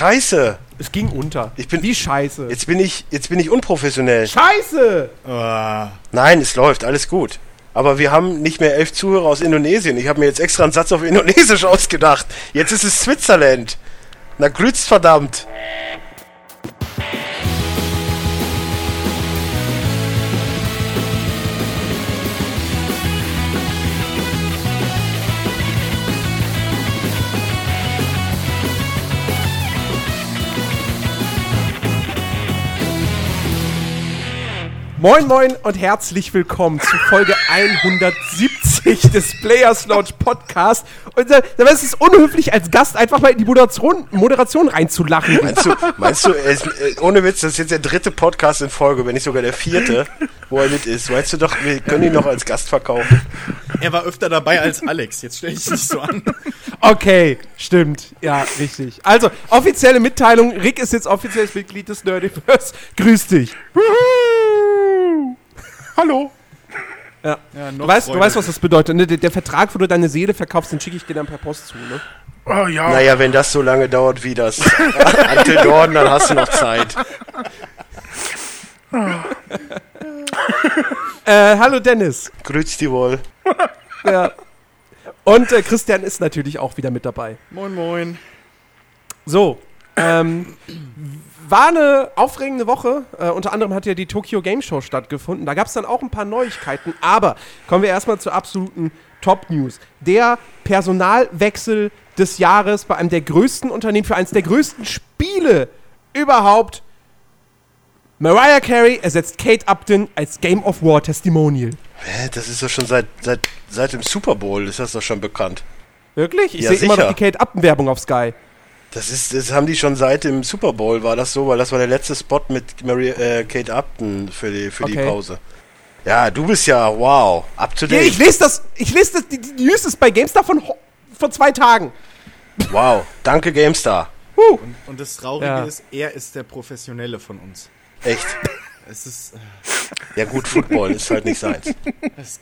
Scheiße. Es ging unter. Ich bin- Wie scheiße. Jetzt bin ich, jetzt bin ich unprofessionell. Scheiße! Ah, Nein, es läuft, alles gut. Aber wir haben nicht mehr elf Zuhörer aus Indonesien. Ich habe mir jetzt extra einen Satz auf Indonesisch ausgedacht. Jetzt ist es Switzerland. Na grüßt verdammt. Moin Moin und herzlich willkommen zu Folge 170 des Players Launch Podcast. Und äh, dabei ist es unhöflich, als Gast einfach mal in die Moderation, Moderation reinzulachen. Meinst du, meinst du es, äh, ohne Witz, das ist jetzt der dritte Podcast in Folge, wenn nicht sogar der vierte, wo er mit ist. Meinst du doch, wir können ihn noch als Gast verkaufen? er war öfter dabei als Alex. Jetzt stell ich dich nicht so an. Okay, stimmt. Ja, richtig. Also, offizielle Mitteilung. Rick ist jetzt offizielles Mitglied des Nerdiverse. Grüß dich. Hallo. Ja. Ja, Du weißt, du weißt, was das bedeutet. Ne? Der, der Vertrag, wo du deine Seele verkaufst, den schicke ich dir dann per Post zu. Ne? Oh ja. Naja, wenn das so lange dauert wie das Until Dawn, dann hast du noch Zeit. Äh, hallo Dennis. Grüß die wohl. Ja. Und äh, Christian ist natürlich auch wieder mit dabei. Moin, moin. So, ähm, war eine aufregende Woche. Äh, unter anderem hat ja die Tokyo Game Show stattgefunden. Da gab es dann auch ein paar Neuigkeiten. Aber kommen wir erstmal zur absoluten Top-News. Der Personalwechsel des Jahres bei einem der größten Unternehmen für eines der größten Spiele überhaupt. Mariah Carey ersetzt Kate Upton als Game of War Testimonial. Hä, das ist doch schon seit, seit, seit dem Super Bowl, ist das doch schon bekannt. Wirklich? Ich Ja, sehe immer noch die Kate Upton-Werbung auf Sky. Das ist, das haben die schon seit dem Super Bowl, war das so, weil das war der letzte Spot mit Mary, äh, Kate Upton für die, für die Okay. Pause. Ja, du bist ja, wow, up to date. ich lese das, ich lese das, die, die News ist bei GameStar von vor zwei Tagen. Wow, danke GameStar. Und, und das Traurige Ja. ist, er ist der Professionelle von uns. Echt. Es ist. Äh, Ja gut, Football ist halt nicht seins.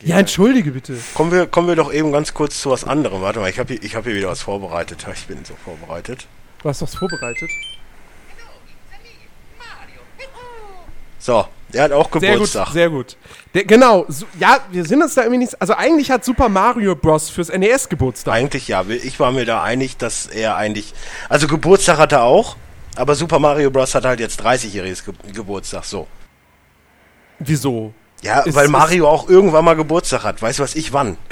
Ja, entschuldige bitte. Kommen wir, kommen wir doch eben ganz kurz zu was anderem. Warte mal, ich habe hier, ich hab hier wieder was vorbereitet. Ich bin so vorbereitet. Du hast was vorbereitet. So, der hat auch Sehr Geburtstag. gut, sehr gut. Der, genau, so, ja, wir sind uns da irgendwie nicht. Also eigentlich hat Super Mario Bros. fürs NES Geburtstag. Eigentlich ja, ich war mir da einig, dass er eigentlich. Also Geburtstag hat er auch, aber Super Mario Bros. hat halt jetzt 30-jähriges Ge Geburtstag, so. Wieso? Ja, Ist- weil Mario auch irgendwann mal Geburtstag hat. Weißt du was ich wann?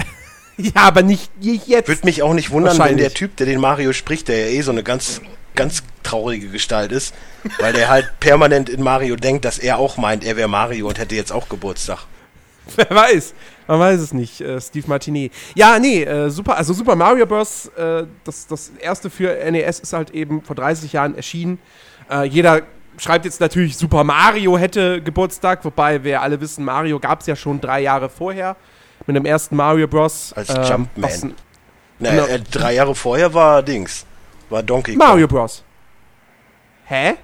Ja, aber nicht jetzt. Würde mich auch nicht wundern, wenn der Typ, der den Mario spricht, der ja eh so eine ganz, ganz traurige Gestalt ist, weil der halt permanent in Mario denkt, dass er auch meint, er wäre Mario und hätte jetzt auch Geburtstag. Wer weiß. Man weiß es nicht, äh, Steve Martinet. Ja, nee, äh, super, also Super Mario Bros., äh, das, das erste für NES ist halt eben vor 30 Jahren erschienen. Äh, jeder schreibt jetzt natürlich, Super Mario hätte Geburtstag, wobei wir alle wissen, Mario gab es ja schon drei Jahre vorher. Mit dem ersten Mario Bros. Als äh, Jumpman. was Na, Genau. äh, drei Jahre vorher war Dings. War Donkey Kong. Mario Bros. Hä?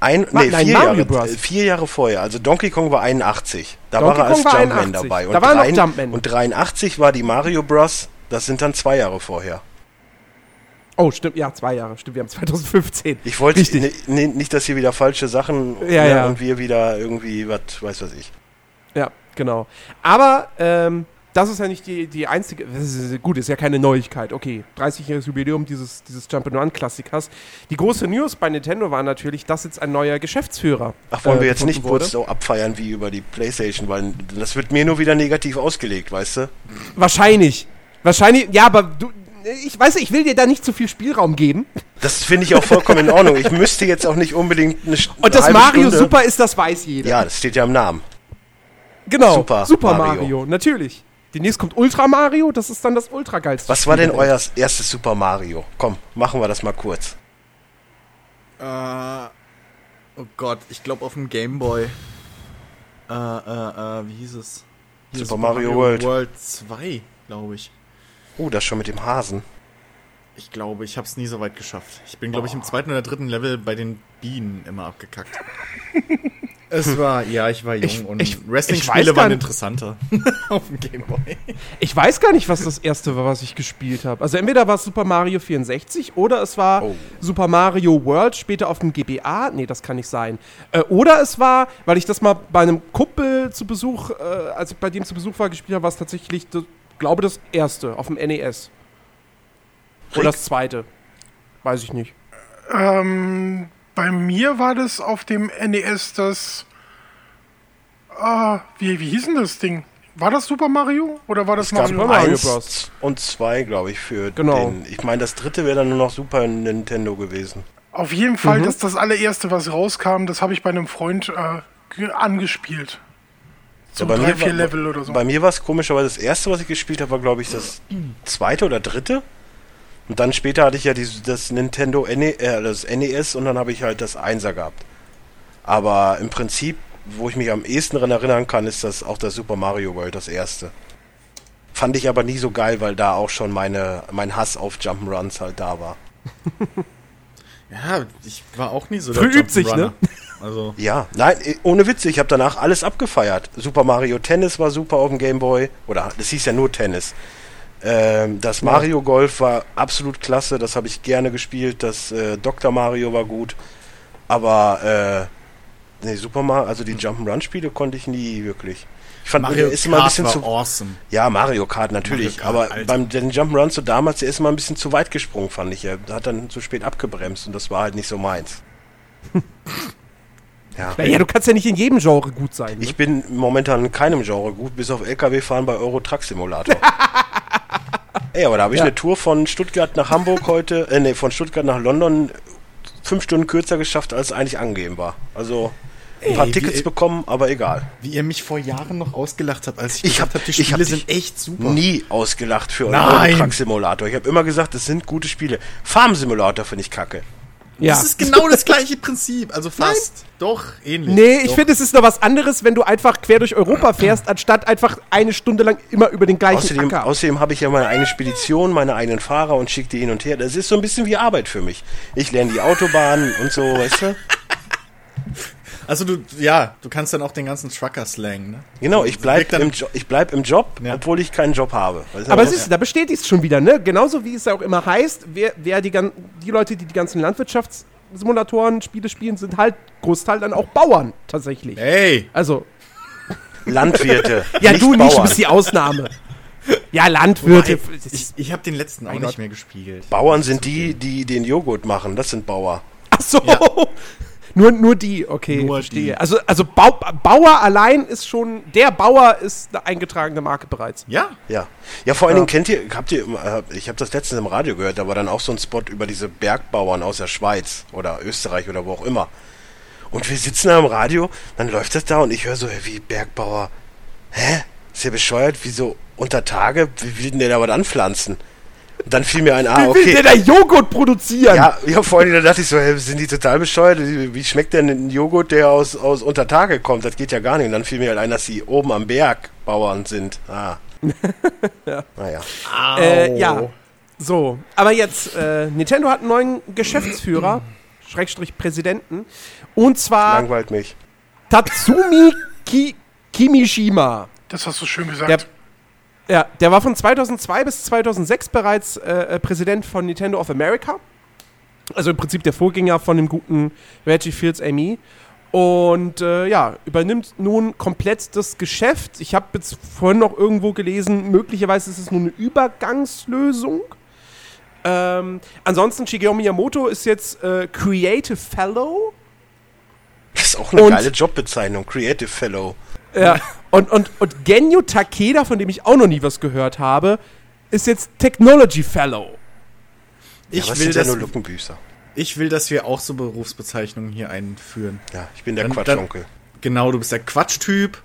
Ein, Ma- nee, nein, vier, Mario Jahre, Bros. äh, vier Jahre vorher. Also Donkey Kong war 81. Da Donkey war er als Kong war Jumpman 81. dabei. Da war noch Jumpman. Und 83 war die Mario Bros. Das sind dann zwei Jahre vorher. Oh, stimmt, ja, zwei Jahre, stimmt, wir haben 2015. Ich wollte Richtig. n- n- nicht, dass hier wieder falsche Sachen Ja, ne, ja. und wir wieder irgendwie, was weiß was ich. Ja, genau. Aber ähm, das ist ja nicht die, die einzige. Das ist, gut, ist ja keine Neuigkeit. Okay, 30-jähriges Jubiläum dieses, dieses Jump'n'Run-Klassikers. Die große News bei Nintendo war natürlich, dass jetzt ein neuer Geschäftsführer. Ach, wollen äh, wir jetzt nicht wurde. kurz so abfeiern wie über die Playstation, weil das wird mir nur wieder negativ ausgelegt, weißt du? Wahrscheinlich. Wahrscheinlich, ja, aber du. Ich weiß, ich will dir da nicht zu viel Spielraum geben. Das finde ich auch vollkommen in Ordnung. Ich müsste jetzt auch nicht unbedingt eine, St- Und dass halbe Mario Stunde super ist, das weiß jeder. Ja, das steht ja im Namen. genau. Super Super Mario. Mario. natürlich. Demnächst kommt Ultra Mario, das ist dann das ultra geilste. Was war denn Spiel. euer erstes Super Mario? Komm, machen wir das mal kurz. Äh, oh Gott, ich glaube auf dem Gameboy. Äh, äh, äh, wie hieß es? Hier, Super Mario World. World 2, glaube ich. Oh, das schon mit dem Hasen. Ich glaube, ich habe es nie so weit geschafft. Ich bin, glaube ich, im zweiten oder dritten Level bei den Bienen immer abgekackt. Es war, ja, ich war jung Ich- und Wrestling-Spiele waren interessanter auf dem Gameboy. Ich weiß gar nicht, was das erste war, was ich gespielt habe. Also entweder war es Super Mario 64 oder es war Oh. Super Mario World später auf dem GBA. Nee, das kann nicht sein. Äh, oder es war, weil ich das mal bei einem Kumpel zu Besuch, äh, als ich bei dem zu Besuch war, gespielt habe, war es tatsächlich, glaube das erste auf dem NES. Oder Rick? das zweite. Weiß ich nicht. Ähm, bei mir war das auf dem NES das. Ah, wie, wie hieß denn das Ding? War das Super Mario oder war das Es gab Mario? Super Mario Bros. und zwei, glaube ich, für Genau. den. Ich meine, das dritte wäre dann nur noch Super Nintendo gewesen. Auf jeden Fall, Mhm. das das allererste, was rauskam, das habe ich bei einem Freund äh, ge- angespielt. So Ja, bei drei, mir Level oder so. Bei mir war es komischerweise das erste, was ich gespielt habe, war, glaube ich, das zweite oder dritte. Und dann später hatte ich ja dieses, das Nintendo NE, äh, das NES und dann habe ich halt das Einser gehabt. Aber im Prinzip, wo ich mich am ehesten daran erinnern kann, ist das auch das Super Mario World, das erste. Fand ich aber nie so geil, weil da auch schon meine, mein Hass auf Jump'n'Runs halt da war. Ja, ich war auch nie so Früh der übt sich, ne? Also, Ja, nein, eh, ohne Witze, ich habe danach alles abgefeiert. Super Mario Tennis war super auf dem Game Boy. Oder das hieß ja nur Tennis. Ähm, das Mario Golf war absolut klasse, das habe ich gerne gespielt. Das äh, Dr. Mario war gut. Aber äh, nee, Super Mario, also die Jump'n'Run-Spiele konnte ich nie wirklich. Ich fand, Mario ist immer ein bisschen zu. awesome. Ja, Mario Kart natürlich, Mario Kart, aber Alter. beim den Jump'n'Run so damals, der ist immer ein bisschen zu weit gesprungen, fand ich. Er hat dann zu spät abgebremst und das war halt nicht so meins. ja. Ja, du kannst ja nicht in jedem Genre gut sein. Ne? Ich bin momentan in keinem Genre gut, bis auf LKW-Fahren bei Euro Truck Simulator. Ey, aber da habe ich Ja. eine Tour von Stuttgart nach Hamburg heute, äh, nee, von Stuttgart nach London fünf Stunden kürzer geschafft, als eigentlich angegeben war. Also ein paar Ey, Tickets wie- bekommen, aber egal. Wie ihr mich vor Jahren noch ausgelacht habt, als ich, Ich gesagt hab- habe, die ich Spiele hab sind echt super. Nie ausgelacht für Euro Nein. Truck Simulator. Ich habe immer gesagt, das sind gute Spiele. Farm Simulator finde ich kacke. Ja. Das ist genau das gleiche Prinzip, also fast. Doch, ähnlich. Nee, ich finde, es ist noch was anderes, wenn du einfach quer durch Europa fährst, anstatt einfach eine Stunde lang immer über den gleichen Außerdem, Acker. außerdem habe ich ja meine eigene Spedition, meine eigenen Fahrer und schicke die hin und her. Das ist so ein bisschen wie Arbeit für mich. Ich lerne die Autobahnen und so, weißt du? Also du, ja, du kannst dann auch den ganzen Trucker-Slang, ne? Genau, ich bleib, im, jo ich bleib im Job, Ja. obwohl ich keinen Job habe. Weißt du, Aber siehst du, da bestätigt es schon wieder, ne? Genauso wie es ja auch immer heißt, wer, wer die, die Leute, die die ganzen Landwirtschaftssimulatoren, Spiele spielen, sind halt Großteil dann auch Bauern, tatsächlich. Ey, Also, Landwirte. ja, nicht du nicht, du Bauern. bist die Ausnahme. Ja, Landwirte. ich, ich habe den letzten auch nicht mehr gespielt. Bauern sind die, die den Joghurt machen. Das sind Bauer. Ach so. Ja. Nur, nur die, okay, Nur verstehe. die. Also, also Bau, Bauer allein ist schon, der Bauer ist eine eingetragene Marke bereits. Ja, Ja. Ja, vor allen. Dingen kennt ihr, habt ihr, äh, ich habe das letztens im Radio gehört, da war dann auch so ein Spot über diese Bergbauern aus der Schweiz oder Österreich oder wo auch immer. Und wir sitzen da im Radio, dann läuft das da und ich höre so, wie Bergbauer, hä? Ist ja bescheuert, wieso unter Tage, wie will denn der da was anpflanzen? Dann fiel mir ein, ah, Wie will okay. der da Joghurt produzieren? Ja, ja, vor allem, da dachte ich so, hey, sind die total bescheuert? Wie schmeckt denn ein Joghurt, der aus, aus Untertage kommt? Das geht ja gar nicht. Und dann fiel mir halt ein, dass die oben am Berg Bauern sind. Ah. Naja. Äh, ja. So, aber jetzt, äh, Nintendo hat einen neuen Geschäftsführer, Schrägstrich Präsidenten, und zwar Langweilt mich. Tatsumi Ki Kimishima. Das hast du schön Der, gesagt. Ja, der war von 2002 bis 2006 bereits äh, äh, Präsident von Nintendo of America. Also im Prinzip der Vorgänger von dem guten Reggie Fields Amy. Und äh, ja, übernimmt nun komplett das Geschäft. Ich habe jetzt vorhin noch irgendwo gelesen, möglicherweise ist es nur eine Übergangslösung. Ähm, ansonsten, Shigeru Miyamoto ist jetzt äh, Creative Fellow. Das ist auch eine Und- geile Jobbezeichnung. Creative Fellow. Ja. Und, und, und Genyo Takeda, von dem ich auch noch nie was gehört habe, ist jetzt Technology Fellow. ich, ja, will, ja dass, nur Luckenbüßer. ich will, dass wir auch so Berufsbezeichnungen hier einführen. Ja, ich bin der Dann- Quatschonkel. Genau, du bist der Quatschtyp.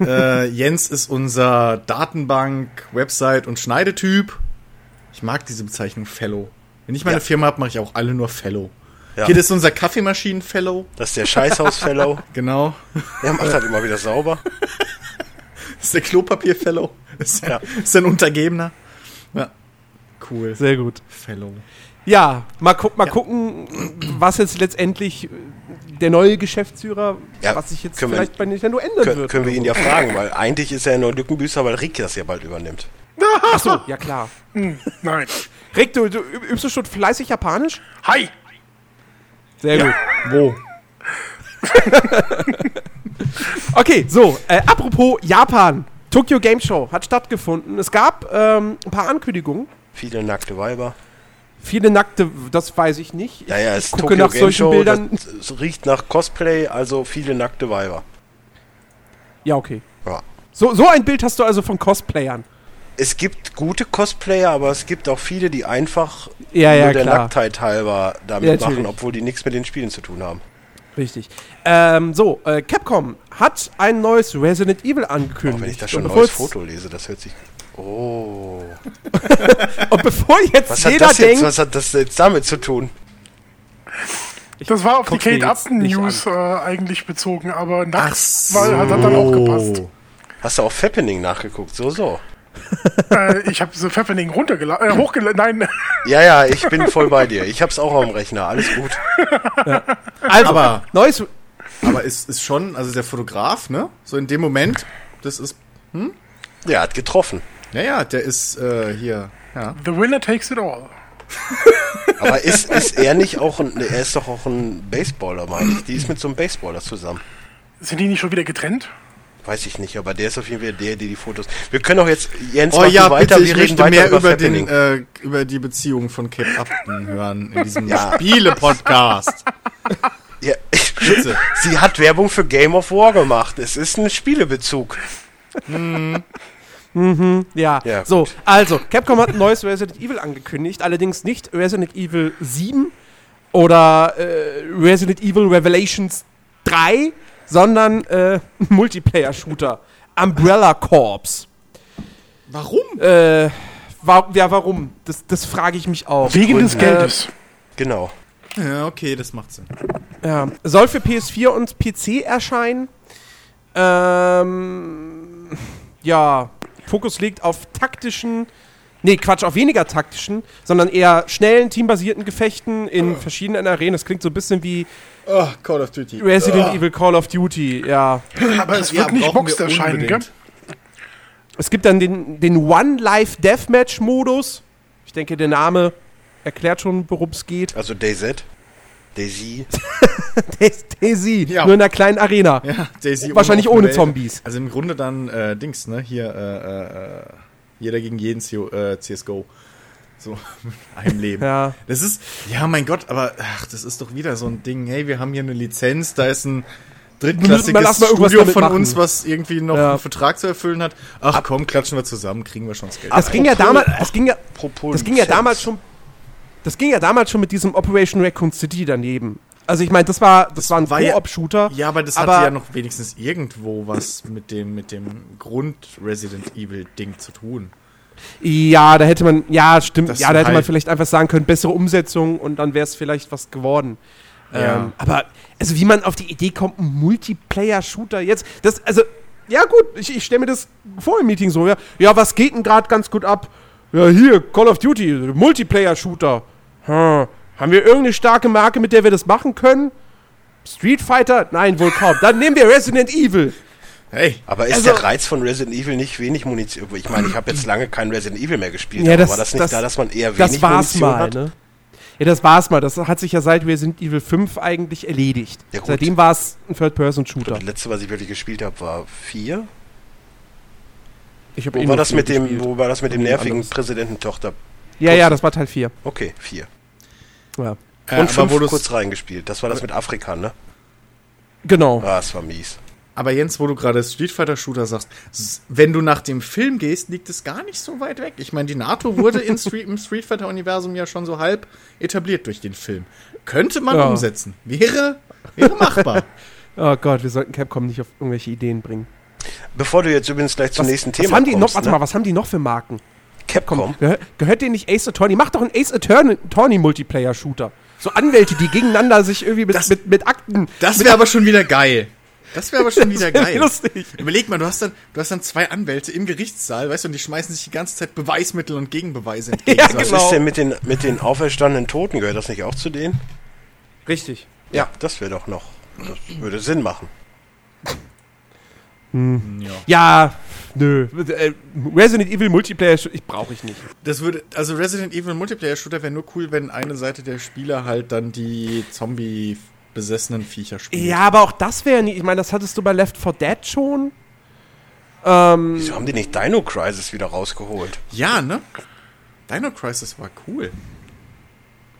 äh, Jens ist unser Datenbank, Website und Schneidetyp. Ich mag diese Bezeichnung Fellow. Wenn ich meine Ja. Firma habe, mache ich auch alle nur Fellow. Ja. Hier ist unser Kaffeemaschinen-Fellow. Das ist der Scheißhaus-Fellow. Genau. Der macht halt immer wieder sauber. Das ist der Klopapier-Fellow. Das ist, Ja. ist ein Untergebener. Ja. Cool. Sehr gut. Fellow. Ja, mal, gu mal gucken, was jetzt letztendlich der neue Geschäftsführer, Ja, was sich jetzt können wir- vielleicht bei Nintendo ändern Kön wird. können wir ihn so. ja fragen, weil eigentlich ist er nur Lückenbüßer, weil Rick das ja bald übernimmt. Achso, ja klar. Nein. Rick, du, du übst du schon fleißig Japanisch? Hi! Sehr gut. Wo? Okay, so, äh, apropos Japan. Tokyo Game Show hat stattgefunden. Es gab ähm, ein paar Ankündigungen. Viele nackte Weiber. Viele nackte, das weiß ich nicht. Ja, ja, ich es ist gucke Tokyo nach Game solchen Show, Bildern. das, es riecht nach Cosplay, also viele nackte Weiber. Ja, okay. Ja. So, so ein Bild hast du also von Cosplayern. Es gibt gute Cosplayer, aber es gibt auch viele, die einfach Ja, ja, nur der klar. Nacktheit halber damit Ja, machen, obwohl die nichts mit den Spielen zu tun haben. Richtig. Ähm, so, äh, Capcom hat ein neues Resident Evil angekündigt. Auch wenn ich da schon ein neues jetzt- Foto lese, das hört sich. Oh. Und bevor jetzt Was hat jeder das jetzt, denkt, was hat das jetzt damit zu tun? Das war auf die Kate jetzt Upton News äh, eigentlich bezogen, aber Ach nackt so. hat, hat dann auch gepasst. Hast du auf Fappening nachgeguckt? So, so. Äh, ich habe The Fappening runtergeladen, äh, hochgeladen, nein, Ja, ja, ich bin voll bei dir. Ich hab's auch am Rechner. Alles gut. also, Aber- neues, Aber ist, ist schon, also der Fotograf, ne? So in dem Moment, das ist, Der hat getroffen. naja, der ist äh, hier, ja. The winner takes it all. Aber ist, ist er nicht auch ein. Er ist doch auch ein Baseballer, meine ich. Die ist mit so einem Baseballer zusammen. Sind die nicht schon wieder getrennt? Weiß ich nicht, aber der ist auf jeden Fall der, der die Fotos. Wir können auch jetzt. Jens, Oh ja, weiter, bitte, wir ich reden weiter mehr über, über, den, äh, über die Beziehung von Kate Upton hören in diesem Ja. Spiele-Podcast. Ja, Bitte. sie hat Werbung für Game of War gemacht. Es ist ein Spielebezug. ja. Ja, so, gut. also, Capcom hat ein neues Resident Evil angekündigt, allerdings nicht Resident Evil 7 oder äh, Resident Evil Revelations 3, sondern äh, Multiplayer-Shooter. Umbrella Corps. Warum? Äh, wa ja, warum? Das, das frage ich mich auch. Wegen des Äh, Geldes. Genau. Ja, okay, das macht Sinn. Ja, soll für PS4 und PC erscheinen. Ähm, ja, Fokus liegt auf taktischen, nee, Quatsch, auf weniger taktischen, sondern eher schnellen, teambasierten Gefechten in verschiedenen Arenen. Das klingt so ein bisschen wie Oh, Call of Duty. Resident Evil Call of Duty, ja. Aber es Ja, wird nicht brauchen wir Boxed erscheinen, gell? Es gibt dann den, den One-Life-Deathmatch-Modus. Ich denke, der Name erklärt schon, worum es geht. Also DayZ. Daisy. Daisy, Ja. nur in einer kleinen Arena. Ja, Daisy Wahrscheinlich ohne ohne Welt. Zombies. Also im Grunde dann äh, Dings, ne? Hier, äh, äh, äh, jeder gegen jeden CO, äh, CSGO. So, mit einem Leben. Ja. Das ist, ja, mein Gott, aber ach, das ist doch wieder so ein Ding. Hey, wir haben hier eine Lizenz, da ist ein drittklassiges Studio von machen. uns, was irgendwie noch Ja. einen Vertrag zu erfüllen hat. Ach komm, klatschen wir zusammen, kriegen wir schon das Geld. Das ging ja Apropos- damals, das ging ja, Apropos das ging ja damals schon, das ging ja damals schon mit diesem Operation Raccoon City daneben. Also ich meine, das war, das, war ein war ja- Koop-Shooter. Ja, aber das aber- hatte ja noch wenigstens irgendwo was mit dem, mit dem Grund-Resident Evil-Ding zu tun. Ja, da hätte man, ja, stimmt, Das ja, da hätte man halt- vielleicht einfach sagen können, bessere Umsetzung und dann wäre es vielleicht was geworden. Ja. Ähm, aber, also wie man auf die Idee kommt, ein Multiplayer-Shooter jetzt, das, also, ja gut, ich, ich stelle mir das vor im Meeting so, ja, ja, was geht denn gerade ganz gut ab? Ja, hier, Call of Duty, Multiplayer-Shooter. Hm, haben wir irgendeine starke Marke, mit der wir das machen können? Street Fighter? Nein, wohl kaum. Dann nehmen wir Resident Evil. Hey, Aber ist Also- der Reiz von Resident Evil nicht wenig Munition? Ich meine, ich habe jetzt lange kein Resident Evil mehr gespielt. Ja, aber das- war das nicht das- da, dass man eher wenig Das war's Munition mal, hat? ne? Ja, das war's mal. Das hat sich ja seit Resident Evil 5 eigentlich erledigt. Ja. Seitdem war es ein Third-Person-Shooter. Das letzte, was ich wirklich gespielt habe, war 4. Ich hab Wo eh war das vier mit dem, wo war das mit dem nervigen. Präsidententochter? Ja, ja, das war Teil 4. Okay, 4. Ja. äh, Und aber 5 wo du's- kurz reingespielt. Das war das mit Afrika, ne? Genau. Ah, es war mies. Aber Jens, wo du gerade Street Fighter Shooter sagst, wenn du nach dem Film gehst, liegt es gar nicht so weit weg. Ich meine, die NATO wurde in Street, im Street Fighter Universum ja schon so halb etabliert durch den Film. Könnte man Ja. umsetzen. Wäre, wäre machbar. Oh Gott, wir sollten Capcom nicht auf irgendwelche Ideen bringen. Bevor du jetzt übrigens gleich zum Was, nächsten was Thema haben die kommst, noch, warte ne? mal, was haben die noch für Marken? Capcom. Gehör, gehört denen nicht Ace Attorney? Mach doch einen Ace Attorney, Attorney Multiplayer-Shooter. So Anwälte, die gegeneinander sich irgendwie mit, Das- mit, mit Akten. Das wäre aber schon wieder geil. Das wäre aber schon wieder geil. lustig. Überleg mal, du hast, dann, du hast dann zwei Anwälte im Gerichtssaal, weißt du, und die schmeißen sich die ganze Zeit Beweismittel und Gegenbeweise entgegen. Ja, So, Was genau. ist denn mit den, mit den auferstandenen Toten? Gehört das nicht auch zu denen? Richtig. Ja. Das wäre doch noch. Das würde Sinn machen. Ja. Ja, nö. Äh, Resident Evil Multiplayer, ich brauche ich nicht. Das würde, also Resident Evil Multiplayer Shooter wäre nur cool, wenn eine Seite der Spieler halt dann die Zombie besessenen Viecher spielt. Ja, aber auch das wäre nie. Ich meine, das hattest du bei Left 4 Dead schon. Ähm, Wieso haben die nicht Dino Crisis wieder rausgeholt? Ja, ne? Dino Crisis war cool.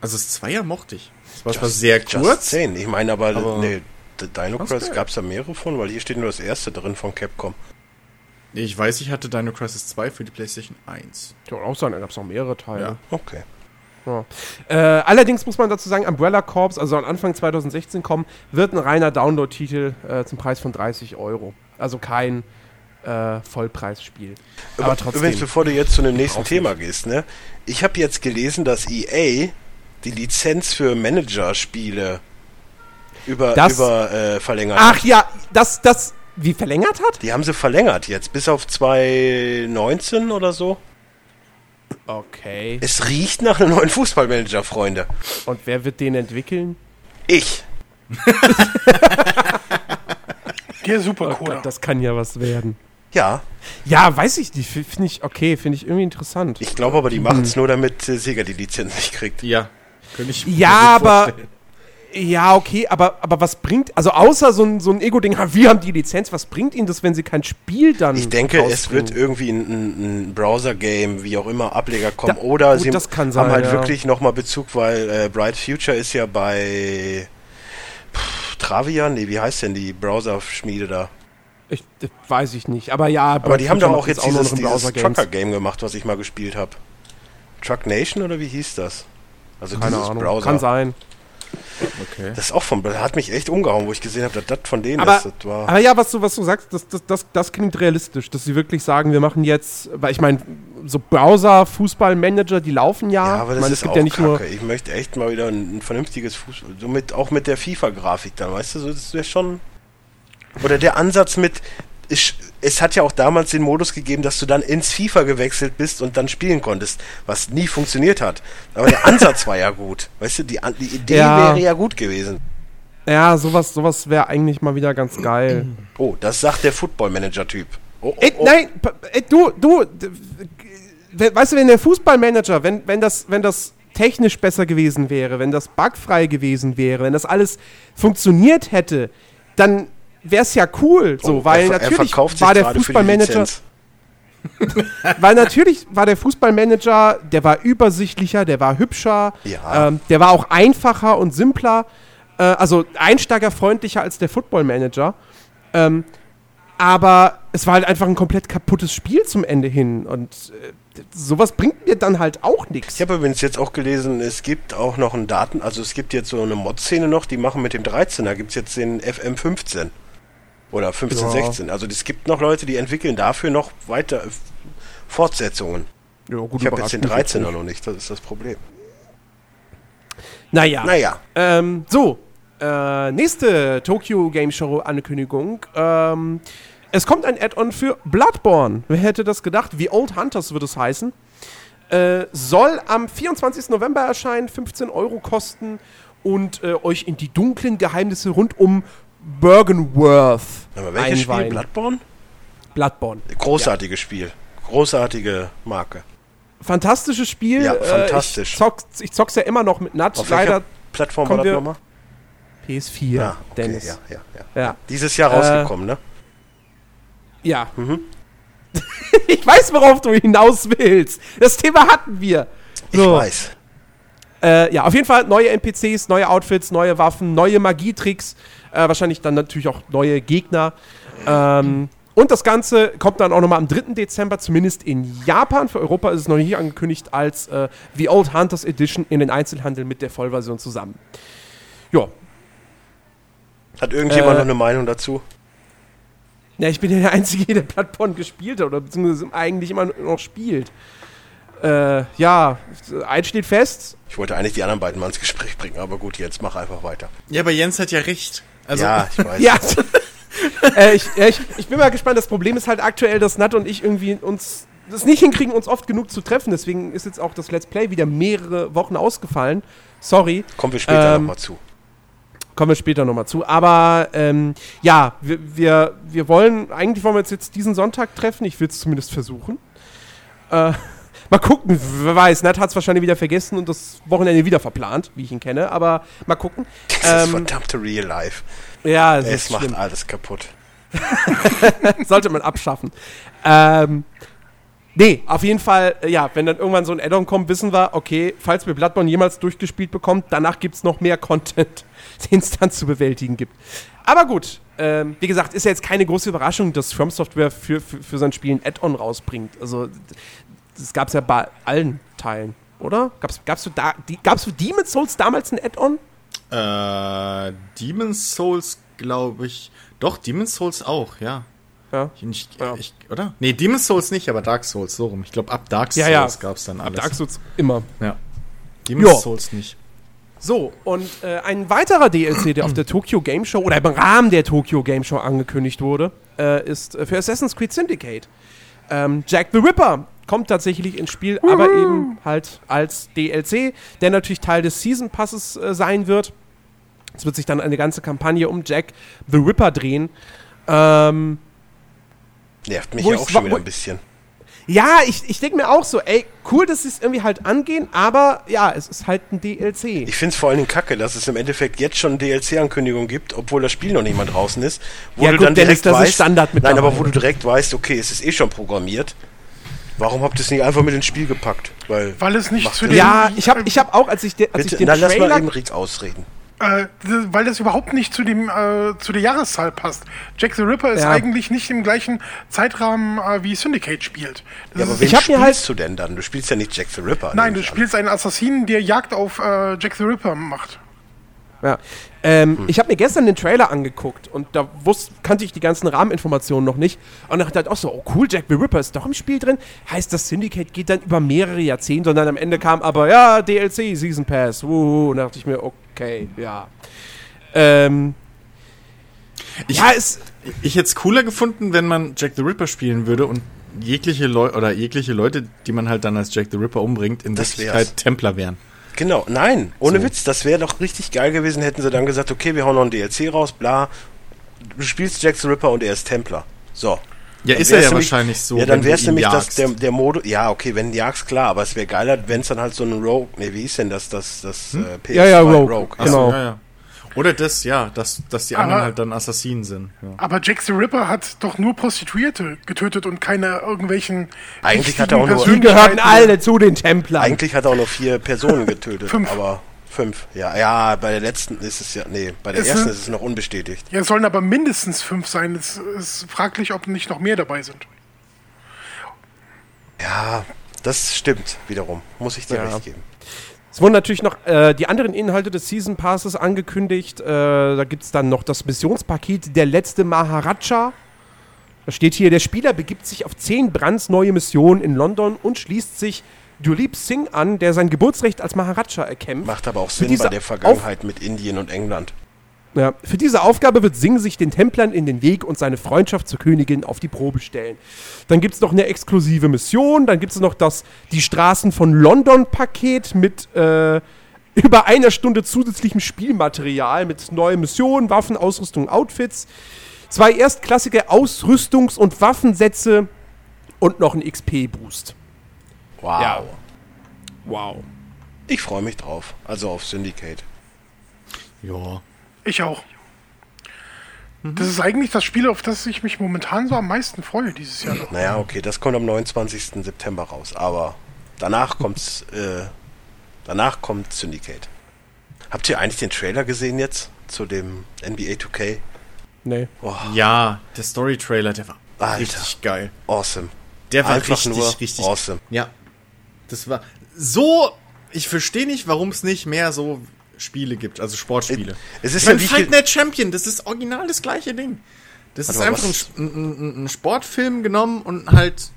Also das Zweier mochte ich. Das war zwar sehr Just kurz. 10. Ich meine aber, Aber- nee, Dino Crisis gab es da mehrere von, weil hier steht nur das erste drin von Capcom. Ich weiß, ich hatte Dino Crisis 2 für die PlayStation 1. kann auch sein, da gab es noch mehrere Teile. Ja. Okay. Ja. Äh, allerdings muss man dazu sagen, Umbrella Corps, also an Anfang 2016 kommen, wird ein reiner Download-Titel äh, zum Preis von 30 Euro. Also kein äh, Vollpreisspiel. Aber trotzdem. Übrigens, bevor du jetzt zu dem nächsten Thema gehst, ne? Ich habe jetzt gelesen, dass EA die Lizenz für Manager-Spiele über, Das- über äh, verlängert Ach hat. ja, das, das, wie verlängert hat? Die haben sie verlängert jetzt, bis auf 2019 oder so. Okay. Es riecht nach einem neuen Fußballmanager, Freunde. Und wer wird den entwickeln? Ich. Der super Oh. Gott, das kann ja was werden. Ja, Ja, weiß ich nicht. Finde ich okay, finde ich irgendwie interessant. ich glaube aber, die machen es nur, damit äh, Sega die Lizenz nicht kriegt. Ja. Könnte ich mir Ja, gut aber- vorstellen. Ja, okay, aber, aber was bringt, also außer so ein, so ein Ego-Ding, wir haben die Lizenz, was bringt ihnen das, wenn sie kein Spiel dann Ich denke, es wird irgendwie ein, ein, Browser-Game, wie auch immer, Ableger kommen. Da- Oder gut, sie haben sein, halt ja. wirklich nochmal Bezug, weil äh, Bright Future ist ja bei pff, Travian, nee, wie heißt denn die Browser-Schmiede da? Ich, weiß ich nicht, aber ja. Aber die haben doch auch jetzt nur dieses, dieses. Trucker-Game gemacht, was ich mal gespielt habe. Truck Nation oder wie hieß das? Also Keine dieses Ahnung, Browser. kann sein. Okay. Das ist auch von, hat mich echt umgehauen, wo ich gesehen habe, dass das von denen Aber, ist. Das war, aber ja, was du, was du sagst, das, das, das, das klingt realistisch, dass sie wirklich sagen, wir machen jetzt, weil ich meine, so Browser-Fußballmanager, die laufen ja. ja, aber ich das meine, ist auch kacke. ich möchte echt mal wieder ein, ein vernünftiges Fußball. So mit, auch mit der FIFA-Grafik dann, weißt du, so, das wäre schon. Oder der Ansatz mit. Ich, es hat ja auch damals den Modus gegeben, dass du dann ins FIFA gewechselt bist und dann spielen konntest, was nie funktioniert hat. Aber der Ansatz war ja gut. Weißt du, die, die Idee Ja. wäre ja gut gewesen. Ja, sowas, sowas wäre eigentlich mal wieder ganz geil. Oh, das sagt der Football-Manager-Typ. Oh, oh, Ey, oh. nein, pa- ey, du, du, weißt du, wenn der Fußballmanager, wenn, wenn das, wenn das technisch besser gewesen wäre, wenn das bugfrei gewesen wäre, wenn das alles funktioniert hätte, dann wäre es ja cool, so, Oh, weil er, er natürlich sich war der Fußballmanager, weil natürlich war der Fußballmanager, der war übersichtlicher, der war hübscher, Ja. ähm, der war auch einfacher und simpler, äh, also einsteigerfreundlicher als der Footballmanager. Ähm, aber es war halt einfach ein komplett kaputtes Spiel zum Ende hin und äh, sowas bringt mir dann halt auch nichts. Ich habe übrigens jetzt auch gelesen, es gibt auch noch einen Daten, also es gibt jetzt so eine Mod-Szene noch, die machen mit dem 13er, gibt es jetzt den FM15 oder 15, Ja. 16. Also es gibt noch Leute, die entwickeln dafür noch weiter äh, Fortsetzungen. Ja, gut, Ich habe jetzt den überrascht mich 13er noch nicht, das ist das Problem. Naja. Naja, Ähm, so, äh, nächste Tokyo Game Show Ankündigung. Ähm, es kommt ein Add-on für Bloodborne. Wer hätte das gedacht? Wie Old Hunters wird es heißen. Äh, soll am 24. November erscheinen, 15 Euro kosten und äh, euch in die dunklen Geheimnisse rund um Bergenworth aber welches Spiel? Bloodborne? Bloodborne. Großartiges Spiel. Großartige Marke. Fantastisches Spiel. Ja, Äh, fantastisch. ich, zock's, ich zock's ja immer noch mit Nat. Auf Leider Plattform war das nochmal? PS4, Ja, okay, Dennis. ja, ja, ja. ja. Dieses Jahr Äh, rausgekommen, ne? Ja. Mhm. ich weiß, worauf du hinaus willst. Das Thema hatten wir. Ich So. weiß. Äh, ja, auf jeden Fall neue NPCs, neue Outfits, neue Waffen, neue Magietricks. Äh, wahrscheinlich dann natürlich auch neue Gegner. Ähm, und das Ganze kommt dann auch nochmal am 3. Dezember, zumindest in Japan. Für Europa ist es noch nicht angekündigt als äh, The Old Hunters Edition in den Einzelhandel mit der Vollversion zusammen. Ja, Hat irgendjemand Äh, noch eine Meinung dazu? Ja, ich bin ja der Einzige, der Bloodborne gespielt hat oder beziehungsweise eigentlich immer noch spielt. Äh, ja, eins steht fest. Ich wollte eigentlich die anderen beiden mal ins Gespräch bringen, aber gut, jetzt mach einfach weiter. Ja, aber Jens hat ja recht. Also, ja, ich weiß. Ja. äh, ich, ja ich, ich bin mal gespannt. Das Problem ist halt aktuell, dass Nat und ich irgendwie uns das nicht hinkriegen, uns oft genug zu treffen. Deswegen ist jetzt auch das Let's Play wieder mehrere Wochen ausgefallen. Sorry. Kommen wir später Ähm, nochmal zu. Kommen wir später nochmal zu. Aber ähm, ja, wir, wir, wir wollen, eigentlich wollen wir uns jetzt diesen Sonntag treffen. Ich will es zumindest versuchen. Äh, mal gucken, wer weiß. Nat hat es wahrscheinlich wieder vergessen und das Wochenende wieder verplant, wie ich ihn kenne. Aber mal gucken. Das Ähm, verdammte Real Life. Ja, es, Es ist macht schlimm. alles kaputt. Sollte man abschaffen. Ähm, nee, auf jeden Fall, äh, ja, wenn dann irgendwann so ein Add-on kommt, wissen wir, okay, falls wir Bloodborne jemals durchgespielt bekommt, danach gibt es noch mehr Content, den es dann zu bewältigen gibt. Aber gut, ähm, wie gesagt, ist ja jetzt keine große Überraschung, dass From Software für, für, für sein Spiel ein Add-on rausbringt. Also, das gab es ja bei allen Teilen, oder? Gab's, gab's du da, die, gab's für Demon's Souls damals ein Add-on? Äh, Demon's Souls, glaube ich. Doch, Demon's Souls auch, ja. Ja. Ich, nicht, Ja. ich, oder? Nee, Demon's Souls nicht, aber Dark Souls, so rum. Ich glaube, ab Dark Ja, Souls ja. gab's dann alles. Dark Souls immer. Ja. Demon's Ja. Souls nicht. So, und äh, ein weiterer DLC, der auf der Tokyo Game Show oder im Rahmen der Tokyo Game Show angekündigt wurde, äh, ist äh, für Assassin's Creed Syndicate. Ähm, Jack the Ripper kommt tatsächlich ins Spiel, aber eben halt als DLC, der natürlich Teil des Season Passes äh, sein wird. Es wird sich dann eine ganze Kampagne um Jack the Ripper drehen. Ähm, Nervt mich ja auch schon wieder ein bisschen. ja, ich, ich denke mir auch so, ey, cool, dass sie es irgendwie halt angehen, aber ja, es ist halt ein DLC. Ich finde es vor allen Dingen kacke, dass es im Endeffekt jetzt schon DLC-Ankündigung gibt, obwohl das Spiel noch nicht mal draußen ist. Wo Ja du gut, dann Dennis, direkt das ist weißt, Standard Nein, aber wo du direkt weißt, okay, es ist eh schon programmiert. Warum habt ihr es nicht einfach mit ins Spiel gepackt? Weil, Weil es nicht zu den, Ja, ich habe ich hab auch, als ich, de, als bitte, ich den na, lass mal Trailer eben Rick ausreden. äh, weil das überhaupt nicht zu dem äh, zu der Jahreszahl passt. Jack the Ripper ist Ja. eigentlich nicht im gleichen Zeitrahmen äh, wie Syndicate spielt. Das Ja, aber wen Ich spielst halt- du denn dann? Du spielst ja nicht Jack the Ripper. nein, du ich an. spielst einen Assassinen, der Jagd auf äh, Jack the Ripper macht. Ja. Ähm, Hm. Ich habe mir gestern den Trailer angeguckt und da wusste, kannte ich die ganzen Rahmeninformationen noch nicht. Und dachte halt auch so, oh cool, Jack the Ripper ist doch im Spiel drin. Heißt, das Syndicate geht dann über mehrere Jahrzehnte und dann am Ende kam aber, ja, DLC, Season Pass. Wuhu. Und da dachte ich mir, okay, ja. Ähm, Ich, ja, es, ich hätte es cooler gefunden, wenn man Jack the Ripper spielen würde und jegliche Leute oder jegliche Leute, die man halt dann als Jack the Ripper umbringt, in Das Wirklichkeit. Templer wären. Genau, nein, ohne So. Witz, das wäre doch richtig geil gewesen, hätten sie dann gesagt, okay, wir hauen noch ein DLC raus, bla. Du spielst Jack the Ripper und er ist Templer. So. Ja, Dann ist er ja nämlich- wahrscheinlich so. Ja, dann wäre es nämlich das, der, der Modus. Ja, okay, wenn jagst, klar, aber es wäre geiler, wenn es dann halt so ein Rogue. Ne, wie ist denn das? Das, das äh, PS2 Ja, ja, Rogue. Ach Genau. so, ja, ja. Oder das, ja, dass, dass die anderen Aber- halt dann Assassinen sind. Ja. Aber Jack the Ripper hat doch nur Prostituierte getötet und keine irgendwelchen. Eigentlich hat er auch nur- die gehörten alle zu den Templern. Eigentlich hat er auch nur vier Personen getötet, Fünf. aber fünf. Ja, ja, bei der letzten ist es ja. Nee, bei der Es ersten sind- ist es noch unbestätigt. Ja, es sollen aber mindestens fünf sein. Es ist fraglich, ob nicht noch mehr dabei sind. Ja, das stimmt wiederum. Muss ich dir Ja. recht geben. Es wurden natürlich noch äh, die anderen Inhalte des Season Passes angekündigt. Äh, da gibt es dann noch das Missionspaket Der letzte Maharaja. Da steht hier, der Spieler begibt sich auf zehn brandneue Missionen in London und schließt sich Dulip Singh an, der sein Geburtsrecht als Maharaja erkämpft. Macht aber auch Sinn bei der Vergangenheit mit Indien und England. Ja, für diese Aufgabe wird Singh sich den Templern in den Weg und seine Freundschaft zur Königin auf die Probe stellen. Dann gibt es noch eine exklusive Mission, dann gibt es noch das Die Straßen von London-Paket mit äh, über einer Stunde zusätzlichem Spielmaterial mit neuen Missionen, Waffen, Ausrüstung, Outfits, zwei erstklassige Ausrüstungs- und Waffensätze und noch ein XP-Boost. Wow. Ja. Wow. Ich freue mich drauf. Also auf Syndicate. Ja. Ich auch. Das ist eigentlich das Spiel, auf das ich mich momentan so am meisten freue dieses Jahr noch. Naja, okay, das kommt am 29. September raus. Aber danach kommt's, äh, danach kommt Syndicate. Habt ihr eigentlich den Trailer gesehen jetzt zu dem NBA 2K? Nee. Oh, Ja, der Story-Trailer, der war Alter. richtig geil. awesome. Der war Einfach richtig, nur richtig awesome. Ja. Das war so. Ich verstehe nicht, warum es nicht mehr so Spiele gibt, also Sportspiele. Es ist ich ja wie Fight Night Champion, das ist original das gleiche Ding. Das ist Warte mal, einfach ein, ein, ein, Sportfilm genommen und halt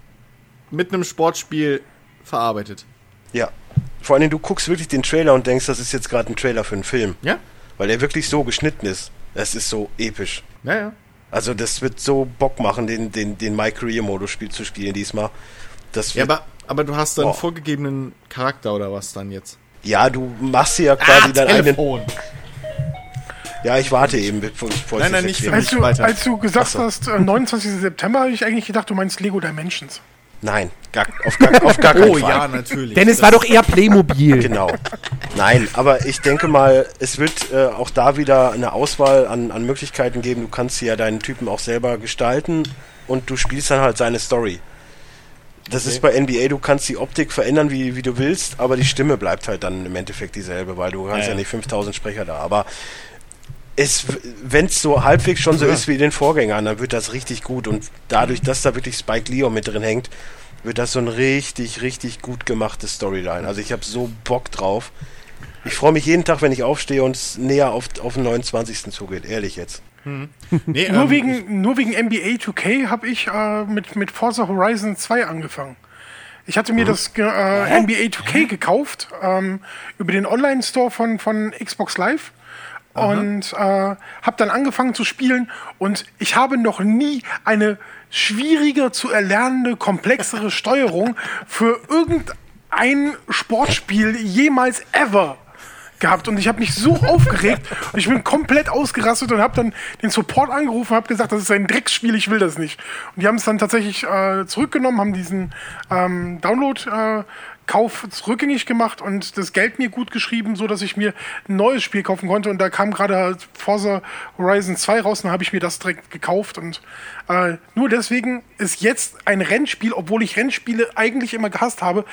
mit einem Sportspiel verarbeitet. Ja. Vor allem, du guckst wirklich den Trailer und denkst, das ist jetzt gerade ein Trailer für einen Film. Ja? Weil der wirklich so geschnitten ist. Es ist so episch. Ja, ja. Also das wird so Bock machen, den, den, den My Career Modus Spiel zu spielen diesmal. Das Ja, aber, aber du hast dann Boah. vorgegebenen Charakter oder was dann jetzt? Ja, du machst dir ja quasi deinen eigenen. Ja, ich warte eben, bevor ich Nein, nein, nicht für mich. Als du, weiter. als du gesagt so. hast, äh, 29. September, habe ich eigentlich gedacht, du meinst Lego Dimensions. Nein, gar, auf, gar, auf gar keinen Oh Fall. ja, natürlich. Denn es war doch eher Playmobil. Genau. Nein, aber ich denke mal, es wird äh, auch da wieder eine Auswahl an, an Möglichkeiten geben. Du kannst ja deinen Typen auch selber gestalten und du spielst dann halt seine Story. Das ist bei NBA, du kannst die Optik verändern, wie, wie du willst, aber die Stimme bleibt halt dann im Endeffekt dieselbe, weil du hast ja, ja. nicht 5000 Sprecher da. Aber es, wenn es so halbwegs schon so ist wie den Vorgängern, dann wird das richtig gut. Und dadurch, dass da wirklich Spike Leo mit drin hängt, wird das so ein richtig, richtig gut gemachtes Storyline. Also ich habe so Bock drauf. Ich freue mich jeden Tag, wenn ich aufstehe und es näher auf, auf den 29. zugeht, ehrlich jetzt. Nee, Nur, ähm, wegen, nur wegen NBA 2K habe ich äh, mit, mit Forza Horizon 2 angefangen. Ich hatte mir das ge- äh, NBA 2K gekauft ähm, über den Online-Store von, von Xbox Live und äh, habe dann angefangen zu spielen und ich habe noch nie eine schwieriger zu erlernende, komplexere Steuerung für irgendein Sportspiel jemals ever gehabt und ich habe mich so aufgeregt und ich bin komplett ausgerastet und habe dann den Support angerufen und habe gesagt, das ist ein Drecksspiel, ich will das nicht. Und die haben es dann tatsächlich äh, zurückgenommen, haben diesen ähm, Download-Kauf zurückgängig gemacht und das Geld mir gut geschrieben, so dass ich mir ein neues Spiel kaufen konnte und da kam gerade Forza Horizon 2 raus und habe ich mir das direkt gekauft und äh, nur deswegen ist jetzt ein Rennspiel, obwohl ich Rennspiele eigentlich immer gehasst habe,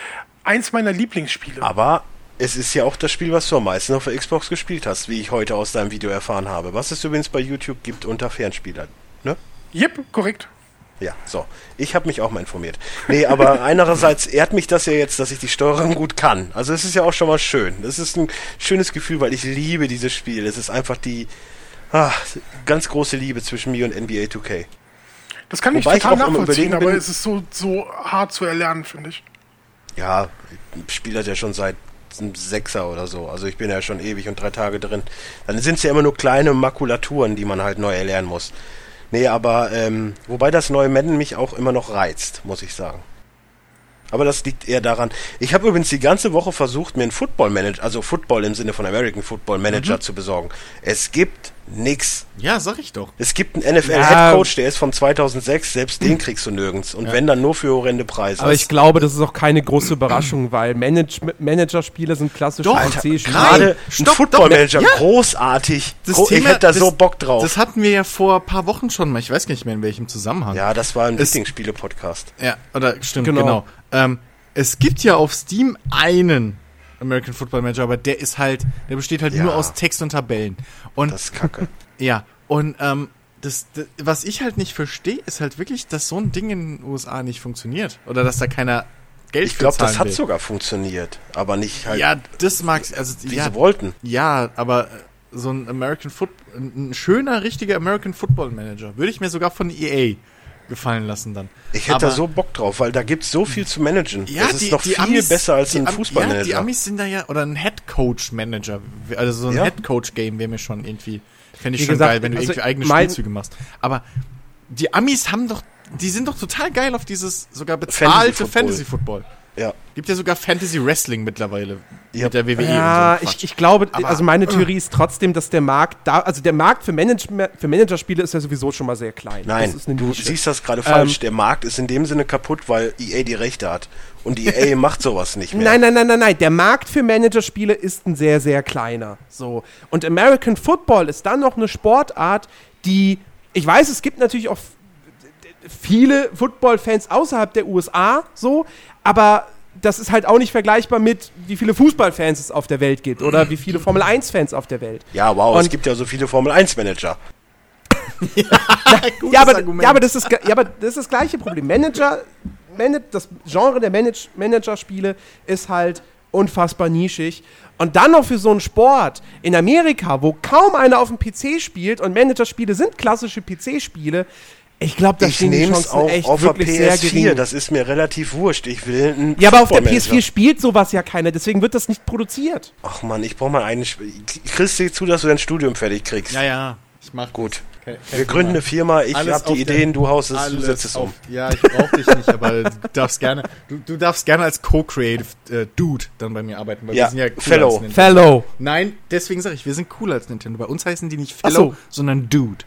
eins meiner Lieblingsspiele. Aber es ist ja auch das Spiel, was du am meisten auf der Xbox gespielt hast, wie ich heute aus deinem Video erfahren habe. Was es übrigens bei YouTube gibt unter Fernspielern. Ne? Yep, korrekt. Ja, so. Ich habe mich auch mal informiert. Nee, aber einerseits ehrt mich das ja jetzt, dass ich die Steuerung gut kann. Also es ist ja auch schon mal schön. Das ist ein schönes Gefühl, weil ich liebe dieses Spiel. Es ist einfach die ah, ganz große Liebe zwischen mir und NBA 2K. Das kann ich Wobei ich total auch am nachvollziehen, aber bin- es ist so, so hart zu erlernen, finde ich. Ja, ich spiele das ja schon seit einem Sechser oder so. Also ich bin ja schon ewig und drei Tage drin. Dann sind es ja immer nur kleine Makulaturen, die man halt neu erlernen muss. Nee, aber ähm, wobei das neue Madden mich auch immer noch reizt, muss ich sagen. Aber das liegt eher daran. Ich habe übrigens die ganze Woche versucht, mir einen Football Manager, also Football im Sinne von American Football Manager zu besorgen. Es gibt nix. ja, sag ich doch. Es gibt einen NFL Ja. Head Coach, der ist von 2006, selbst den kriegst du nirgends. Und wenn dann nur für horrende Preise. Aber ich glaube, das ist auch keine große Überraschung, weil Manage Managerspiele sind klassisch Doch, PC-Spiele. Gerade ein stopp, Football Manager, doch, ja. großartig. Das Gro- ich Thema- hätte da das- so Bock drauf. Das hatten wir ja vor ein paar Wochen schon mal. Ich weiß gar nicht mehr, in welchem Zusammenhang. ja, das war ein Lieblingsspiele-Podcast. Ja, oder stimmt, Genau. genau. Ähm, es gibt ja auf Steam einen American Football Manager, aber der ist halt, der besteht halt Ja. nur aus Text und Tabellen. Und Das ist kacke. ja, und ähm, das, das, was ich halt nicht verstehe, ist halt wirklich, dass so ein Ding in den USA nicht funktioniert. Oder dass da keiner Geld Ich glaube, das hat will. sogar funktioniert. Aber nicht halt, Ja, das mag's, also wie ja, sie wollten. ja, aber äh, so ein American Foot, ein ein schöner, richtiger American Football Manager würde ich mir sogar von EA gefallen lassen dann. Ich hätte aber, da so Bock drauf, weil da gibt es so viel zu managen. Ja, das ist die, noch die viel Amis, besser als ein Fußballmanager. Ja, die Amis sind da ja, oder ein Head Coach Manager, also so ein Ja. Head Coach Game wäre mir schon irgendwie, fände ich Wie schon gesagt, geil, wenn du also irgendwie eigene mein- Spielzüge machst. Aber die Amis haben doch, die sind doch total geil auf dieses sogar Fantasy bezahlte Football. Fantasy Football. Ja. Gibt ja sogar Fantasy Wrestling mittlerweile Ja. mit der WWE Ja, und so. ich, ich glaube, Aber- also meine Theorie ist trotzdem, dass der Markt da, also der Markt für, Manage, für Managerspiele ist ja sowieso schon mal sehr klein. Nein, das ist eine du Nische. siehst das gerade falsch. Ähm, Der Markt ist in dem Sinne kaputt, weil EA die Rechte hat. Und EA macht sowas nicht mehr. Nein, nein, nein, nein, nein. Der Markt für Managerspiele ist ein sehr, sehr kleiner. So. Und American Football ist dann noch eine Sportart, die, ich weiß, es gibt natürlich auch viele Football-Fans außerhalb der USA, so, aber das ist halt auch nicht vergleichbar mit, wie viele Fußballfans es auf der Welt gibt oder wie viele Formel-1-Fans auf der Welt. Ja, wow, es Und- gibt ja so viele Formel-1-Manager. Gutes Ja aber, Argument. ja, aber das ist, ja, aber das ist das gleiche Problem. Manager, Mana- das Genre der Manage Managerspiele ist halt unfassbar nischig. Und dann noch für so einen Sport in Amerika, wo kaum einer auf dem PC spielt und Managerspiele sind klassische PC-Spiele, ich glaube, da Ich nehme es Chancen auch echt auf der wirklich sehr PS4. gering. Das ist mir relativ wurscht. Ich will einen Ja, aber auf der Football-Manager. PS4 spielt sowas ja keiner, deswegen wird das nicht produziert. Ach man, ich brauche mal einen. Sp- Kriegst du zu, dass du dein Studium fertig kriegst? Ja, ja. Ich mach Gut. Kein- kein Wir gründen eine Firma, ich habe die Ideen, du haust es, du setzt es um. Ja, ich brauch dich nicht, aber du darfst gerne, du, du darfst gerne als Co-Creative äh, Dude dann bei mir arbeiten, weil Ja, wir sind ja cooler Fellow. als Nintendo. Fellow. Nein, deswegen sage ich, wir sind cooler als Nintendo. Bei uns heißen die nicht Fellow, so. sondern Dude.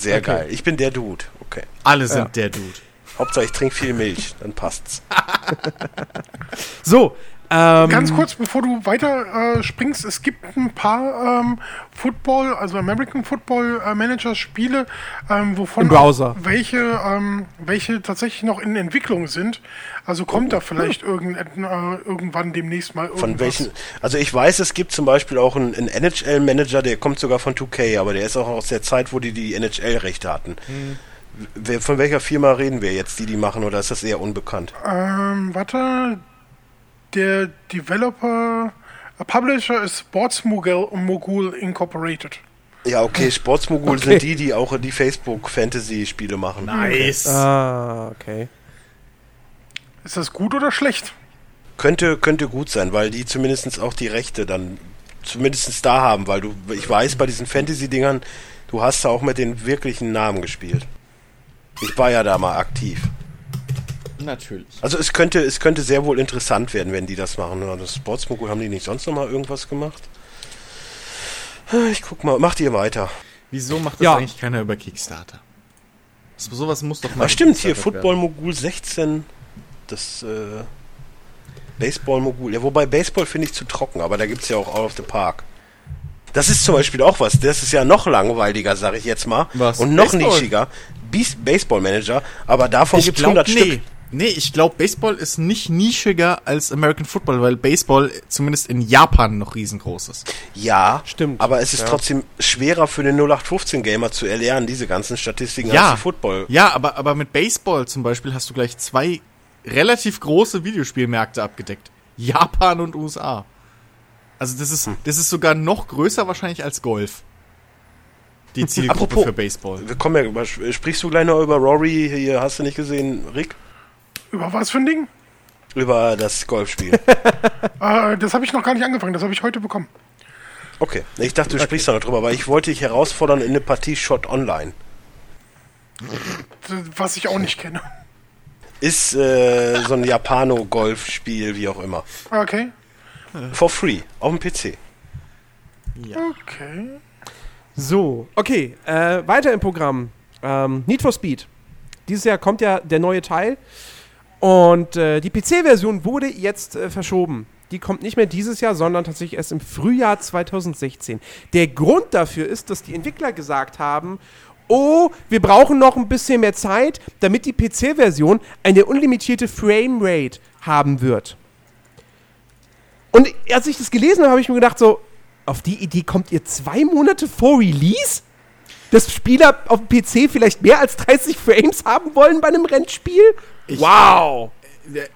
Sehr Okay. geil. Ich bin der Dude. Okay. Alle sind Ja. der Dude. Hauptsache ich trinke viel Milch, dann passt's. So, ähm, Ganz kurz, bevor du weiter äh, springst, es gibt ein paar ähm, Football, also American Football äh, Manager Spiele, ähm, wovon Im Browser. auch welche, ähm, welche tatsächlich noch in Entwicklung sind. Also kommt da vielleicht irgend, äh, irgendwann demnächst mal irgendwas. Von welchen? Also ich weiß, es gibt zum Beispiel auch einen, einen NHL-Manager, der kommt sogar von 2K, aber der ist auch aus der Zeit, wo die die NHL-Rechte hatten. Wer, von welcher Firma reden wir jetzt, die die machen, oder ist das eher unbekannt? Ähm, warte. Der Developer, äh, Publisher ist Sports Mogul, Mogul Incorporated. Ja, okay, Sportsmogul Okay. sind die, die auch die Facebook-Fantasy-Spiele machen. Nice. Ah, okay. Ist das gut oder schlecht? Könnte, könnte gut sein, weil die zumindest auch die Rechte dann zumindest da haben, weil du, ich weiß, bei diesen Fantasy-Dingern, du hast da auch mit den wirklichen Namen gespielt. Ich war ja da mal aktiv. Natürlich. Also es könnte, es könnte sehr wohl interessant werden, wenn die das machen. Das Sportsmogul haben die nicht sonst noch mal irgendwas gemacht? Ich guck mal, macht ihr weiter. Wieso macht das Ja. eigentlich keiner über Kickstarter? So, sowas muss doch mal. Ah, stimmt, hier Football. Mogul 16, das äh, Baseball Mogul. Ja, wobei Baseball finde ich zu trocken, aber da gibt es ja auch Out of the Park. Das ist zum Beispiel auch was, das ist ja noch langweiliger, sag ich jetzt mal. Was? Und noch Baseball? nischiger. Beas- Baseball Manager, aber davon gibt es glaube, 100 nee. Stück. Nee, ich glaube, Baseball ist nicht nischiger als American Football, weil Baseball zumindest in Japan noch riesengroß ist. Ja, Stimmt. aber es ist Ja. trotzdem schwerer für den 0815-Gamer zu erlernen, diese ganzen Statistiken Ja. als die Football. Ja, aber, aber mit Baseball zum Beispiel hast du gleich zwei relativ große Videospielmärkte abgedeckt. Japan und USA. Also das ist, das ist sogar noch größer wahrscheinlich als Golf. Die Zielgruppe Apropos- für Baseball. Wir kommen ja, sprichst du gleich noch über Rory, hier hast du nicht gesehen, Rick? Über was für ein Ding? Über das Golfspiel. Äh, das habe ich noch gar nicht angefangen, das habe ich heute bekommen. Okay, ich dachte, du sprichst da noch drüber, weil ich wollte dich herausfordern in eine Partie Shot Online. Was ich auch nicht kenne. Ist äh, so ein Japano-Golfspiel, wie auch immer. Okay. For free, auf dem PC. Okay. So, okay, äh, weiter im Programm. Ähm, Need for Speed. Dieses Jahr kommt ja der neue Teil. Und äh, die PC-Version wurde jetzt äh, verschoben. Die kommt nicht mehr dieses Jahr, sondern tatsächlich erst im Frühjahr 2016. Der Grund dafür ist, dass die Entwickler gesagt haben, oh, wir brauchen noch ein bisschen mehr Zeit, damit die PC-Version eine unlimitierte Framerate haben wird. Und als ich das gelesen habe, habe ich mir gedacht, so, auf die Idee kommt ihr zwei Monate vor Release? Dass Spieler auf dem PC vielleicht mehr als 30 Frames haben wollen bei einem Rennspiel? Wow!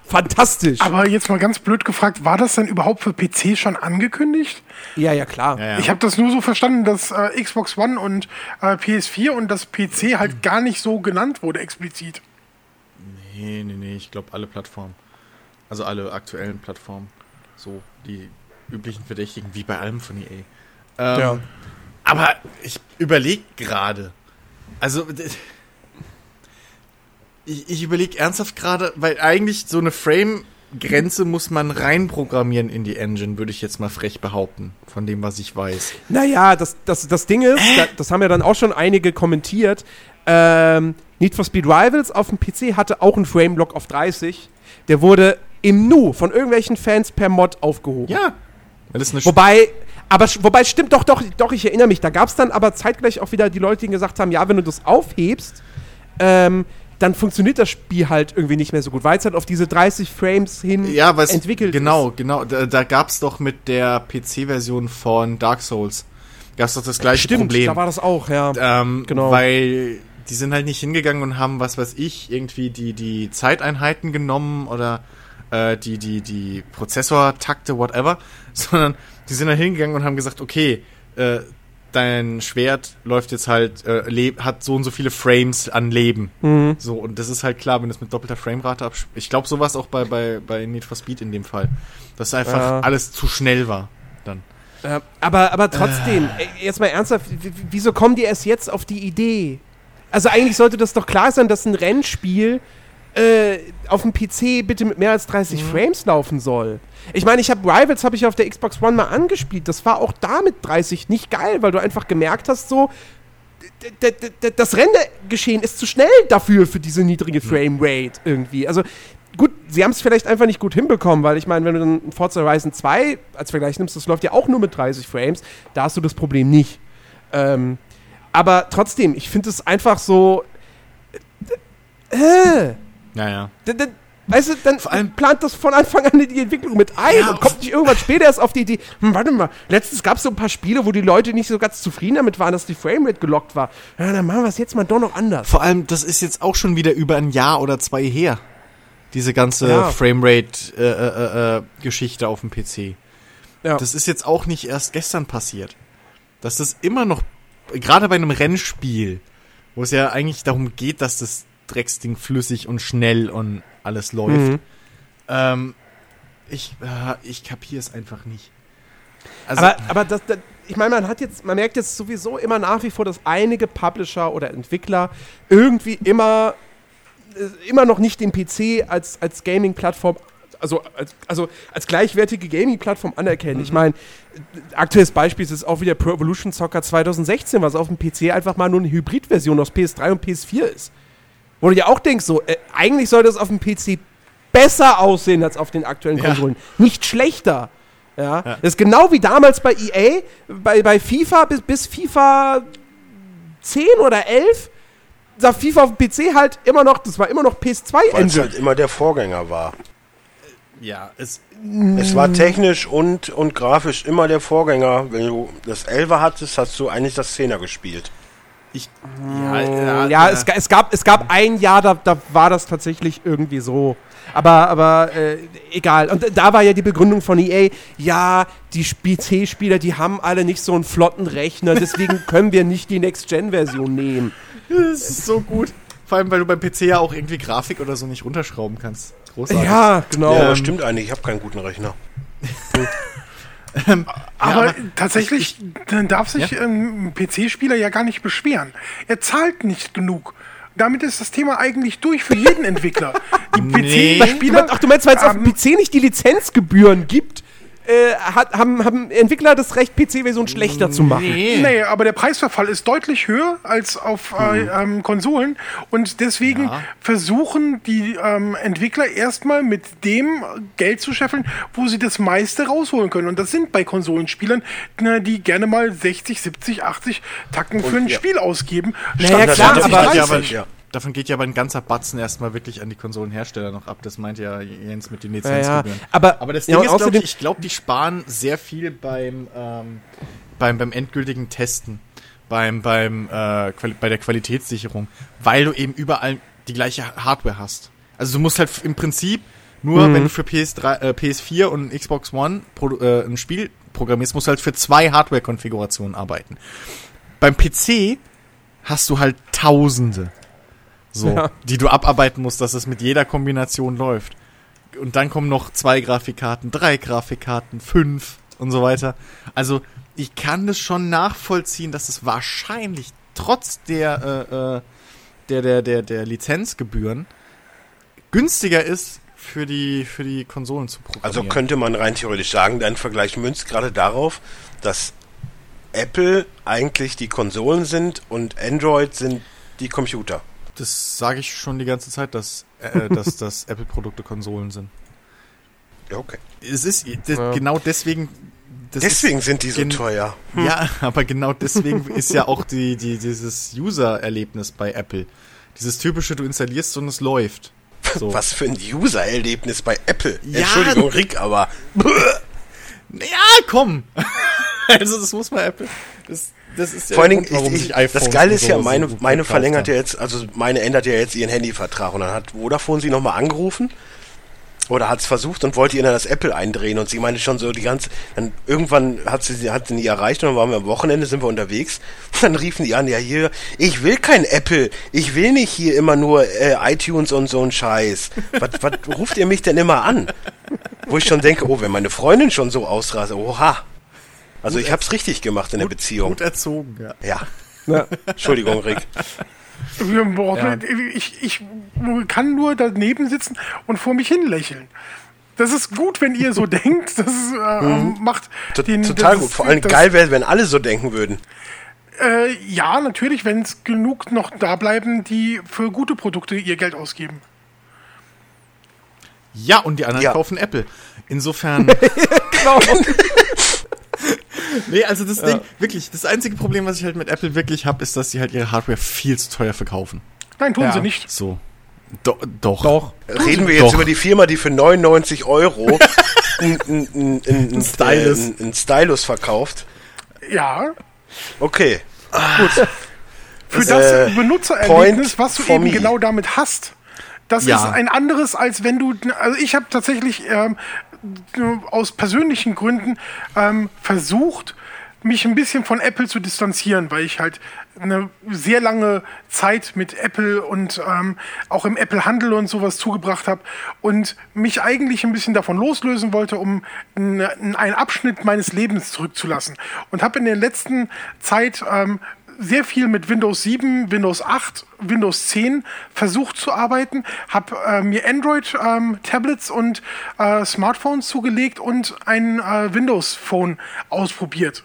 Fantastisch! Aber jetzt mal ganz blöd gefragt, war das denn überhaupt für PC schon angekündigt? ja, ja, klar. Ja, ja. Ich habe das nur so verstanden, dass äh, Xbox One und äh, PS4 und das PC halt gar nicht so genannt wurde explizit. Nee, nee, nee, ich glaube alle Plattformen. Also alle aktuellen Plattformen. So, die üblichen Verdächtigen, wie bei allem von EA. Ähm, Ja. Aber ich überlege gerade. Also, ich, ich überlege ernsthaft gerade, weil eigentlich so eine Frame-Grenze muss man reinprogrammieren in die Engine, würde ich jetzt mal frech behaupten, von dem, was ich weiß. Naja, das, das, das Ding ist, da, das haben ja dann auch schon einige kommentiert. Ähm, Need for Speed Rivals auf dem PC hatte auch einen Frame-Block auf 30. Der wurde im Nu von irgendwelchen Fans per Mod aufgehoben. Ja. Das eine Wobei, aber wobei stimmt doch, doch, doch, ich erinnere mich, da gab es dann aber zeitgleich auch wieder die Leute, die gesagt haben, ja, wenn du das aufhebst, ähm, dann funktioniert das Spiel halt irgendwie nicht mehr so gut, weil es halt auf diese 30 Frames hin Ja, was entwickelt genau, ist. genau. Da, da gab es doch mit der PC-Version von Dark Souls gab es doch das gleiche Stimmt, Problem. da war das auch, ja. ähm, genau. Weil die sind halt nicht hingegangen und haben, was weiß ich, irgendwie die, die Zeiteinheiten genommen oder äh, die, die, die Prozessortakte, whatever, sondern die sind halt hingegangen und haben gesagt, okay, äh, dein Schwert läuft jetzt halt, äh, hat so und so viele Frames an Leben. Mhm. So, und das ist halt klar, wenn du es mit doppelter Framerate absch... Ich glaube, sowas auch bei, bei, bei Need for Speed in dem Fall. Dass einfach Ja. alles zu schnell war. Dann. Ja, aber, aber trotzdem, ey, jetzt mal ernsthaft, wieso kommen die erst jetzt auf die Idee? Also eigentlich sollte das doch klar sein, dass ein Rennspiel äh, auf dem PC bitte mit mehr als 30 Frames laufen soll. Ich meine, ich habe Rivals habe ich auf der Xbox One mal angespielt. Das war auch da mit 30 nicht geil, weil du einfach gemerkt hast, so das Rendergeschehen ist zu schnell dafür für diese niedrige Framerate irgendwie. Also gut, sie haben es vielleicht einfach nicht gut hinbekommen, weil ich meine, wenn du dann Forza Horizon 2 als Vergleich nimmst, das läuft ja auch nur mit 30 Frames, da hast du das Problem nicht. Ähm, aber trotzdem, ich finde es einfach so. Äh, Naja. Weißt du, dann Vor allem- plant das von Anfang an in die Entwicklung mit ein Ja, und kommt nicht irgendwann später erst auf die Idee, hm, warte mal, letztens gab es so ein paar Spiele, wo die Leute nicht so ganz zufrieden damit waren, dass die Framerate gelockt war. Ja, dann machen wir es jetzt mal doch noch anders. Vor allem, das ist jetzt auch schon wieder über ein Jahr oder zwei her. Diese ganze Ja. Framerate-Geschichte auf dem PC. Ja. Das ist jetzt auch nicht erst gestern passiert. Dass das immer noch, gerade bei einem Rennspiel, wo es ja eigentlich darum geht, dass das Drecksding flüssig und schnell und alles läuft. Mhm. Ähm, ich, äh, ich kapiere es einfach nicht. Also, aber aber das, das, ich meine, man hat jetzt, man merkt jetzt sowieso immer nach wie vor, dass einige Publisher oder Entwickler irgendwie immer, äh, immer noch nicht den PC als, als Gaming-Plattform, also als, also als gleichwertige Gaming-Plattform anerkennen. Ich meine, aktuelles Beispiel ist auch wieder Pro Evolution Soccer 2016, was auf dem PC einfach mal nur eine Hybridversion aus PS3 und PS4 ist. Wo du ja auch denkst, so, äh, eigentlich soll das auf dem PC besser aussehen als auf den aktuellen Ja. Konsolen. Nicht schlechter. Ja. Ja. Das ist genau wie damals bei EA, bei, bei FIFA bis, bis FIFA 10 oder 11 sah FIFA auf dem PC halt immer noch, das war immer noch Weil es PS2-Engine. halt immer der Vorgänger war. ja, es, Es war technisch und, und grafisch immer der Vorgänger. Wenn du das 11er hattest, hast du eigentlich das 10er gespielt. Ich, ja, ja, es, ga- es, gab, es gab ein Jahr, da, da war das tatsächlich irgendwie so. Aber, aber äh, egal. Und da war ja die Begründung von EA, ja, die PC-Spieler, die haben alle nicht so einen flotten Rechner, deswegen können wir nicht die Next-Gen-Version nehmen. Das ist so gut. Vor allem, weil du beim PC ja auch irgendwie Grafik oder so nicht runterschrauben kannst. Großartig. Ja, genau. Ja, Ähm, das stimmt eigentlich. Ich habe keinen guten Rechner. Aber, aber tatsächlich dann darf sich ähm, ein PC-Spieler ja gar nicht beschweren. Er zahlt nicht genug. Damit ist das Thema eigentlich durch für jeden Entwickler. Die Nee. PC-Spieler. Ach, du meinst, weil es auf dem ähm, PC nicht die Lizenzgebühren gibt, äh, hat, haben, haben Entwickler das Recht, PC-Version schlechter zu machen. Nee. Nee, aber der Preisverfall ist deutlich höher als auf äh, ähm, Konsolen und deswegen Ja. versuchen die ähm, Entwickler erstmal mit dem Geld zu scheffeln, wo sie das meiste rausholen können. Und das sind bei Konsolenspielern, na, die gerne mal 60, 70, 80 Tacken für ein ja. Spiel ausgeben. Naja, statt klar, 20, aber- ja, 30. aber, ja. Davon geht ja aber ein ganzer Batzen erstmal wirklich an die Konsolenhersteller noch ab. Das meint ja Jens mit den Ja, ja. Lizenzgebühren. Aber, Aber das ja, Ding und ist, glaube ich, ich glaube, die sparen sehr viel beim, ähm, beim, beim endgültigen Testen, beim, beim, äh, bei der Qualitätssicherung, weil du eben überall die gleiche Hardware hast. Also du musst halt im Prinzip nur, wenn du für PS3, äh, PS4 und Xbox One äh, ein Spiel programmierst, musst du halt für zwei Hardware-Konfigurationen arbeiten. Beim PC hast du halt Tausende, so, Ja. die du abarbeiten musst, dass es mit jeder Kombination läuft. Und dann kommen noch zwei Grafikkarten, drei Grafikkarten, fünf und so weiter. Also ich kann das schon nachvollziehen, dass es wahrscheinlich trotz der, äh, äh, der, der, der, der Lizenzgebühren günstiger ist, für die, für die Konsolen zu programmieren. Also könnte man rein theoretisch sagen, dein Vergleich münzt gerade darauf, dass Apple eigentlich die Konsolen sind und Android sind die Computer. Das sage ich schon die ganze Zeit, dass, äh, dass, dass Apple-Produkte Konsolen sind. Ja, okay. Es ist das, Ja. genau deswegen. Das Deswegen ist, sind die so gen- teuer. Ja, aber genau deswegen ist ja auch die, die, dieses User-Erlebnis bei Apple. Dieses typische, du installierst und es läuft. So. Was für ein User-Erlebnis bei Apple. Ja. Entschuldigung, Rick, aber Ja, komm! also das muss man Apple. Das, das ist ja vor allen Dingen, warum ich, ich, das Geile ist ja, meine, so meine verlängert ja jetzt, also meine ändert ja jetzt ihren Handyvertrag und dann hat Vodafone sie nochmal angerufen oder hat es versucht und wollte ihr dann das Apple eindrehen und sie meinte schon so die ganze, dann irgendwann hat sie sie hat sie nie erreicht und dann waren wir am Wochenende, sind wir unterwegs und dann riefen die an, ja hier, ich will kein Apple, ich will nicht hier immer nur äh, iTunes und so ein Scheiß. Was, was ruft ihr mich denn immer an? Wo ich schon denke, oh, wenn meine Freundin schon so ausrase, oha. Also ich habe es richtig gemacht in der Beziehung. Gut erzogen, ja. Ja. Ja. Entschuldigung, Rick. Wir brauchen- Ja. Ich, ich kann nur daneben sitzen und vor mich hin lächeln. Das ist gut, wenn ihr so denkt. Das äh, macht Mhm. T den. Total das gut. ist- Vor allem das, geil wäre, wenn alle so denken würden. Äh, ja, natürlich, wenn es genug noch da bleiben, die für gute Produkte ihr Geld ausgeben. Ja, und die anderen Ja. kaufen Apple. Insofern. Genau. nee, also das Ding, wirklich, das einzige Problem, was ich halt mit Apple wirklich habe, ist, dass sie halt ihre Hardware viel zu teuer verkaufen. Nein, tun Ja. sie nicht. So. Do doch. Doch. Reden wir jetzt Doch. über die Firma, die für 99 Euro ein, ein, ein, ein, ein, Stylus. Äh, ein, ein Stylus verkauft. Ja, Okay. für Das, das, äh, Benutzererlebnis, Point was du eben me. genau damit hast. Das Ja. ist ein anderes, als wenn du. Also ich habe tatsächlich ähm, aus persönlichen Gründen ähm, versucht, mich ein bisschen von Apple zu distanzieren, weil ich halt eine sehr lange Zeit mit Apple und ähm, auch im Apple-Handel und sowas zugebracht habe und mich eigentlich ein bisschen davon loslösen wollte, um einen Abschnitt meines Lebens zurückzulassen. Und habe in der letzten Zeit ähm, sehr viel mit Windows 7, Windows 8, Windows 10 versucht zu arbeiten, habe äh, mir Android-Tablets und äh, Smartphones zugelegt und ein äh, Windows-Phone ausprobiert.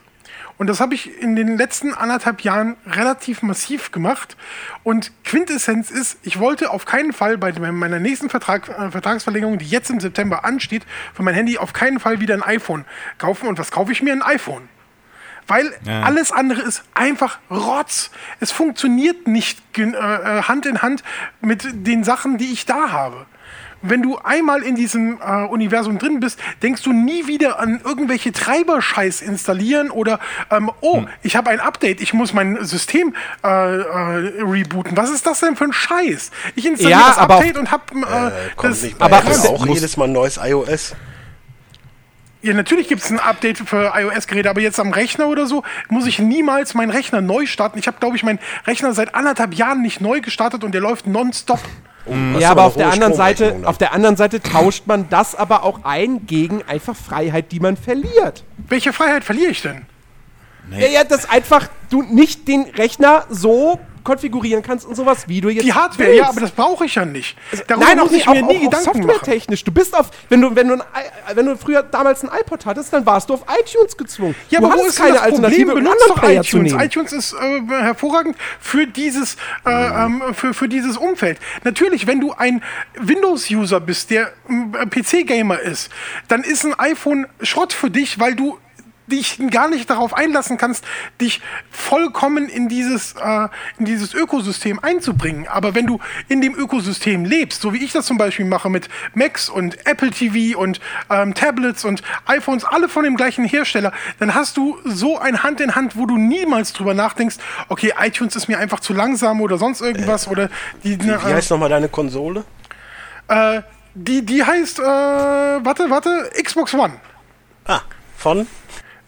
Und das habe ich in den letzten anderthalb Jahren relativ massiv gemacht. Und Quintessenz ist, ich wollte auf keinen Fall bei meiner nächsten Vertrag, äh, Vertragsverlängerung, die jetzt im September ansteht, für mein Handy auf keinen Fall wieder ein iPhone kaufen. Und was kaufe ich mir? Ein iPhone. Weil Ja. alles andere ist einfach Rotz. Es funktioniert nicht äh, äh, Hand in Hand mit den Sachen, die ich da habe. Wenn du einmal in diesem äh, Universum drin bist, denkst du nie wieder an irgendwelche Treiberscheiß installieren oder ähm, oh, Hm. ich habe ein Update, ich muss mein System äh, äh, rebooten. Was ist das denn für ein Scheiß? Ich installiere Ja, das Update und habe äh, Äh, das. nicht bei aber Apple auch jedes Mal ein neues iOS? Ja, natürlich gibt es ein Update für iOS-Geräte, aber jetzt am Rechner oder so muss ich niemals meinen Rechner neu starten. Ich habe, glaube ich, meinen Rechner seit anderthalb Jahren nicht neu gestartet und der läuft nonstop. Hast Ja, du aber eine auf der anderen Seite, dann? auf der anderen Seite tauscht man das aber auch ein gegen einfach Freiheit, die man verliert. Welche Freiheit verliere ich denn? Ja, ja, dass einfach du nicht den Rechner so konfigurieren kannst und sowas, wie du jetzt Die Hardware, willst. ja, aber das brauche ich ja nicht. Darüber Nein, auch nicht, ich auch, mir nie auch, auch softwaretechnisch. Du bist auf, wenn du, wenn du, ein, wenn du früher damals ein iPod hattest, dann warst du auf iTunes gezwungen. Ja, du aber wo hattest ist denn das Problem? irgendeinen Benutzt doch Player iTunes. iTunes ist äh, hervorragend für dieses, äh, ähm, für, für dieses Umfeld. Natürlich, wenn du ein Windows-User bist, der ähm, PC-Gamer ist, dann ist ein iPhone Schrott für dich, weil du dich gar nicht darauf einlassen kannst, dich vollkommen in dieses, äh, in dieses Ökosystem einzubringen. Aber wenn du in dem Ökosystem lebst, so wie ich das zum Beispiel mache mit Macs und Apple TV und ähm, Tablets und iPhones, alle von dem gleichen Hersteller, dann hast du so ein Hand in Hand, wo du niemals drüber nachdenkst, okay, iTunes ist mir einfach zu langsam oder sonst irgendwas oder die, Wie äh, heißt nochmal deine Konsole? äh, die, die heißt, äh, warte, warte, Xbox One, Ah, von?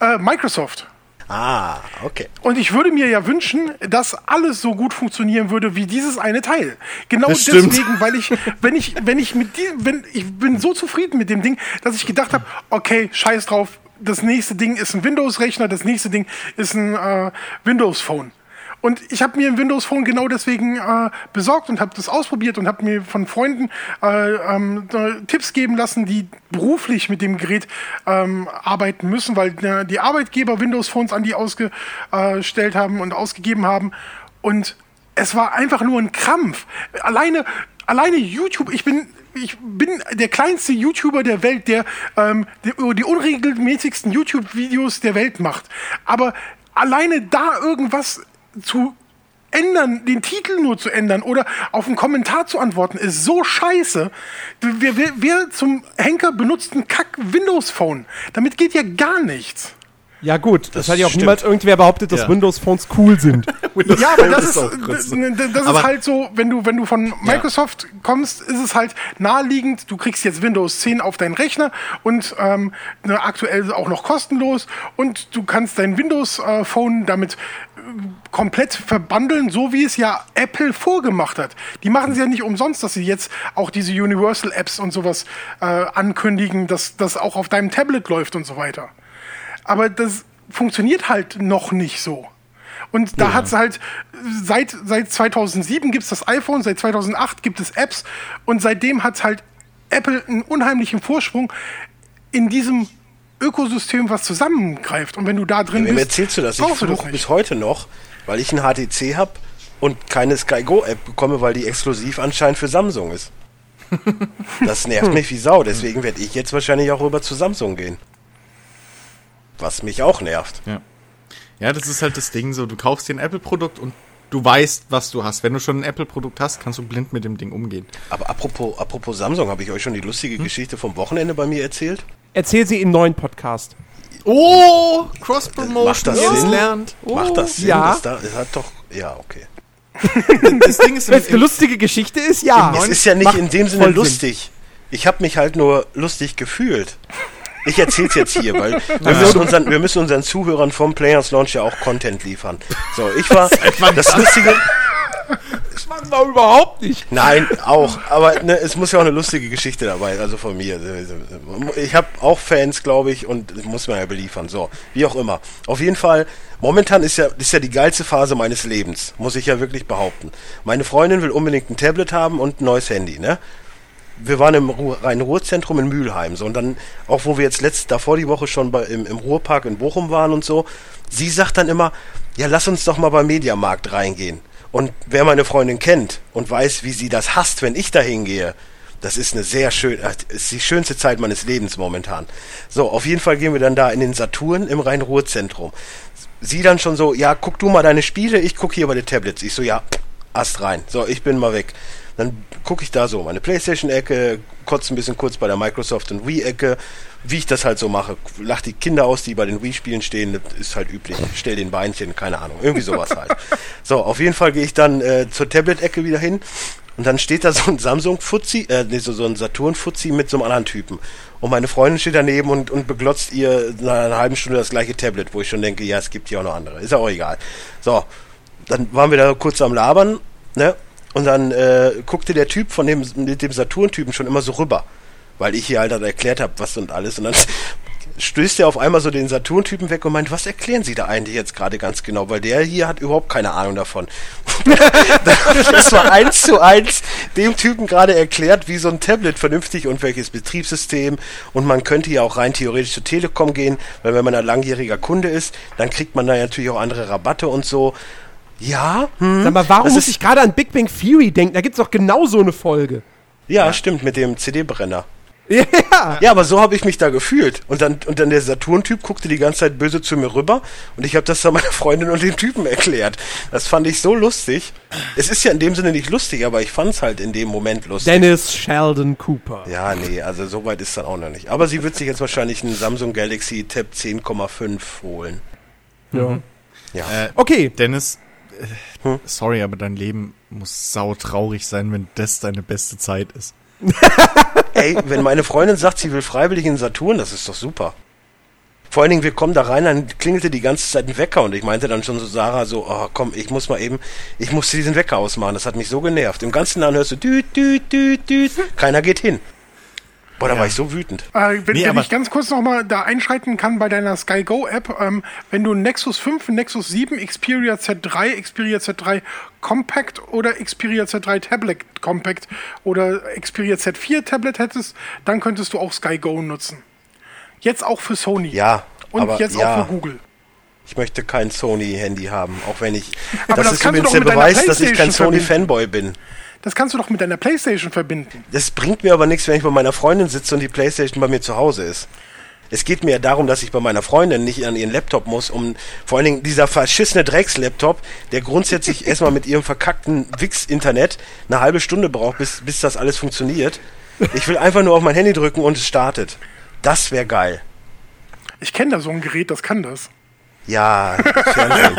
Äh, Microsoft. Ah, okay. Und ich würde mir ja wünschen, dass alles so gut funktionieren würde wie dieses eine Teil. Genau deswegen, weil ich, wenn ich, wenn ich mit die, wenn ich bin so zufrieden mit dem Ding, dass ich gedacht habe, okay, scheiß drauf, das nächste Ding ist ein Windows-Rechner, das nächste Ding ist ein äh, Windows-Phone. Und ich habe mir ein Windows Phone genau deswegen äh, besorgt und habe das ausprobiert und habe mir von Freunden äh, äh, Tipps geben lassen, die beruflich mit dem Gerät ähm, arbeiten müssen, weil äh, die Arbeitgeber Windows Phones an die ausgestellt haben und ausgegeben haben. Und es war einfach nur ein Krampf. Alleine, alleine YouTube, ich bin ich bin der kleinste YouTuber der Welt, der ähm, die, die unregelmäßigsten YouTube-Videos der Welt macht. Aber alleine da irgendwas zu ändern, den Titel nur zu ändern oder auf einen Kommentar zu antworten, ist so scheiße. Wer, wer, wer zum Henker benutzt ein Kack-Windows-Phone? Damit geht ja gar nichts. Ja gut, das, Das hat ja auch stimmt. niemals irgendwer behauptet, dass Ja. Windows-Phones cool sind. Ja, aber das ist, das, das ist Aber- halt so, wenn du, wenn du von Microsoft kommst, ist es halt naheliegend, du kriegst jetzt Windows 10 auf deinen Rechner und ähm, ne, aktuell auch noch kostenlos und du kannst dein Windows-Phone damit äh, komplett verbandeln, so wie es ja Apple vorgemacht hat. Die machen es ja nicht umsonst, dass sie jetzt auch diese Universal-Apps und sowas äh, ankündigen, dass das auch auf deinem Tablet läuft und so weiter. Aber das funktioniert halt noch nicht so. Und da hat es halt, seit, seit 2007 gibt es das iPhone, seit 2008 gibt es Apps und seitdem hat halt Apple einen unheimlichen Vorsprung in diesem Ökosystem, was zusammengreift. Und wenn du da drin Wem bist, erzählst du das? Ich nicht. bis heute noch, weil ich ein HTC habe und keine Sky Go App bekomme, weil die exklusiv anscheinend für Samsung ist. Das nervt mich wie Sau, deswegen werde ich jetzt wahrscheinlich auch rüber zu Samsung gehen. Was mich auch nervt. Ja. Ja, das ist halt das Ding so, du kaufst dir ein Apple-Produkt und du weißt, was du hast. Wenn du schon ein Apple-Produkt hast, kannst du blind mit dem Ding umgehen. Aber apropos, apropos Samsung, habe ich euch schon die lustige Hm? Geschichte vom Wochenende bei mir erzählt? Erzähl sie im neuen Podcast. Oh, Cross-Promotion, Macht das Sinn? lernt. Macht das Sinn? ja. Das, da, das hat doch. Ja, okay. Das Ding ist, Wenn es eine lustige Geschichte ist, ja. Es ist ja nicht in dem Sinne lustig. Ich habe mich halt nur lustig gefühlt. Ich erzähl's jetzt hier, weil wir müssen, unseren, wir müssen unseren Zuhörern vom Players Launch ja auch Content liefern. So, ich war das Lustige. Das machen wir überhaupt nicht. Nein, auch. Aber ne, es muss ja auch eine lustige Geschichte dabei, also von mir. Ich habe auch Fans, glaube ich, und muss man ja beliefern. So, wie auch immer. Auf jeden Fall, momentan ist ja, ist ja die geilste Phase meines Lebens, muss ich ja wirklich behaupten. Meine Freundin will unbedingt ein Tablet haben und ein neues Handy, ne? wir waren im Ruhr- Rhein-Ruhr-Zentrum in Mülheim. So, und dann, auch wo wir jetzt letzt, davor die Woche schon bei, im, im Ruhrpark in Bochum waren und so, sie sagt dann immer, ja, lass uns doch mal beim Mediamarkt reingehen. Und wer meine Freundin kennt und weiß, wie sie das hasst, wenn ich da hingehe, das ist eine sehr schön, äh, ist die schönste Zeit meines Lebens momentan. So, auf jeden Fall gehen wir dann da in den Saturn im Rhein-Ruhr-Zentrum. Sie dann schon so, ja, guck du mal deine Spiele, ich guck hier bei den Tablets. Ich so, ja, Ast rein. So, ich bin mal weg. Dann gucke ich da so meine Playstation-Ecke, kotze ein bisschen kurz bei der Microsoft und Wii-Ecke, wie ich das halt so mache. Lach die Kinder aus, die bei den Wii-Spielen stehen, das ist halt üblich. Stell den Beinchen, keine Ahnung, irgendwie sowas halt. So, auf jeden Fall gehe ich dann äh, zur Tablet-Ecke wieder hin und dann steht da so ein Samsung-Fuzzi, äh, nee, so, so ein Saturn-Fuzzi mit so einem anderen Typen. Und meine Freundin steht daneben und, und beglotzt ihr nach einer halben Stunde das gleiche Tablet, wo ich schon denke, ja, es gibt hier auch noch andere. Ist ja auch egal. So, dann waren wir da kurz am Labern, ne? Und dann äh, guckte der Typ von dem mit dem Saturn-Typen schon immer so rüber, weil ich hier halt dann erklärt habe, was und alles. Und dann stößt er auf einmal so den Saturn-Typen weg und meint, was erklären Sie da eigentlich jetzt gerade ganz genau? Weil der hier hat überhaupt keine Ahnung davon. das war eins zu eins dem Typen gerade erklärt, wie so ein Tablet vernünftig und welches Betriebssystem. Und man könnte ja auch rein theoretisch zur Telekom gehen, weil wenn man ein langjähriger Kunde ist, dann kriegt man da natürlich auch andere Rabatte und so. Ja, hm, Sag mal, warum muss ich gerade an Big Bang Theory denken? Da gibt's doch genau so eine Folge. Ja, stimmt, mit dem CD-Brenner. Ja. Ja, aber so habe ich mich da gefühlt. Und dann, und dann der Saturn-Typ guckte die ganze Zeit böse zu mir rüber und ich habe das dann meiner Freundin und dem Typen erklärt. Das fand ich so lustig. Es ist ja in dem Sinne nicht lustig, aber ich fand es halt in dem Moment lustig. Dennis Sheldon Cooper. ja, nee, also so weit ist dann auch noch nicht. Aber sie wird sich jetzt wahrscheinlich einen Samsung Galaxy Tab 10,5 holen. Ja. Ja. Äh, Okay, Dennis, äh, sorry, aber dein Leben muss sautraurig sein, wenn das deine beste Zeit ist. Ey, wenn meine Freundin sagt, sie will freiwillig in Saturn, das ist doch super. Vor allen Dingen, wir kommen da rein, dann klingelte die ganze Zeit ein Wecker und ich meinte dann schon so, Sarah, so, oh, komm, ich muss mal eben, ich musste diesen Wecker ausmachen, das hat mich so genervt. Im ganzen Laden hörst du, düt, düt, düt, düt, keiner geht hin. Boah, da war ich so wütend. Äh, wenn Nee, wenn ich ganz kurz nochmal da einschreiten kann bei deiner Sky Go App, ähm, wenn du ein Nexus 5, ein Nexus 7, Xperia Z3, Xperia Z3 Compact oder Xperia Z3 Tablet Compact oder Xperia Z4 Tablet hättest, dann könntest du auch Sky Go nutzen. Jetzt auch für Sony. Ja, Und aber jetzt ja, auch für Google. ich möchte kein Sony-Handy haben, auch wenn ich, Aber das, das ist kannst du übrigens doch der Beweis, dass ich kein. Sony-Fanboy bin. Das kannst du doch mit deiner Playstation verbinden. Das bringt mir aber nichts, wenn ich bei meiner Freundin sitze und die Playstation bei mir zu Hause ist. Es geht mir ja darum, dass ich bei meiner Freundin nicht an ihren Laptop muss, um vor allen Dingen dieser verschissene Dreckslaptop, der grundsätzlich erstmal mit ihrem verkackten Wix-Internet eine halbe Stunde braucht, bis, bis das alles funktioniert. Ich will einfach nur auf mein Handy drücken und es startet. Das wäre geil. Ich kenne da so ein Gerät, das kann das. Ja, Fernsehen.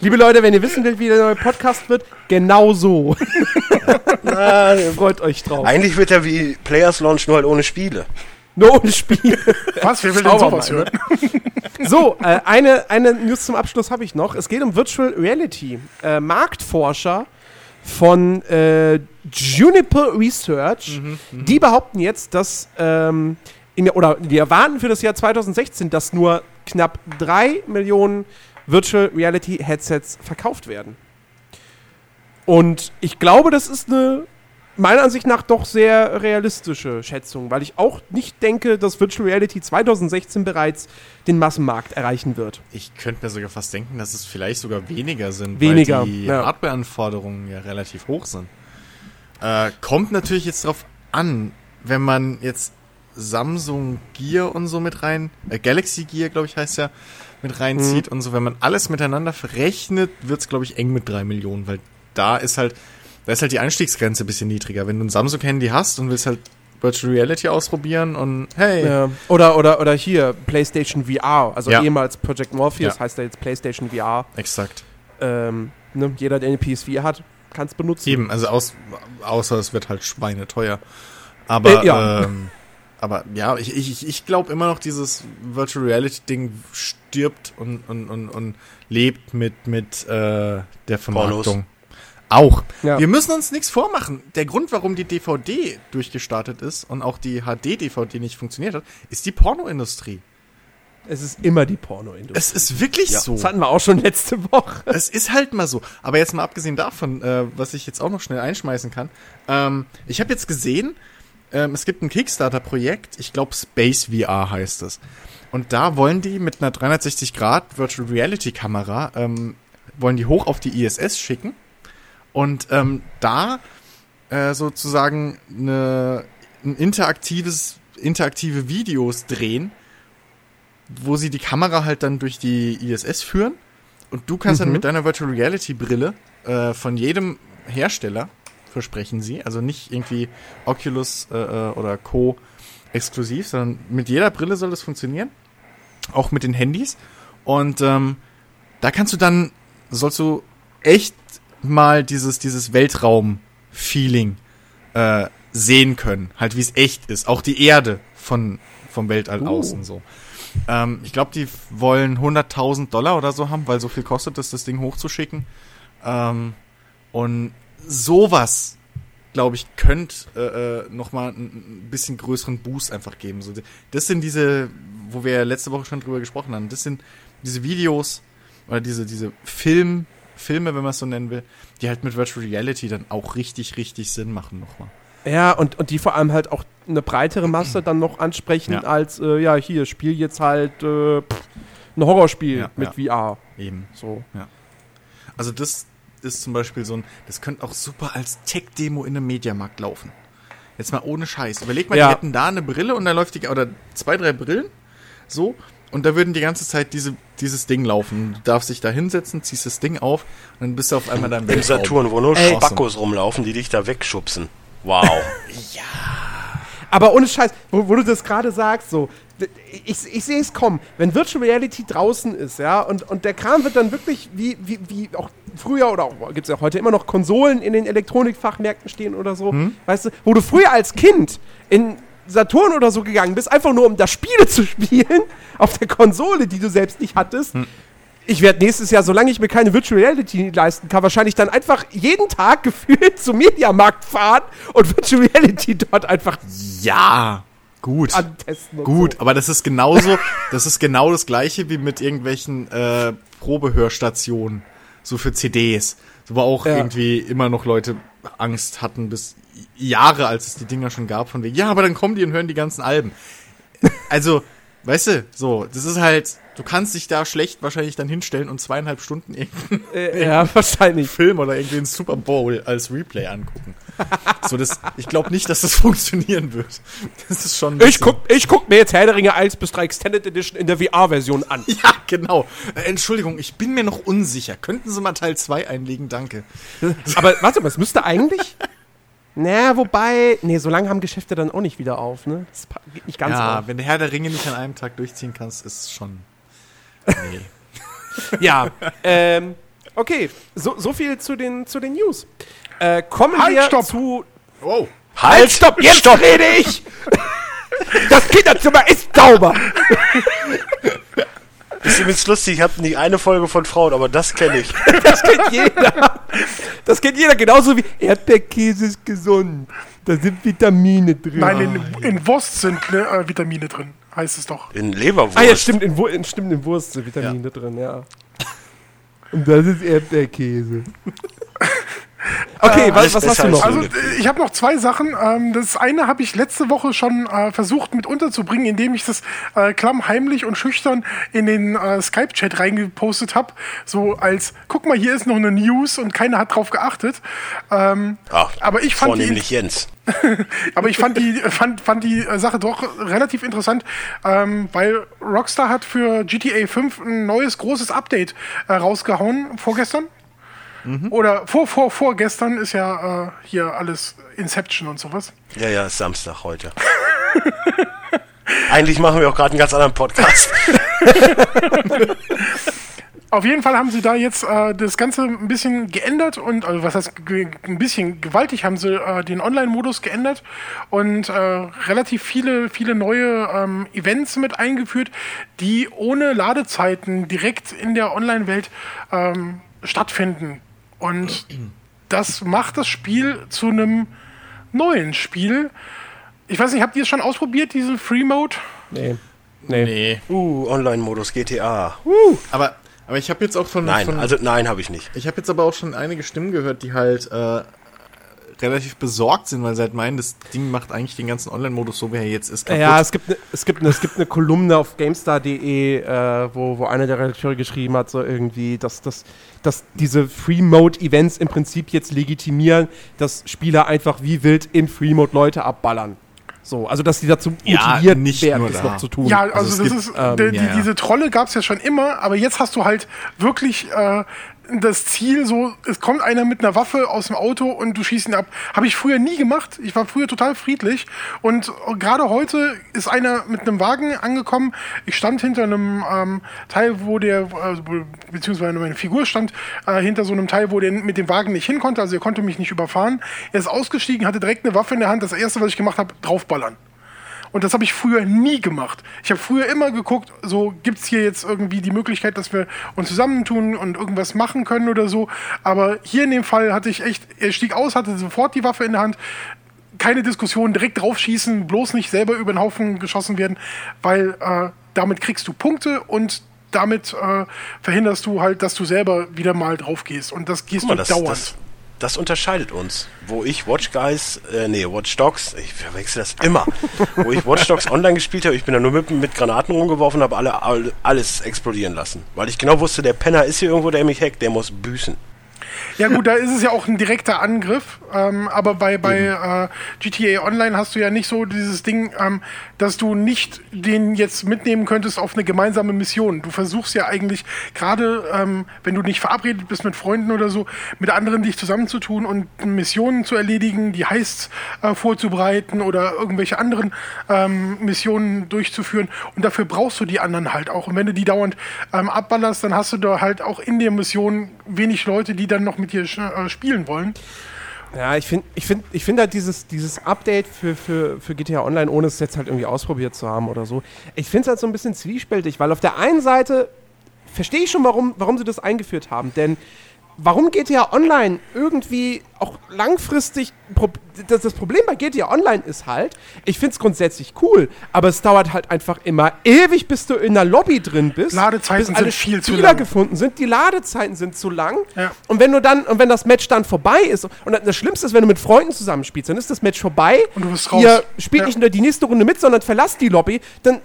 liebe Leute, wenn ihr wissen wollt, wie der neue Podcast wird, genau so. Na, Freut euch drauf. eigentlich wird er wie Players Launch nur halt ohne Spiele. Nur ohne Spiel. Was? Wer will denn wir sowas mal, hören? So, äh, eine, eine News zum Abschluss habe ich noch. Es geht um Virtual Reality. Äh, Marktforscher von äh, Juniper Research, die behaupten jetzt, dass ähm, in, der- oder wir erwarten für das Jahr 2016, dass nur knapp 3 Millionen Virtual Reality Headsets verkauft werden. Und ich glaube, das ist eine meiner Ansicht nach doch sehr realistische Schätzung, weil ich auch nicht denke, dass Virtual Reality 2016 bereits den Massenmarkt erreichen wird. Ich könnte mir sogar fast denken, dass es vielleicht sogar weniger sind, Weniger, weil die ja. Hardware-Anforderungen ja relativ hoch sind. Äh, kommt natürlich jetzt drauf an, wenn man jetzt Samsung Gear und so mit rein, äh, Galaxy Gear, glaube ich, heißt ja, mit reinzieht Mhm. und so, wenn man alles miteinander verrechnet, wird es, glaube ich, eng mit drei Millionen, weil da ist halt, da ist halt die Einstiegsgrenze ein bisschen niedriger. Wenn du ein Samsung-Handy hast und willst halt Virtual Reality ausprobieren und hey, Ja. Oder, oder, oder hier, PlayStation VR, also Ja. ehemals Project Morpheus, Ja. heißt ja jetzt PlayStation VR. exakt. Ähm, ne, jeder, der eine PS4 hat, kann es benutzen. Eben, also aus, außer es wird halt schweineteuer. Aber Äh, ja. ähm, aber ja, ich, ich, ich glaube immer noch, dieses Virtual Reality Ding stirbt und, und, und, und lebt mit, mit äh, der Vermarktung. Auch. Ja. Wir müssen uns nichts vormachen. Der Grund, warum die DVD durchgestartet ist und auch die HD-DVD nicht funktioniert hat, ist die Pornoindustrie. Es ist immer die Pornoindustrie. Es ist wirklich Ja. so. Das hatten wir auch schon letzte Woche. Es ist halt mal so. Aber jetzt mal abgesehen davon, äh, was ich jetzt auch noch schnell einschmeißen kann. Ähm, ich habe jetzt gesehen, ähm, es gibt ein Kickstarter-Projekt, ich glaube Space VR heißt es. Und da wollen die mit einer 360 Grad Virtual Reality Kamera, ähm, wollen die hoch auf die ISS schicken und ähm, da äh, sozusagen eine, ein interaktives, interaktive Videos drehen, wo sie die Kamera halt dann durch die ISS führen und du kannst dann Mhm. mit deiner Virtual Reality Brille äh, von jedem Hersteller, versprechen sie, also nicht irgendwie Oculus äh, äh, oder Co. exklusiv, sondern mit jeder Brille soll das funktionieren, auch mit den Handys. Und ähm, da kannst du dann, sollst du echt mal dieses, dieses Weltraum-Feeling äh, sehen können, halt wie es echt ist, auch die Erde von, vom Weltall Uh. außen so. Ähm, ich glaube, die wollen 100.000 Dollar oder so haben, weil so viel kostet es, das Ding hochzuschicken. Ähm, und sowas, glaube ich, könnte äh, äh, noch mal ein, bisschen größeren Boost einfach geben. So, das sind diese, wo wir letzte Woche schon drüber gesprochen haben, das sind diese Videos oder diese, diese Film, Filme, wenn man es so nennen will, die halt mit Virtual Reality dann auch richtig, richtig Sinn machen nochmal. Ja, und, und die vor allem halt auch eine breitere Masse dann noch ansprechen, Ja. als, äh, ja, hier, spiel jetzt halt äh, pff, ein Horrorspiel Ja, mit VR. Eben. So. Also das ist zum Beispiel so ein, das könnte auch super als Tech-Demo in einem Mediamarkt laufen. Jetzt mal ohne Scheiß. Überleg mal, Ja. die hätten da eine Brille und da läuft die, oder zwei, drei Brillen, so, und da würden die ganze Zeit diese, dieses Ding laufen. Du darfst dich da hinsetzen, ziehst das Ding auf und dann bist du auf einmal da im. Saturn, wo nur Ey. Spackos rumlaufen, die dich da wegschubsen. Wow. Aber ohne Scheiß, wo, wo du das gerade sagst, so, ich, ich sehe es kommen. Wenn Virtual Reality draußen ist, ja, und, und der Kram wird dann wirklich, wie, wie, wie auch früher oder gibt es ja heute immer noch Konsolen in den Elektronikfachmärkten stehen oder so, weißt du, wo du früher als Kind in Saturn oder so gegangen bist, einfach nur um da Spiele zu spielen, auf der Konsole, die du selbst nicht hattest. Ich werde nächstes Jahr, solange ich mir keine Virtual Reality leisten kann, wahrscheinlich dann einfach jeden Tag gefühlt zum Mediamarkt fahren und Virtual Reality dort einfach Ja, gut. antesten. Gut, So. aber das ist genauso, das ist genau das gleiche wie mit irgendwelchen äh, Probehörstationen, so für CDs, so, wo auch Ja. irgendwie immer noch Leute Angst hatten bis Jahre, als es die Dinger schon gab, von wegen, ja, aber dann kommen die und hören die ganzen Alben. Also, weißt du, so, das ist halt, du kannst dich da schlecht wahrscheinlich dann hinstellen und zweieinhalb Stunden irgendeinen Äh, ja, wahrscheinlich. Film oder irgendwie einen Super Bowl als Replay angucken. So, das, ich glaube nicht, dass das funktionieren wird. Das ist schon. Ich guck, ich guck mir jetzt Herr der Ringe 1 bis 3 Extended Edition in der VR-Version an. Ja, genau. Äh, Entschuldigung, ich bin mir noch unsicher. Könnten Sie mal Teil 2 einlegen? Danke. Aber warte mal, es müsste eigentlich. Na, wobei. Nee, so lange haben Geschäfte dann auch nicht wieder auf, ne? Das geht nicht ganz ja, auf. wenn der Herr der Ringe nicht an einem Tag durchziehen kannst, ist schon. Nee. Ja. ähm, okay, so, so viel zu den, zu den News. Äh, kommen Halt, wir stopp. zu. Wow. Halt, stopp! Jetzt rede ich! Das Kinderzimmer ist sauber! Ist übrigens lustig, ich habe nie eine Folge von Frauen, aber das kenne ich. Das kennt jeder. Das kennt jeder genauso wie Erdbeerkäse ist gesund. Da sind Vitamine drin. Nein, in, in Wurst sind ne, äh, Vitamine drin, heißt es doch. In Leberwurst. Ah ja, stimmt, in, in, stimmt, in Wurst sind Vitamine drin, ja. Und das ist Erdbeerkäse. Okay, was, alles was hast du noch? als Also äh, ich habe noch zwei Sachen. Ähm, das eine habe ich letzte Woche schon äh, versucht mit unterzubringen, indem ich das äh, klammheimlich und schüchtern in den äh, Skype-Chat reingepostet habe. So als, guck mal, hier ist noch eine News und keiner hat drauf geachtet. Ähm, Ach, aber ich fand die, vornehmlich Jens. aber ich fand die, fand, fand die äh, Sache doch relativ interessant, ähm, weil Rockstar hat für GTA 5 ein neues großes Update äh, rausgehauen vorgestern. Oder vor, vor, vorgestern ist ja äh, hier alles Inception und sowas. Ja, ja, ist Samstag heute. Eigentlich machen wir auch gerade einen ganz anderen Podcast. Auf jeden Fall haben sie da jetzt äh, das Ganze ein bisschen geändert und, also was heißt ein bisschen gewaltig, haben sie äh, den Online-Modus geändert und äh, relativ viele, viele neue ähm, Events mit eingeführt, die ohne Ladezeiten direkt in der Online-Welt ähm, stattfinden. Und das macht das Spiel zu einem neuen Spiel. Ich weiß nicht, habt ihr es schon ausprobiert, diesen Free Mode? Nee. Nee. Nee. Uh, Online-Modus GTA. Aber, aber ich habe jetzt auch von. Nein, von, also nein, habe ich nicht. Ich habe jetzt aber auch schon einige Stimmen gehört, die halt äh, relativ besorgt sind, weil sie halt meinen, das Ding macht eigentlich den ganzen Online-Modus so, wie er jetzt ist. Ja, es gibt, ne, es, gibt ne, es gibt eine Kolumne auf GameStar.de, äh, wo, wo einer der Redakteure geschrieben hat, so irgendwie, dass, dass, dass diese Free-Mode-Events im Prinzip jetzt legitimieren, dass Spieler einfach wie wild in Free-Mode Leute abballern. So, also dass die dazu Ja, motiviert nicht werden, nur das da. noch zu tun. Ja, also, Also das gibt, ist, ähm, die, ja, ja. diese Trolle gab es ja schon immer, aber jetzt hast du halt wirklich äh, das Ziel, so, es kommt einer mit einer Waffe aus dem Auto und du schießt ihn ab. Habe ich früher nie gemacht. Ich war früher total friedlich. Und gerade heute ist einer mit einem Wagen angekommen. Ich stand hinter einem ähm, Teil, wo der, äh, beziehungsweise meine Figur stand, äh, hinter so einem Teil, wo der mit dem Wagen nicht hin konnte. Also er konnte mich nicht überfahren. Er ist ausgestiegen, hatte direkt eine Waffe in der Hand. Das erste, was ich gemacht habe, draufballern. Und das habe ich früher nie gemacht. Ich habe früher immer geguckt, so gibt es hier jetzt irgendwie die Möglichkeit, dass wir uns zusammentun und irgendwas machen können oder so. Aber hier in dem Fall hatte ich echt, er stieg aus, hatte sofort die Waffe in der Hand. Keine Diskussion, direkt draufschießen, bloß nicht selber über den Haufen geschossen werden, weil äh, damit kriegst du Punkte und damit äh, verhinderst du halt, dass du selber wieder mal drauf gehst. Und das gehst mal, du das, dauernd. das, das unterscheidet uns. Wo ich Watch Guys, äh, nee, Watch Dogs, ich verwechsel das immer. Wo ich Watch Dogs online gespielt habe, ich bin da nur mit, mit Granaten rumgeworfen und habe alle, alle, alles explodieren lassen. Weil ich genau wusste, der Penner ist hier irgendwo, der mich hackt, der muss büßen. Ja gut, da ist es ja auch ein direkter Angriff, ähm, aber bei, bei äh, GTA Online hast du ja nicht so dieses Ding, ähm, dass du nicht den jetzt mitnehmen könntest auf eine gemeinsame Mission. Du versuchst ja eigentlich gerade, ähm, wenn du nicht verabredet bist mit Freunden oder so, mit anderen dich zusammenzutun und Missionen zu erledigen, die Heists äh, vorzubereiten oder irgendwelche anderen ähm, Missionen durchzuführen. Und dafür brauchst du die anderen halt auch. Und wenn du die dauernd ähm, abballerst, dann hast du da halt auch in der Mission wenig Leute, die dann noch mit dir äh, spielen wollen. Ja, ich finde ich find, ich find halt dieses, dieses Update für, für, für GTA Online, ohne es jetzt halt irgendwie ausprobiert zu haben oder so, ich finde es halt so ein bisschen zwiespältig, weil auf der einen Seite verstehe ich schon, warum, warum sie das eingeführt haben, denn warum GTA Online irgendwie auch langfristig. Das, das Problem bei GTA Online ist halt, ich finde es grundsätzlich cool, aber es dauert halt einfach immer ewig, bis du in der Lobby drin bist. Ladezeiten bis alle sind viel zu Spieler lang. gefunden sind. Die Ladezeiten sind zu lang. Ja. Und wenn du dann, und wenn das Match dann vorbei ist, und das Schlimmste ist, wenn du mit Freunden zusammenspielst, dann ist das Match vorbei. Und du bist raus. Ihr spielt Ja. nicht nur die nächste Runde mit, sondern verlasst die Lobby, dann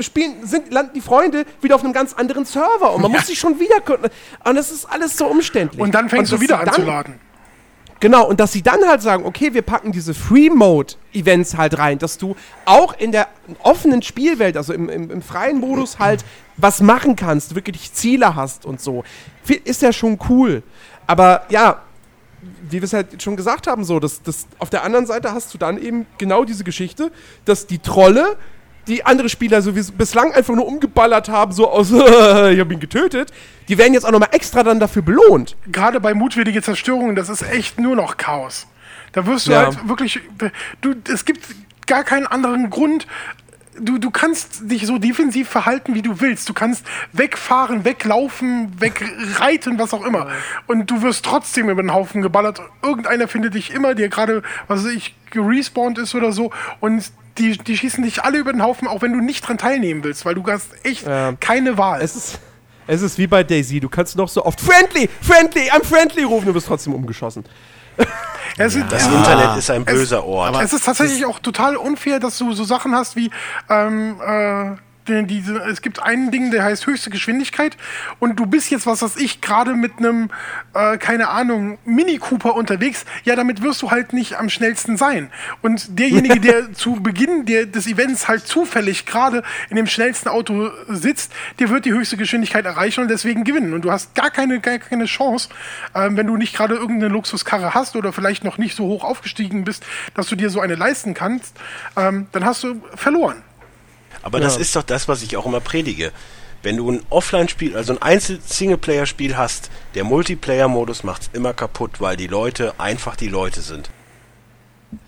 spielen, sind, landen die Freunde wieder auf einem ganz anderen Server und man muss sich schon wieder. Und das ist alles so umständlich. Und dann fängst dass du wieder an zu laden. Genau, und dass sie dann halt sagen, okay, wir packen diese Free-Mode-Events halt rein, dass du auch in der offenen Spielwelt, also im, im, im freien Modus halt was machen kannst, wirklich Ziele hast und so. Ist ja schon cool. Aber ja, wie wir es halt schon gesagt haben, so, dass, dass auf der anderen Seite hast du dann eben genau diese Geschichte, dass die Trolle, die andere Spieler so wie bislang einfach nur umgeballert haben, so aus, ich hab ihn getötet, die werden jetzt auch nochmal extra dann dafür belohnt. Gerade bei mutwillige Zerstörungen, das ist echt nur noch Chaos. Da wirst du Ja. halt wirklich. Du, es gibt gar keinen anderen Grund, du, du kannst dich so defensiv verhalten, wie du willst. Du kannst wegfahren, weglaufen, wegreiten, was auch immer. Und du wirst trotzdem über den Haufen geballert. Irgendeiner findet dich immer, der gerade, was weiß ich, gerespawnt ist oder so. Und die, die schießen dich alle über den Haufen, auch wenn du nicht dran teilnehmen willst, weil du hast echt Ähm, keine Wahl. Es ist, es ist wie bei Daisy. Du kannst noch so oft Friendly, Friendly, I'm Friendly rufen, du wirst trotzdem umgeschossen. es, ist, Das es, Internet ist ein böser Ort. es ist tatsächlich auch total unfair, dass du so Sachen hast wie ähm, äh, diese, es gibt ein Ding, der heißt höchste Geschwindigkeit und du bist jetzt, was weiß ich, gerade mit einem, äh, keine Ahnung, Mini Cooper unterwegs, ja, damit wirst du halt nicht am schnellsten sein. Und derjenige, der zu Beginn der, des Events halt zufällig gerade in dem schnellsten Auto sitzt, der wird die höchste Geschwindigkeit erreichen und deswegen gewinnen. Und du hast gar keine, gar keine Chance, ähm, wenn du nicht gerade irgendeine Luxuskarre hast oder vielleicht noch nicht so hoch aufgestiegen bist, dass du dir so eine leisten kannst, ähm, dann hast du verloren. Aber das ist doch das, was ich auch immer predige. Wenn du ein Offline-Spiel, also ein Einzel-Singleplayer-Spiel hast, der Multiplayer-Modus macht's immer kaputt, weil die Leute einfach die Leute sind.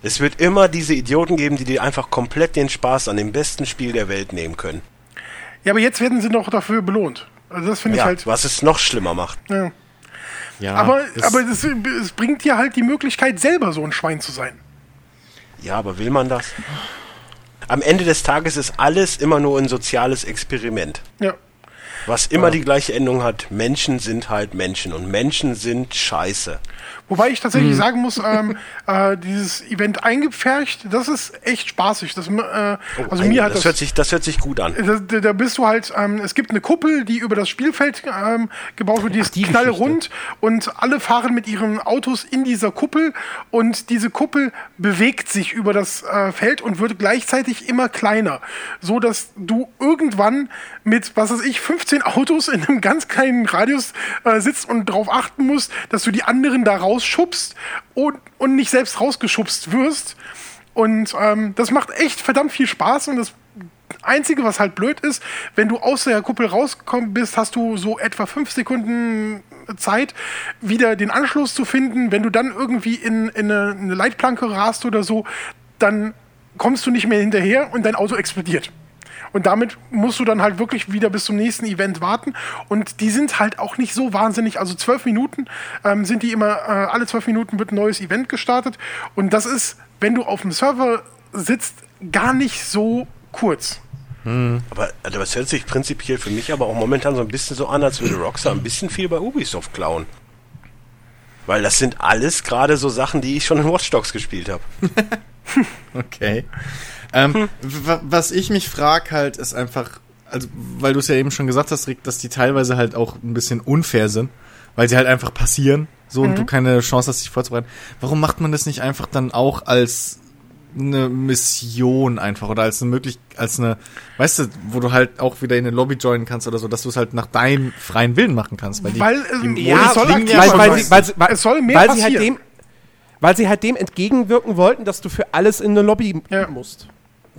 Es wird immer diese Idioten geben, die dir einfach komplett den Spaß an dem besten Spiel der Welt nehmen können. Ja, aber jetzt werden sie noch dafür belohnt. Also das finde ich Ja, halt. was es noch schlimmer macht. Ja. Ja, Aber, das- aber das, es bringt dir halt die Möglichkeit, selber so ein Schwein zu sein. Ja, aber will man das? Am Ende des Tages ist alles immer nur ein soziales Experiment. Ja. Was immer die gleiche Endung hat, Menschen sind halt Menschen und Menschen sind scheiße. Wobei ich tatsächlich sagen muss, ähm, äh, dieses Event eingepfercht, das ist echt spaßig. Das, äh, also mir hat das, das, hört sich, das hört sich gut an. da, da- bist du halt, ähm, es gibt eine Kuppel, die über das Spielfeld ähm, gebaut wird, die ist die knallrund und alle fahren mit ihren Autos in dieser Kuppel und diese Kuppel bewegt sich über das äh, Feld und wird gleichzeitig immer kleiner, so dass du irgendwann mit, was weiß ich, 15 Autos in einem ganz kleinen Radius äh, sitzt und darauf achten musst, dass du die anderen da rausschubst und, und nicht selbst rausgeschubst wirst. Und ähm, das macht echt verdammt viel Spaß und das Einzige, was halt blöd ist, wenn du aus der Kuppel rausgekommen bist, hast du so etwa fünf Sekunden Zeit, wieder den Anschluss zu finden. Wenn du dann irgendwie in, in eine, eine Leitplanke rast oder so, dann kommst du nicht mehr hinterher und dein Auto explodiert. Und damit musst du dann halt wirklich wieder bis zum nächsten Event warten. Und die sind halt auch nicht so wahnsinnig. Also zwölf Minuten ähm, sind die immer, äh, alle zwölf Minuten wird ein neues Event gestartet. Und das ist, wenn du auf dem Server sitzt, gar nicht so kurz. Aber also das hört sich prinzipiell für mich aber auch momentan so ein bisschen so an, als würde Rockstar ein bisschen viel bei Ubisoft klauen. Weil das sind alles gerade so Sachen, die ich schon in Watch Dogs gespielt habe. Okay. Ähm, wa- was ich mich frage halt, ist einfach, also, weil du es ja eben schon gesagt hast, Rick, dass die teilweise halt auch ein bisschen unfair sind, weil sie halt einfach passieren, so und du keine Chance hast, dich vorzubereiten. Warum macht man das nicht einfach dann auch als eine Mission einfach oder als eine möglich als eine weißt du wo du halt auch wieder in eine Lobby joinen kannst oder so dass du es halt nach deinem freien Willen machen kannst weil die, Weil, die ja, soll weil, weil, sie, weil, sie, weil, Es soll mehr weil sie halt passieren. dem weil sie halt dem entgegenwirken wollten, dass du für alles in eine Lobby Ja. musst.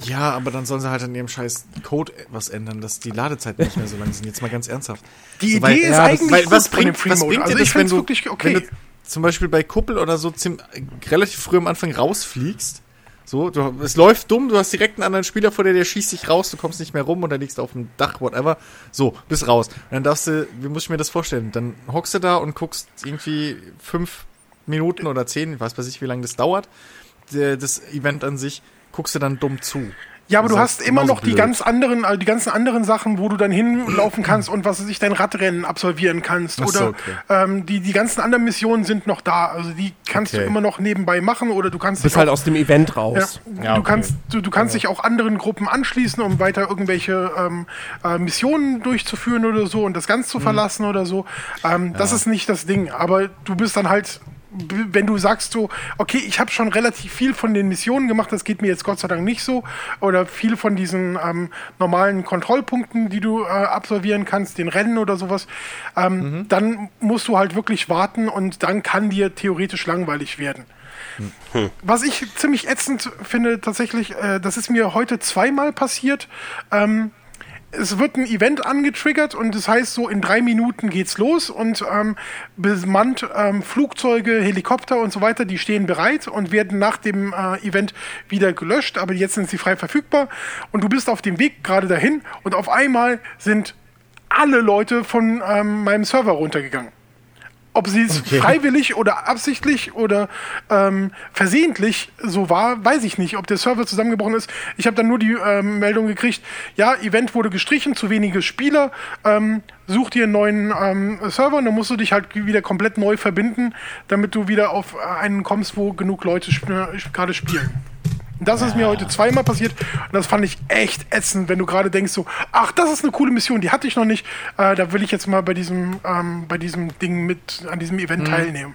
Ja, aber dann sollen sie halt an ihrem scheiß Code was ändern, dass die Ladezeiten nicht mehr so lang sind. Jetzt mal ganz ernsthaft. Die So, Idee weil- ist ja, eigentlich Weil, was bringt, Free was bringt Also dir ich das, wenn du, wirklich wenn okay. du zum Beispiel bei Kuppel oder so relativ früh am Anfang rausfliegst? So, du, es läuft dumm, du hast direkt einen anderen Spieler vor dir, der schießt dich raus, du kommst nicht mehr rum und dann liegst du auf dem Dach, whatever. So, bist raus. Und dann darfst du, wie muss ich mir das vorstellen? Dann hockst du da und guckst irgendwie fünf Minuten oder zehn, ich weiß weiß ich, wie lange das dauert, der, das Event an sich, guckst du dann dumm zu. Ja, aber du hast immer noch die ganz anderen, also die ganzen anderen Sachen, wo du dann hinlaufen kannst und was weiß ich, dein Radrennen absolvieren kannst. Ach so, Oder okay. ähm, die, die ganzen anderen Missionen sind noch da. Also die kannst du Okay. immer noch nebenbei machen oder du kannst Du bist dich halt aus dem Event ja, raus. Ja, du okay. kannst, du, du kannst dich auch anderen Gruppen anschließen, um weiter irgendwelche ähm, äh, Missionen durchzuführen oder so und das ganz Mhm. zu verlassen oder so. Ähm, Das ist nicht das Ding. Aber du bist dann halt, wenn du sagst so, okay, ich habe schon relativ viel von den Missionen gemacht, das geht mir jetzt Gott sei Dank nicht so, oder viel von diesen ähm, normalen Kontrollpunkten, die du äh, absolvieren kannst, den Rennen oder sowas, ähm, Mhm. dann musst du halt wirklich warten und dann kann dir theoretisch langweilig werden. Was ich ziemlich ätzend finde, tatsächlich, äh, das ist mir heute zweimal passiert. Ähm, es wird ein Event angetriggert und das heißt so, in drei Minuten geht's los und ähm, bemannt ähm, Flugzeuge, Helikopter und so weiter, die stehen bereit und werden nach dem äh, Event wieder gelöscht, aber jetzt sind sie frei verfügbar und du bist auf dem Weg gerade dahin und auf einmal sind alle Leute von ähm, meinem Server runtergegangen. Ob sie es Okay. freiwillig oder absichtlich oder ähm, versehentlich so war, weiß ich nicht. Ob der Server zusammengebrochen ist. Ich habe dann nur die ähm, Meldung gekriegt, ja, Event wurde gestrichen, zu wenige Spieler. Ähm, such dir einen neuen ähm, Server und dann musst du dich halt wieder komplett neu verbinden, damit du wieder auf äh, einen kommst, wo genug Leute sp äh, gerade spielen. Das ist mir heute zweimal passiert und das fand ich echt ätzend, wenn du gerade denkst so, ach, das ist eine coole Mission, die hatte ich noch nicht. Äh, da will ich jetzt mal bei diesem, ähm, bei diesem Ding mit, an diesem Event teilnehmen.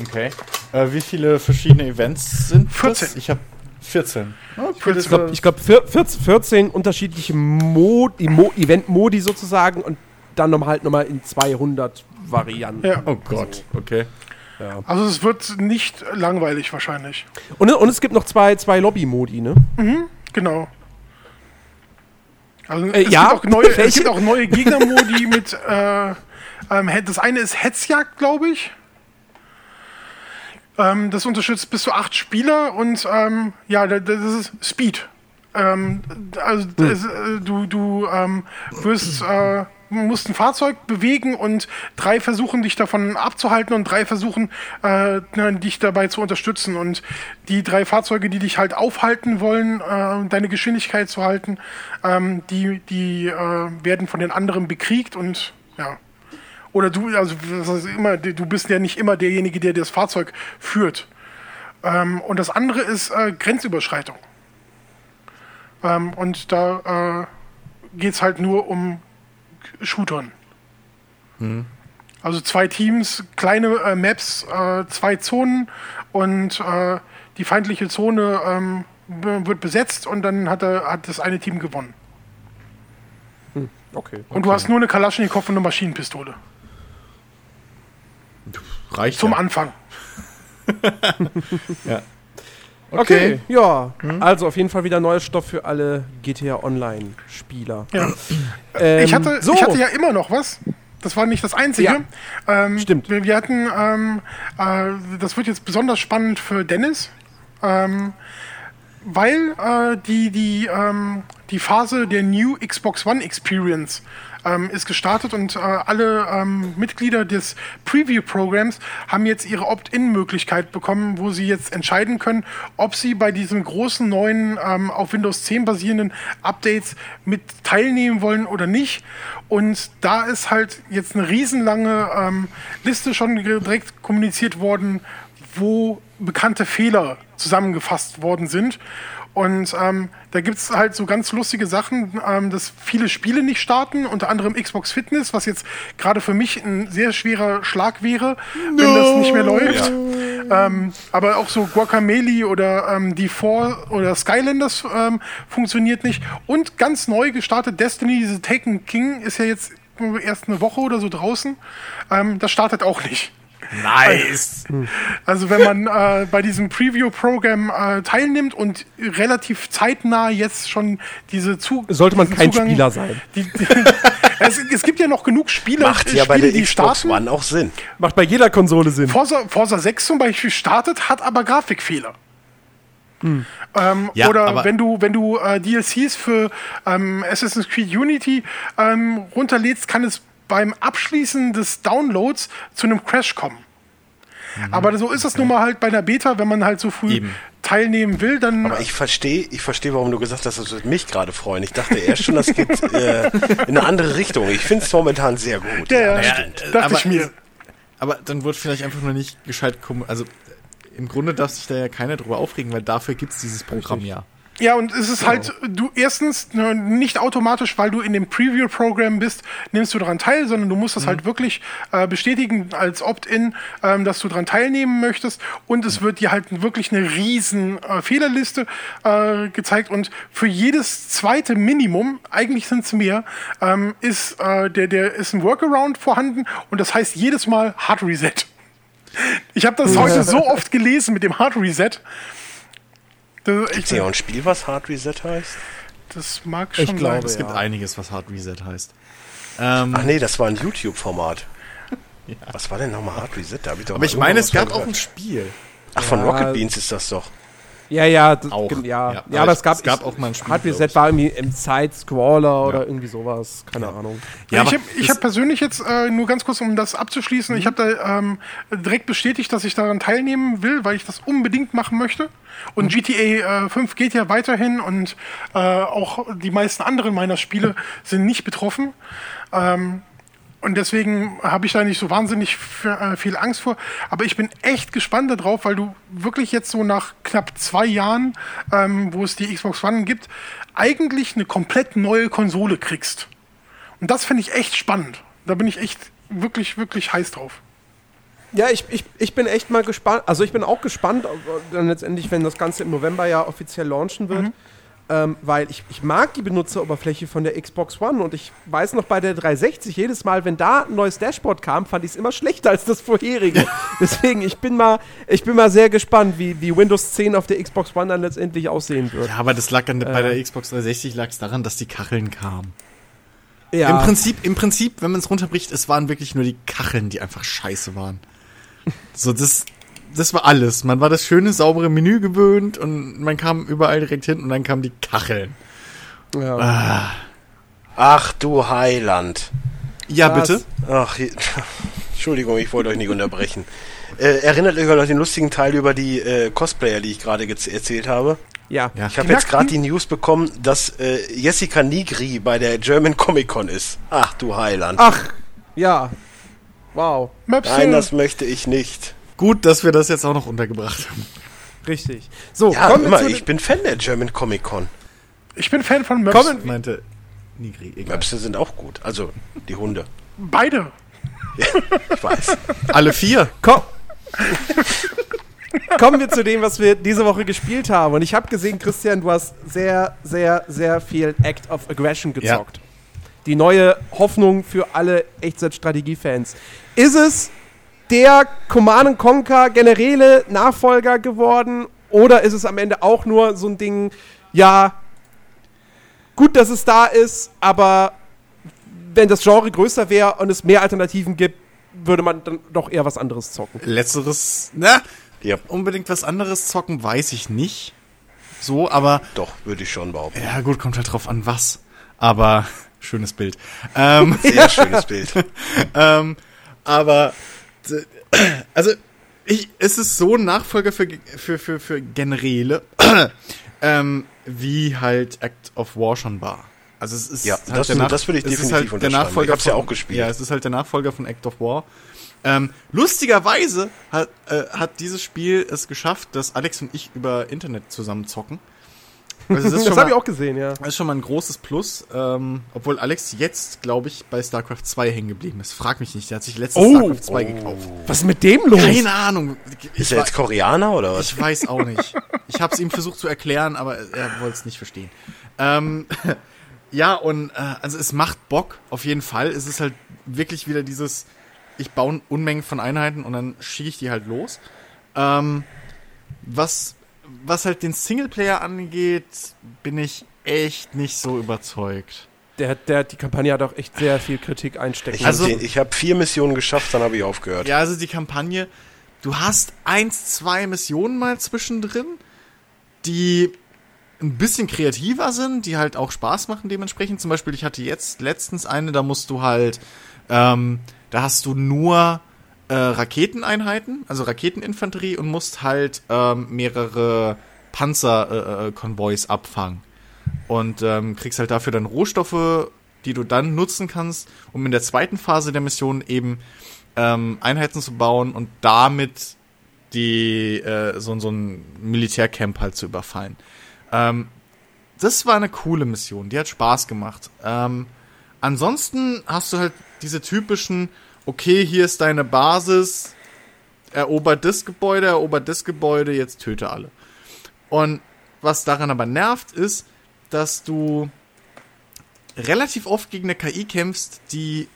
Okay. Äh, wie viele verschiedene Events sind 14. das? Ich habe 14. Okay, 14. das Ich glaube, ich glaub, vier- 14, 14 unterschiedliche Modi, Mo, Event-Modi sozusagen und dann nochmal halt nochmal in 200 Varianten. Ja. Oh Gott, okay. Also es wird nicht langweilig wahrscheinlich. Und, und es gibt noch zwei, zwei Lobby-Modi, ne? Genau. Also Äh, es, ja. gibt auch neue, es gibt auch neue Gegnermodi mit. Äh, ähm, das eine ist Hetzjagd, glaube ich. Ähm, das unterstützt bis zu acht Spieler und ähm, ja, da- das ist Speed. Ähm, also das, äh, du, du ähm, wirst äh, musst ein Fahrzeug bewegen und drei versuchen dich davon abzuhalten und drei versuchen äh, ne, dich dabei zu unterstützen und die drei Fahrzeuge, die dich halt aufhalten wollen, äh, deine Geschwindigkeit zu halten, ähm, die die äh, werden von den anderen bekriegt und ja oder du also immer du bist ja nicht immer derjenige, der das Fahrzeug führt. Ähm, und das andere ist äh, Grenzüberschreitung. Ähm, und da äh, geht es halt nur um Shootern. Also zwei Teams, kleine äh, Maps, äh, zwei Zonen und äh, die feindliche Zone ähm, wird besetzt und dann hat, er, hat das eine Team gewonnen. Okay. Und du hast nur eine Kalaschnikow und eine Maschinenpistole. Reicht Zum ja. Anfang. Okay, ja. Also auf jeden Fall wieder neuer Stoff für alle GTA Online-Spieler. Ja. Ähm, ich, hatte, so. ich hatte ja immer noch was. Das war nicht das Einzige. Ähm, Stimmt. Wir, wir hatten, ähm, äh, das wird jetzt besonders spannend für Dennis, ähm, weil äh, die, die, ähm, die Phase der New Xbox One Experience ähm, ist gestartet und äh, alle ähm, Mitglieder des Preview-Programms haben jetzt ihre Opt-in-Möglichkeit bekommen, wo sie jetzt entscheiden können, ob sie bei diesen großen neuen ähm, auf Windows 10 basierenden Updates mit teilnehmen wollen oder nicht. Und da ist halt jetzt eine riesenlange ähm, Liste schon direkt kommuniziert worden, wo bekannte Fehler zusammengefasst worden sind. Und ähm, da gibt es halt so ganz lustige Sachen, ähm, dass viele Spiele nicht starten, unter anderem Xbox Fitness, was jetzt gerade für mich ein sehr schwerer Schlag wäre, wenn das nicht mehr läuft. Ähm, aber auch so Guacamele oder ähm, D4 oder Skylanders ähm, funktioniert nicht. Und ganz neu gestartet Destiny, diese Taken King, ist ja jetzt erst eine Woche oder so draußen. Ähm, das startet auch nicht. Nice. Also wenn man äh, bei diesem Preview-Programm äh, teilnimmt und relativ zeitnah jetzt schon diese zu Sollte man kein Spieler sein. Die, die, es, es gibt ja noch genug Spiele, Macht äh, ja bei Spiele, der die Xbox starten. One auch Sinn. Macht bei jeder Konsole Sinn. Forza, Forza 6 zum Beispiel startet, hat aber Grafikfehler. Ähm, Ja, oder wenn du, wenn du äh, DLCs für ähm, Assassin's Creed Unity ähm, runterlädst, kann es beim Abschließen des Downloads zu einem Crash kommen. Aber so ist es nun mal halt bei der Beta, wenn man halt so früh Eben. teilnehmen will, dann Aber ich verstehe, ich verstehe, warum du gesagt hast, das wird mich gerade freuen. Ich dachte erst schon, das geht äh, in eine andere Richtung. Ich finde es momentan sehr gut. Ja, ja. das Ja, stimmt. dachte aber, ich mir. Aber dann wird vielleicht einfach nur nicht gescheit kommen. Also im Grunde darf sich da ja keiner drüber aufregen, weil dafür gibt es dieses Programm ja. Ja, und es ist halt, du erstens ne, nicht automatisch, weil du in dem Preview-Programm bist, nimmst du daran teil, sondern du musst das halt wirklich äh, bestätigen als Opt-in, ähm, dass du daran teilnehmen möchtest. Und es wird dir halt wirklich eine riesen äh, Fehlerliste äh, gezeigt. Und für jedes zweite Minimum, eigentlich sind es mehr, ähm, ist, äh, der, der ist ein Workaround vorhanden. Und das heißt jedes Mal Hard Reset. Ich habe das heute so oft gelesen mit dem Hard Reset. Das, Gibt es ja auch ein Spiel, was Hard Reset heißt? Das mag schon Ich glaube, sein. Es gibt Ja. einiges, was Hard Reset heißt. Ähm, Ach nee, das war ein YouTube-Format. Was war denn nochmal Hard Reset? Da hab ich doch aber ich meine, es gab auch ein. Spiel. Ach, von Ja. Rocket Beans ist das doch. Ja, ja, das, Auch. Ja, Ja, ja, aber es- gab, es gab auch mal ein Spiel, Hard Reset ich. war irgendwie im Side-Scroller oder irgendwie sowas. Keine Ahnung. Ja, ich habe ich hab persönlich jetzt äh, nur ganz kurz, um das abzuschließen, Mhm. ich habe da ähm, direkt bestätigt, dass ich daran teilnehmen will, weil ich das unbedingt machen möchte. Und Mhm. GTA äh, 5 geht ja weiterhin und äh, auch die meisten anderen meiner Spiele sind nicht betroffen. Ähm, und deswegen habe ich da nicht so wahnsinnig äh, viel Angst vor. Aber ich bin echt gespannt darauf, weil du wirklich jetzt so nach knapp zwei Jahren, ähm, wo es die Xbox One gibt, eigentlich eine komplett neue Konsole kriegst. Und das finde ich echt spannend. Da bin ich echt wirklich, wirklich heiß drauf. Ja, ich, ich, ich bin echt mal gespannt. Also ich bin auch gespannt, ob- dann letztendlich, wenn das Ganze im November ja offiziell launchen wird. Ähm, weil ich, ich mag die Benutzeroberfläche von der Xbox One und ich weiß noch bei der 360, jedes Mal, wenn da ein neues Dashboard kam, fand ich es immer schlechter als das vorherige. Deswegen, ich bin mal, ich bin mal sehr gespannt, wie, wie Windows 10 auf der Xbox One dann letztendlich aussehen wird. Ja, aber das lag an, bei Äh. der Xbox 360 lag es daran, dass die Kacheln kamen. Ja, Im Prinzip, im Prinzip, wenn man es runterbricht, es waren wirklich nur die Kacheln, die einfach scheiße waren. So, das, das war alles. Man war das schöne, saubere Menü gewöhnt und man kam überall direkt hin und dann kamen die Kacheln. ja. Ach du Heiland. Ja, Was? bitte? Ach, hier, Entschuldigung, ich wollte euch nicht unterbrechen. Äh, erinnert euch an den lustigen Teil über die äh, Cosplayer, die ich gerade erzählt habe? ja. Ja. Ich habe jetzt gerade die News bekommen, dass äh, Jessica Nigri bei der German Comic Con ist. Ach du Heiland. Ach, ja. Wow, Möpse, Nein, das möchte ich nicht. Gut, dass wir das jetzt auch noch untergebracht haben. richtig. So, Ja, kommen wir immer, zu ich bin Fan der German Comic Con. ich bin Fan von Möpse. Kommen- Meinte Nigri, egal. Möpse sind auch gut. Also, die Hunde. Beide. Ich weiß. Alle vier. Komm. Kommen wir zu dem, was wir diese Woche gespielt haben. Und ich habe gesehen, Christian, du hast sehr, sehr, sehr viel Act of Aggression gezockt. Die neue Hoffnung für alle Echtzeit-Strategie-Fans. Ist es der Command Conquer generelle Nachfolger geworden? Oder ist es am Ende auch nur so ein Ding, ja, gut, dass es da ist, aber wenn das Genre größer wäre und es mehr Alternativen gibt, würde man dann doch eher was anderes zocken. Letzteres, na, Ja, unbedingt was anderes zocken, weiß ich nicht. So, aber doch, würde ich schon behaupten. ja gut, kommt halt drauf an, was. Aber schönes Bild. Ähm, Sehr schönes Bild. ähm, aber also ich, es ist so ein Nachfolger für für für für Generäle, ähm, wie halt Act of War schon war. Also es ist Ja, halt das- der Nach- das würde ich es ist definitiv halt der. Nachfolger Ich hab's ja auch gespielt. Ja, es ist halt der Nachfolger von Act of War. Ähm, lustigerweise hat, äh, hat dieses Spiel es geschafft, dass Alex und ich über Internet zusammen zocken. Also das Das, habe ich auch gesehen, ja. das ist schon mal ein großes Plus, ähm, obwohl Alex jetzt, glaube ich, bei StarCraft 2 hängen geblieben ist. Frag mich nicht, der hat sich letztens Oh. StarCraft 2 gekauft. Was ist mit dem los? Keine Ahnung. Ich, Ist er jetzt Koreaner oder was? ich weiß auch nicht. Ich habe es ihm versucht zu erklären, aber er wollte es nicht verstehen. Ähm, ja, und äh, also es macht Bock, auf jeden Fall. Es ist halt wirklich wieder dieses, ich baue Unmengen von Einheiten und dann schicke ich die halt los. Ähm, was, was halt den Singleplayer angeht, bin ich echt nicht so überzeugt. Der, der, die Kampagne hat auch echt sehr viel Kritik einstecken. Ich Also- habe hab vier Missionen geschafft, dann habe ich aufgehört. Ja, also die Kampagne, du hast eins, zwei Missionen mal zwischendrin, die ein bisschen kreativer sind, die halt auch Spaß machen dementsprechend. Zum Beispiel, ich hatte jetzt letztens eine, da musst du halt, ähm, da hast du nur äh, Raketeneinheiten, also Raketeninfanterie und musst halt ähm, mehrere Panzerkonvois äh, äh, abfangen. Und ähm, kriegst halt dafür dann Rohstoffe, die du dann nutzen kannst, um in der zweiten Phase der Mission eben ähm, Einheiten zu bauen und damit die äh, so, so ein Militärcamp halt zu überfallen. Ähm, das war eine coole Mission, die hat Spaß gemacht. Ähm, ansonsten hast du halt diese typischen, okay, hier ist deine Basis, erobert das Gebäude, erobert das Gebäude, jetzt töte alle. Und was daran aber nervt, ist, dass du relativ oft gegen eine KI kämpfst, die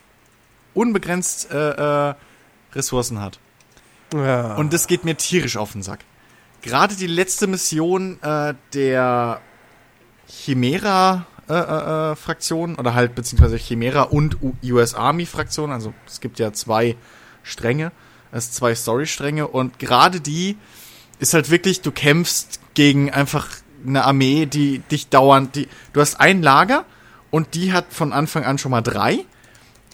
unbegrenzt äh, äh, Ressourcen hat. ja. Und das geht mir tierisch auf den Sack. Gerade die letzte Mission äh, der Chimera-Fraktion äh, äh, oder halt beziehungsweise Chimera und US Army-Fraktion. Also es gibt ja zwei Stränge, es zwei Story-Stränge und gerade die ist halt wirklich, du kämpfst gegen einfach eine Armee, die dich dauernd, die, du hast ein Lager und die hat von Anfang an schon mal drei.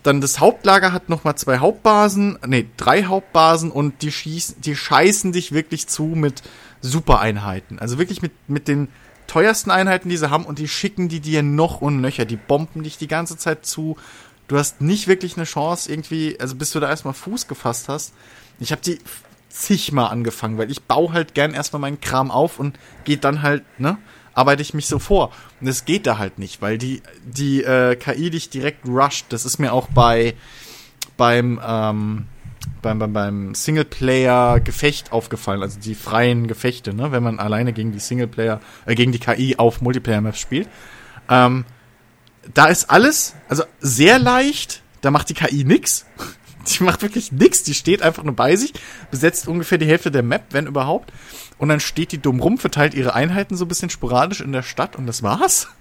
Dann das Hauptlager hat noch mal zwei Hauptbasen, nee, drei Hauptbasen und die schießen, die scheißen dich wirklich zu mit Supereinheiten. Also wirklich mit, mit den teuersten Einheiten, die sie haben und die schicken die dir noch und nöcher. Die bomben dich die ganze Zeit zu. Du hast nicht wirklich eine Chance irgendwie, also bis du da erstmal Fuß gefasst hast. Ich habe die zigmal angefangen, weil ich baue halt gern erstmal meinen Kram auf und geht dann halt, ne, arbeite ich mich so vor. Und das geht da halt nicht, weil die, die äh, KI dich direkt rusht. Das ist mir auch bei beim, ähm, beim, beim, beim Singleplayer-Gefecht aufgefallen, also die freien Gefechte, ne, wenn man alleine gegen die Singleplayer, äh, gegen die KI auf Multiplayer-Maps spielt. Ähm, da ist alles, also sehr leicht, da macht die KI nix. Die macht wirklich nix, die steht einfach nur bei sich, besetzt ungefähr die Hälfte der Map, wenn überhaupt. Und dann steht die dumm rum, verteilt ihre Einheiten so ein bisschen sporadisch in der Stadt und das war's.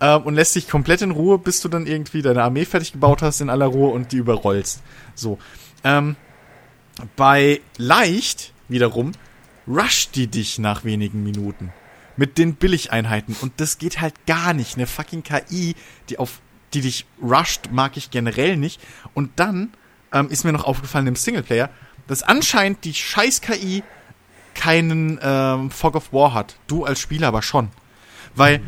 Ähm, und lässt sich komplett in Ruhe, bis du dann irgendwie deine Armee fertig gebaut hast in aller Ruhe und die überrollst. So. Ähm, bei leicht wiederum rusht die dich nach wenigen Minuten. Mit den Billigeinheiten. Und das geht halt gar nicht. Eine fucking KI, die auf, die dich rusht, mag ich generell nicht. Und dann ähm, ist mir noch aufgefallen im Singleplayer, dass anscheinend die scheiß KI keinen ähm, Fog of War hat. Du als Spieler aber schon. Weil,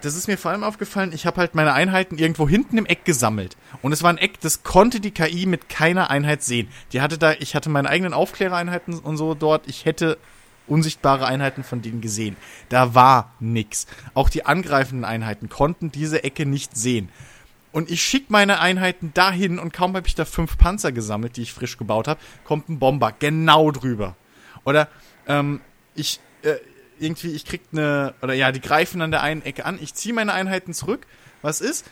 das ist mir vor allem aufgefallen, ich habe halt meine Einheiten irgendwo hinten im Eck gesammelt. Und es war ein Eck, das konnte die KI mit keiner Einheit sehen. Die hatte da, ich hatte meine eigenen Aufklärereinheiten und so dort. Ich hätte unsichtbare Einheiten von denen gesehen. Da war nix. Auch die angreifenden Einheiten konnten diese Ecke nicht sehen. Und ich schicke meine Einheiten dahin und kaum habe ich da fünf Panzer gesammelt, die ich frisch gebaut habe, kommt ein Bomber genau drüber. Oder ähm, ich äh, irgendwie, ich krieg eine, oder ja, die greifen an der einen Ecke an, ich ziehe meine Einheiten zurück. Was ist?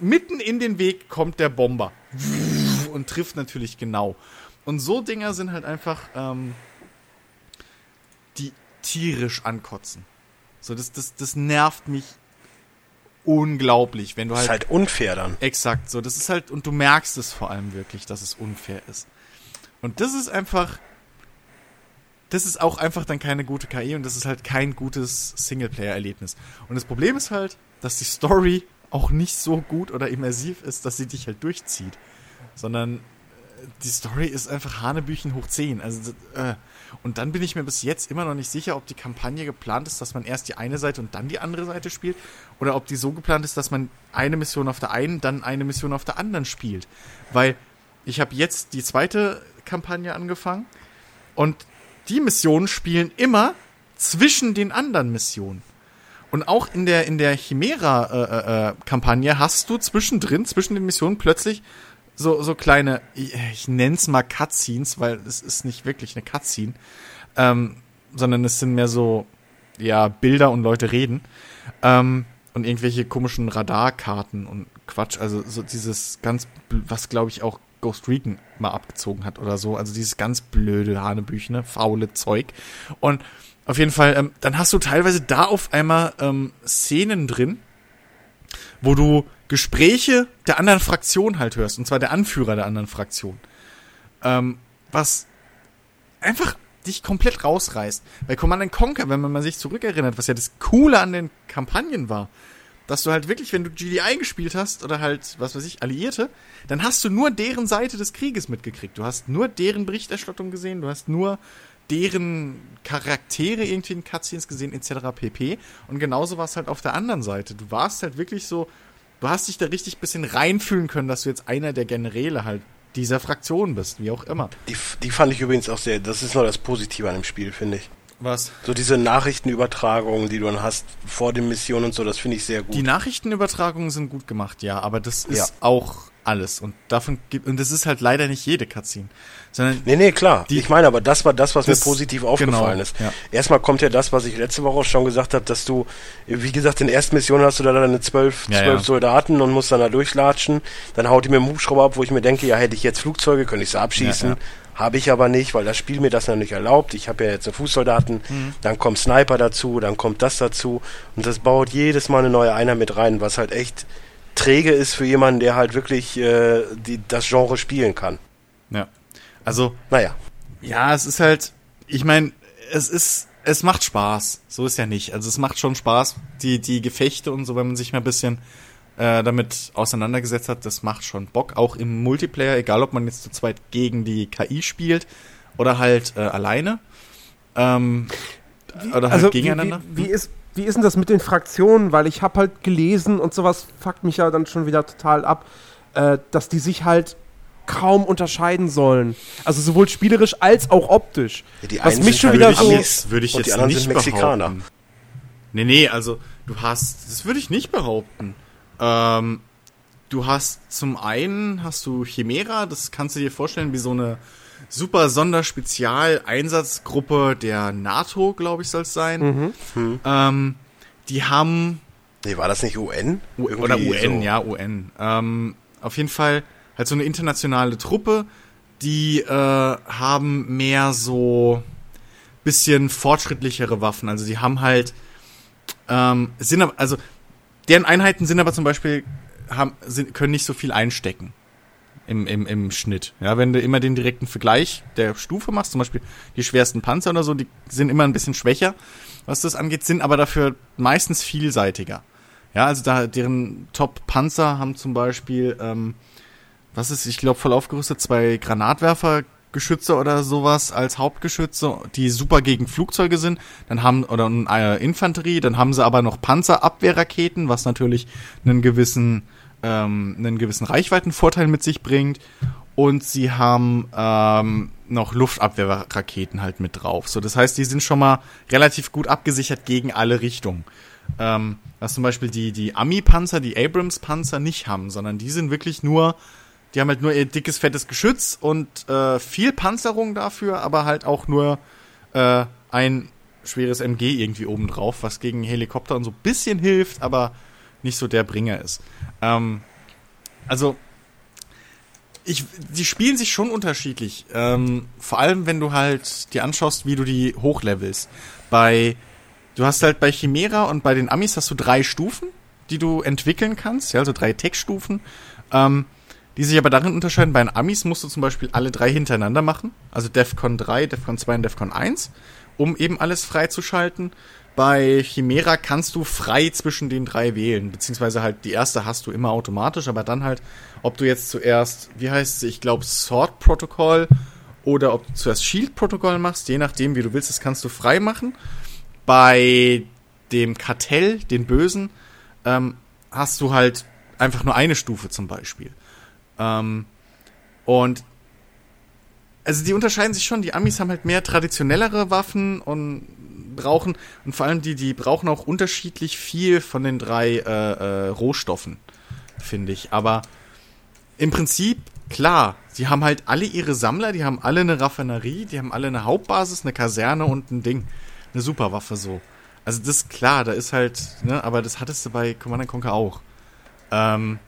Mitten in den Weg kommt der Bomber. Und trifft natürlich genau. Und so Dinger sind halt einfach, ähm, die tierisch ankotzen. So, das, das, das nervt mich unglaublich, wenn du halt. Das ist halt unfair dann. Exakt, so. Das ist halt, und du merkst es vor allem wirklich, dass es unfair ist. Und das ist einfach, das ist auch einfach dann keine gute KI und das ist halt kein gutes Singleplayer-Erlebnis. Und das Problem ist halt, dass die Story auch nicht so gut oder immersiv ist, dass sie dich halt durchzieht. Sondern äh, die Story ist einfach Hanebüchen hoch 10. Also, äh, und dann bin ich mir bis jetzt immer noch nicht sicher, ob die Kampagne geplant ist, dass man erst die eine Seite und dann die andere Seite spielt. Oder ob die so geplant ist, dass man eine Mission auf der einen, dann eine Mission auf der anderen spielt. Weil ich habe jetzt die zweite Kampagne angefangen und die Missionen spielen immer zwischen den anderen Missionen. Und auch in der, in der Chimera-Kampagne äh, äh, hast du zwischendrin, zwischen den Missionen plötzlich so, so kleine, ich, ich nenne es mal Cutscenes, weil es ist nicht wirklich eine Cutscene, ähm, sondern es sind mehr so, ja, Bilder und Leute reden. Ähm, und irgendwelche komischen Radarkarten und Quatsch. Also so dieses ganz, was glaube ich auch Ghost Recon mal abgezogen hat oder so. Also dieses ganz blöde Hanebüchene, faule Zeug. Und auf jeden Fall, ähm, dann hast du teilweise da auf einmal ähm, Szenen drin, wo du Gespräche der anderen Fraktion halt hörst. Und zwar der Anführer der anderen Fraktion. Ähm, was einfach dich komplett rausreißt. Bei Command Conquer, wenn man sich zurückerinnert, was ja das Coole an den Kampagnen war, dass du halt wirklich, wenn du GDI gespielt hast oder halt, was weiß ich, Alliierte, dann hast du nur deren Seite des Krieges mitgekriegt. Du hast nur deren Berichterstattung gesehen, du hast nur deren Charaktere irgendwie in Cutscenes gesehen, etc. pp. Und genauso war es halt auf der anderen Seite. Du warst halt wirklich so, du hast dich da richtig bisschen reinfühlen können, dass du jetzt einer der Generäle halt dieser Fraktion bist, wie auch immer. Die, die fand ich übrigens auch sehr, das ist nur das Positive an dem Spiel, finde ich. Was? So diese Nachrichtenübertragungen, die du dann hast vor den Missionen und so, das finde ich sehr gut. Die Nachrichtenübertragungen sind gut gemacht, ja, aber das ist ja. auch alles. Und davon gibt, und das ist halt leider nicht jede Cutscene. Sondern Nee, nee, klar. Die- ich meine, aber das war das, was Das- mir positiv aufgefallen genau, ist. ja. Erstmal kommt ja das, was ich letzte Woche auch schon gesagt habe, dass du, wie gesagt, in der ersten Mission hast du da deine zwölf, Ja, zwölf ja. Soldaten und musst dann da durchlatschen. Dann haut die mir einen Hubschrauber ab, wo ich mir denke, ja, hätte ich jetzt Flugzeuge, könnte ich sie abschießen. Habe ich aber nicht, weil das Spiel mir das noch nicht erlaubt. Ich habe ja jetzt einen Fußsoldaten, Mhm. dann kommt Sniper dazu, dann kommt das dazu. Und das baut jedes Mal eine neue Einheit mit rein, was halt echt träge ist für jemanden, der halt wirklich äh, die, das Genre spielen kann. ja. Also, Naja. Ja, es ist halt, ich meine, es ist, es macht Spaß. So ist ja nicht. Also es macht schon Spaß, die, die Gefechte und so, wenn man sich mal ein bisschen äh, damit auseinandergesetzt hat, das macht schon Bock. Auch im Multiplayer, egal ob man jetzt zu zweit gegen die KI spielt oder halt äh, alleine. Ähm, oder halt Also, wie, gegeneinander. wie, wie, ist, wie ist denn das mit den Fraktionen? Weil ich habe halt gelesen und sowas fuckt mich ja dann schon wieder total ab, äh, dass die sich halt kaum unterscheiden sollen. Also sowohl spielerisch als auch optisch. Ja, die Was mich schon halt wieder so- Amis würde ich und jetzt die anderen nicht sind Mexikaner. behaupten. Nee, nee, also du hast, das würde ich nicht behaupten. Ähm, du hast zum einen hast du Chimera, das kannst du dir vorstellen wie so eine super Sonderspezial-Einsatzgruppe der NATO, glaube ich, soll es sein. Ähm, die haben Nee, war das nicht UN? U oder Irgendwie UN, so. ja, UN. Ähm, auf jeden Fall halt so eine internationale Truppe, die äh, haben mehr so bisschen fortschrittlichere Waffen. Also die haben halt ähm, sind aber, also deren Einheiten sind aber zum Beispiel haben, sind, können nicht so viel einstecken im, im, im Schnitt. Ja, wenn du immer den direkten Vergleich der Stufe machst, zum Beispiel die schwersten Panzer oder so, die sind immer ein bisschen schwächer, was das angeht, sind aber dafür meistens vielseitiger. Ja, also da deren Top-Panzer haben zum Beispiel, ähm, was ist, ich glaube, voll aufgerüstet, zwei Granatwerfergeschütze oder sowas als Hauptgeschütze, die super gegen Flugzeuge sind. Dann haben, oder äh, Infanterie, dann haben sie aber noch Panzerabwehrraketen, was natürlich einen gewissen, ähm, einen gewissen Reichweitenvorteil mit sich bringt. Und sie haben ähm, noch Luftabwehrraketen halt mit drauf. So, das heißt, die sind schon mal relativ gut abgesichert gegen alle Richtungen. Ähm, was zum Beispiel die, die Ami-Panzer, die Abrams-Panzer nicht haben, sondern die sind wirklich nur, die haben halt nur ihr dickes, fettes Geschütz und äh, viel Panzerung dafür, aber halt auch nur äh, ein schweres MG irgendwie oben drauf, was gegen Helikopter und so ein bisschen hilft, aber nicht so der Bringer ist. Ähm, also, ich, die spielen sich schon unterschiedlich. Ähm, vor allem, wenn du halt dir anschaust, wie du die hochlevelst. Bei, du hast halt bei Chimera und bei den Amis hast du drei Stufen, die du entwickeln kannst, ja, also drei Tech-Stufen, ähm, die sich aber darin unterscheiden. Bei den Amis musst du zum Beispiel alle drei hintereinander machen, also DEFCON 3, DEFCON 2 und DEFCON 1, um eben alles freizuschalten. Bei Chimera kannst du frei zwischen den drei wählen, beziehungsweise halt die erste hast du immer automatisch, aber dann halt, ob du jetzt zuerst, wie heißt es, ich glaube Sword Protocol oder ob du zuerst Shield Protocol machst, je nachdem, wie du willst, das kannst du frei machen. Bei dem Kartell, den Bösen, ähm, hast du halt einfach nur eine Stufe zum Beispiel. Ähm, und also die unterscheiden sich schon. Die Amis haben halt mehr traditionellere Waffen und brauchen und vor allem die, die brauchen auch unterschiedlich viel von den drei äh, äh, Rohstoffen, finde ich. Aber im Prinzip klar, sie haben halt alle ihre Sammler, die haben alle eine Raffinerie, die haben alle eine Hauptbasis, eine Kaserne und ein Ding, eine Superwaffe so. Also das ist klar, da ist halt, ne, aber das hattest du bei Command Conquer auch. Ähm,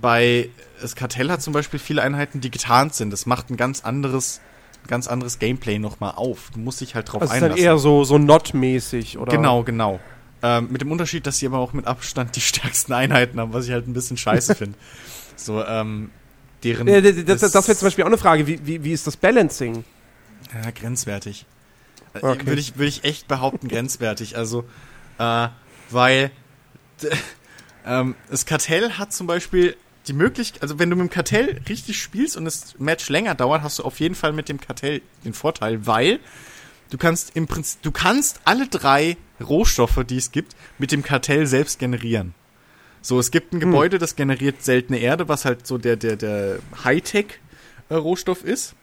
bei das Kartell hat zum Beispiel viele Einheiten, die getarnt sind. Das macht ein ganz anderes, ganz anderes Gameplay nochmal auf. Du musst dich halt drauf Das ist dann einlassen. eher so, so Not-mäßig, oder? Genau, genau. Ähm, mit dem Unterschied, dass sie aber auch mit Abstand die stärksten Einheiten haben, was ich halt ein bisschen scheiße finde. So, ähm, deren. Äh, das das, das wäre zum Beispiel auch eine Frage. Wie, wie, wie ist das Balancing? Ja, grenzwertig. Äh, Okay. Würde ich, würde ich echt behaupten, grenzwertig. Also, äh, weil ähm, das Kartell hat zum Beispiel die Möglichkeit, also wenn du mit dem Kartell richtig spielst und das Match länger dauert, hast du auf jeden Fall mit dem Kartell den Vorteil, weil du kannst im Prinzip, du kannst alle drei Rohstoffe, die es gibt, mit dem Kartell selbst generieren. So, es gibt ein Gebäude, das generiert seltene Erde, was halt so der, der, der Hightech-Rohstoff ist.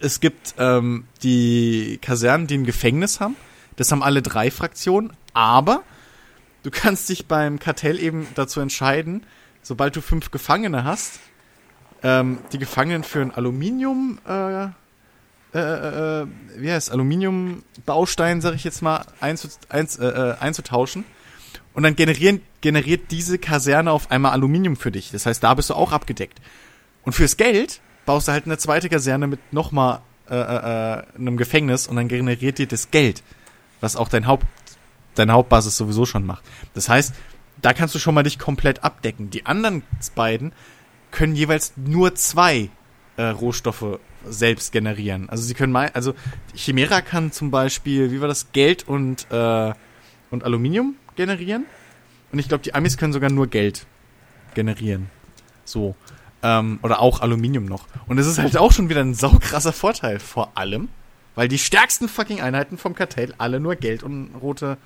Es gibt ähm, die Kasernen, die ein Gefängnis haben. Das haben alle drei Fraktionen. Aber du kannst dich beim Kartell eben dazu entscheiden, sobald du fünf Gefangene hast, ähm, die Gefangenen für ein Aluminium, äh, äh, äh, wie heißt Aluminiumbaustein, sag ich jetzt mal, einzu, eins, äh, äh, einzutauschen. Und dann generieren, generiert diese Kaserne auf einmal Aluminium für dich. Das heißt, da bist du auch abgedeckt. Und fürs Geld baust du halt eine zweite Kaserne mit nochmal äh, äh, einem Gefängnis und dann generiert dir das Geld, was auch dein Haupt, deine Hauptbasis sowieso schon macht. Das heißt, da kannst du schon mal dich komplett abdecken. Die anderen beiden können jeweils nur zwei äh, Rohstoffe selbst generieren. Also sie können mal, also Chimera kann zum Beispiel, wie war das, Geld und, äh, und Aluminium generieren. Und ich glaube, die Amis können sogar nur Geld generieren. So. Ähm, oder auch Aluminium noch. Und das ist halt auch schon wieder ein saukrasser Vorteil. Vor allem, weil die stärksten fucking Einheiten vom Kartell alle nur Geld und rote,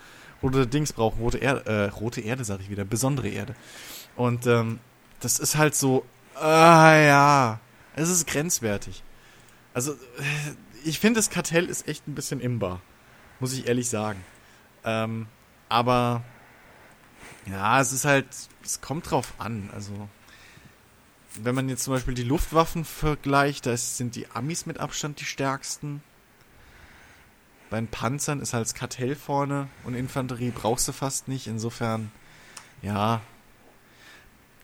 rote Dings brauchen. Rote Erde, äh, rote Erde, sag ich wieder. Besondere Erde. Und ähm, das ist halt so, ah ja, es ist grenzwertig. Also, äh, ich finde, das Kartell ist echt ein bisschen imbar. Muss ich ehrlich sagen. Ähm, aber, ja, es ist halt, es kommt drauf an. Also, wenn man jetzt zum Beispiel die Luftwaffen vergleicht, da sind die Amis mit Abstand die stärksten. Bei den Panzern ist halt das Kartell vorne und Infanterie brauchst du fast nicht. Insofern, ja.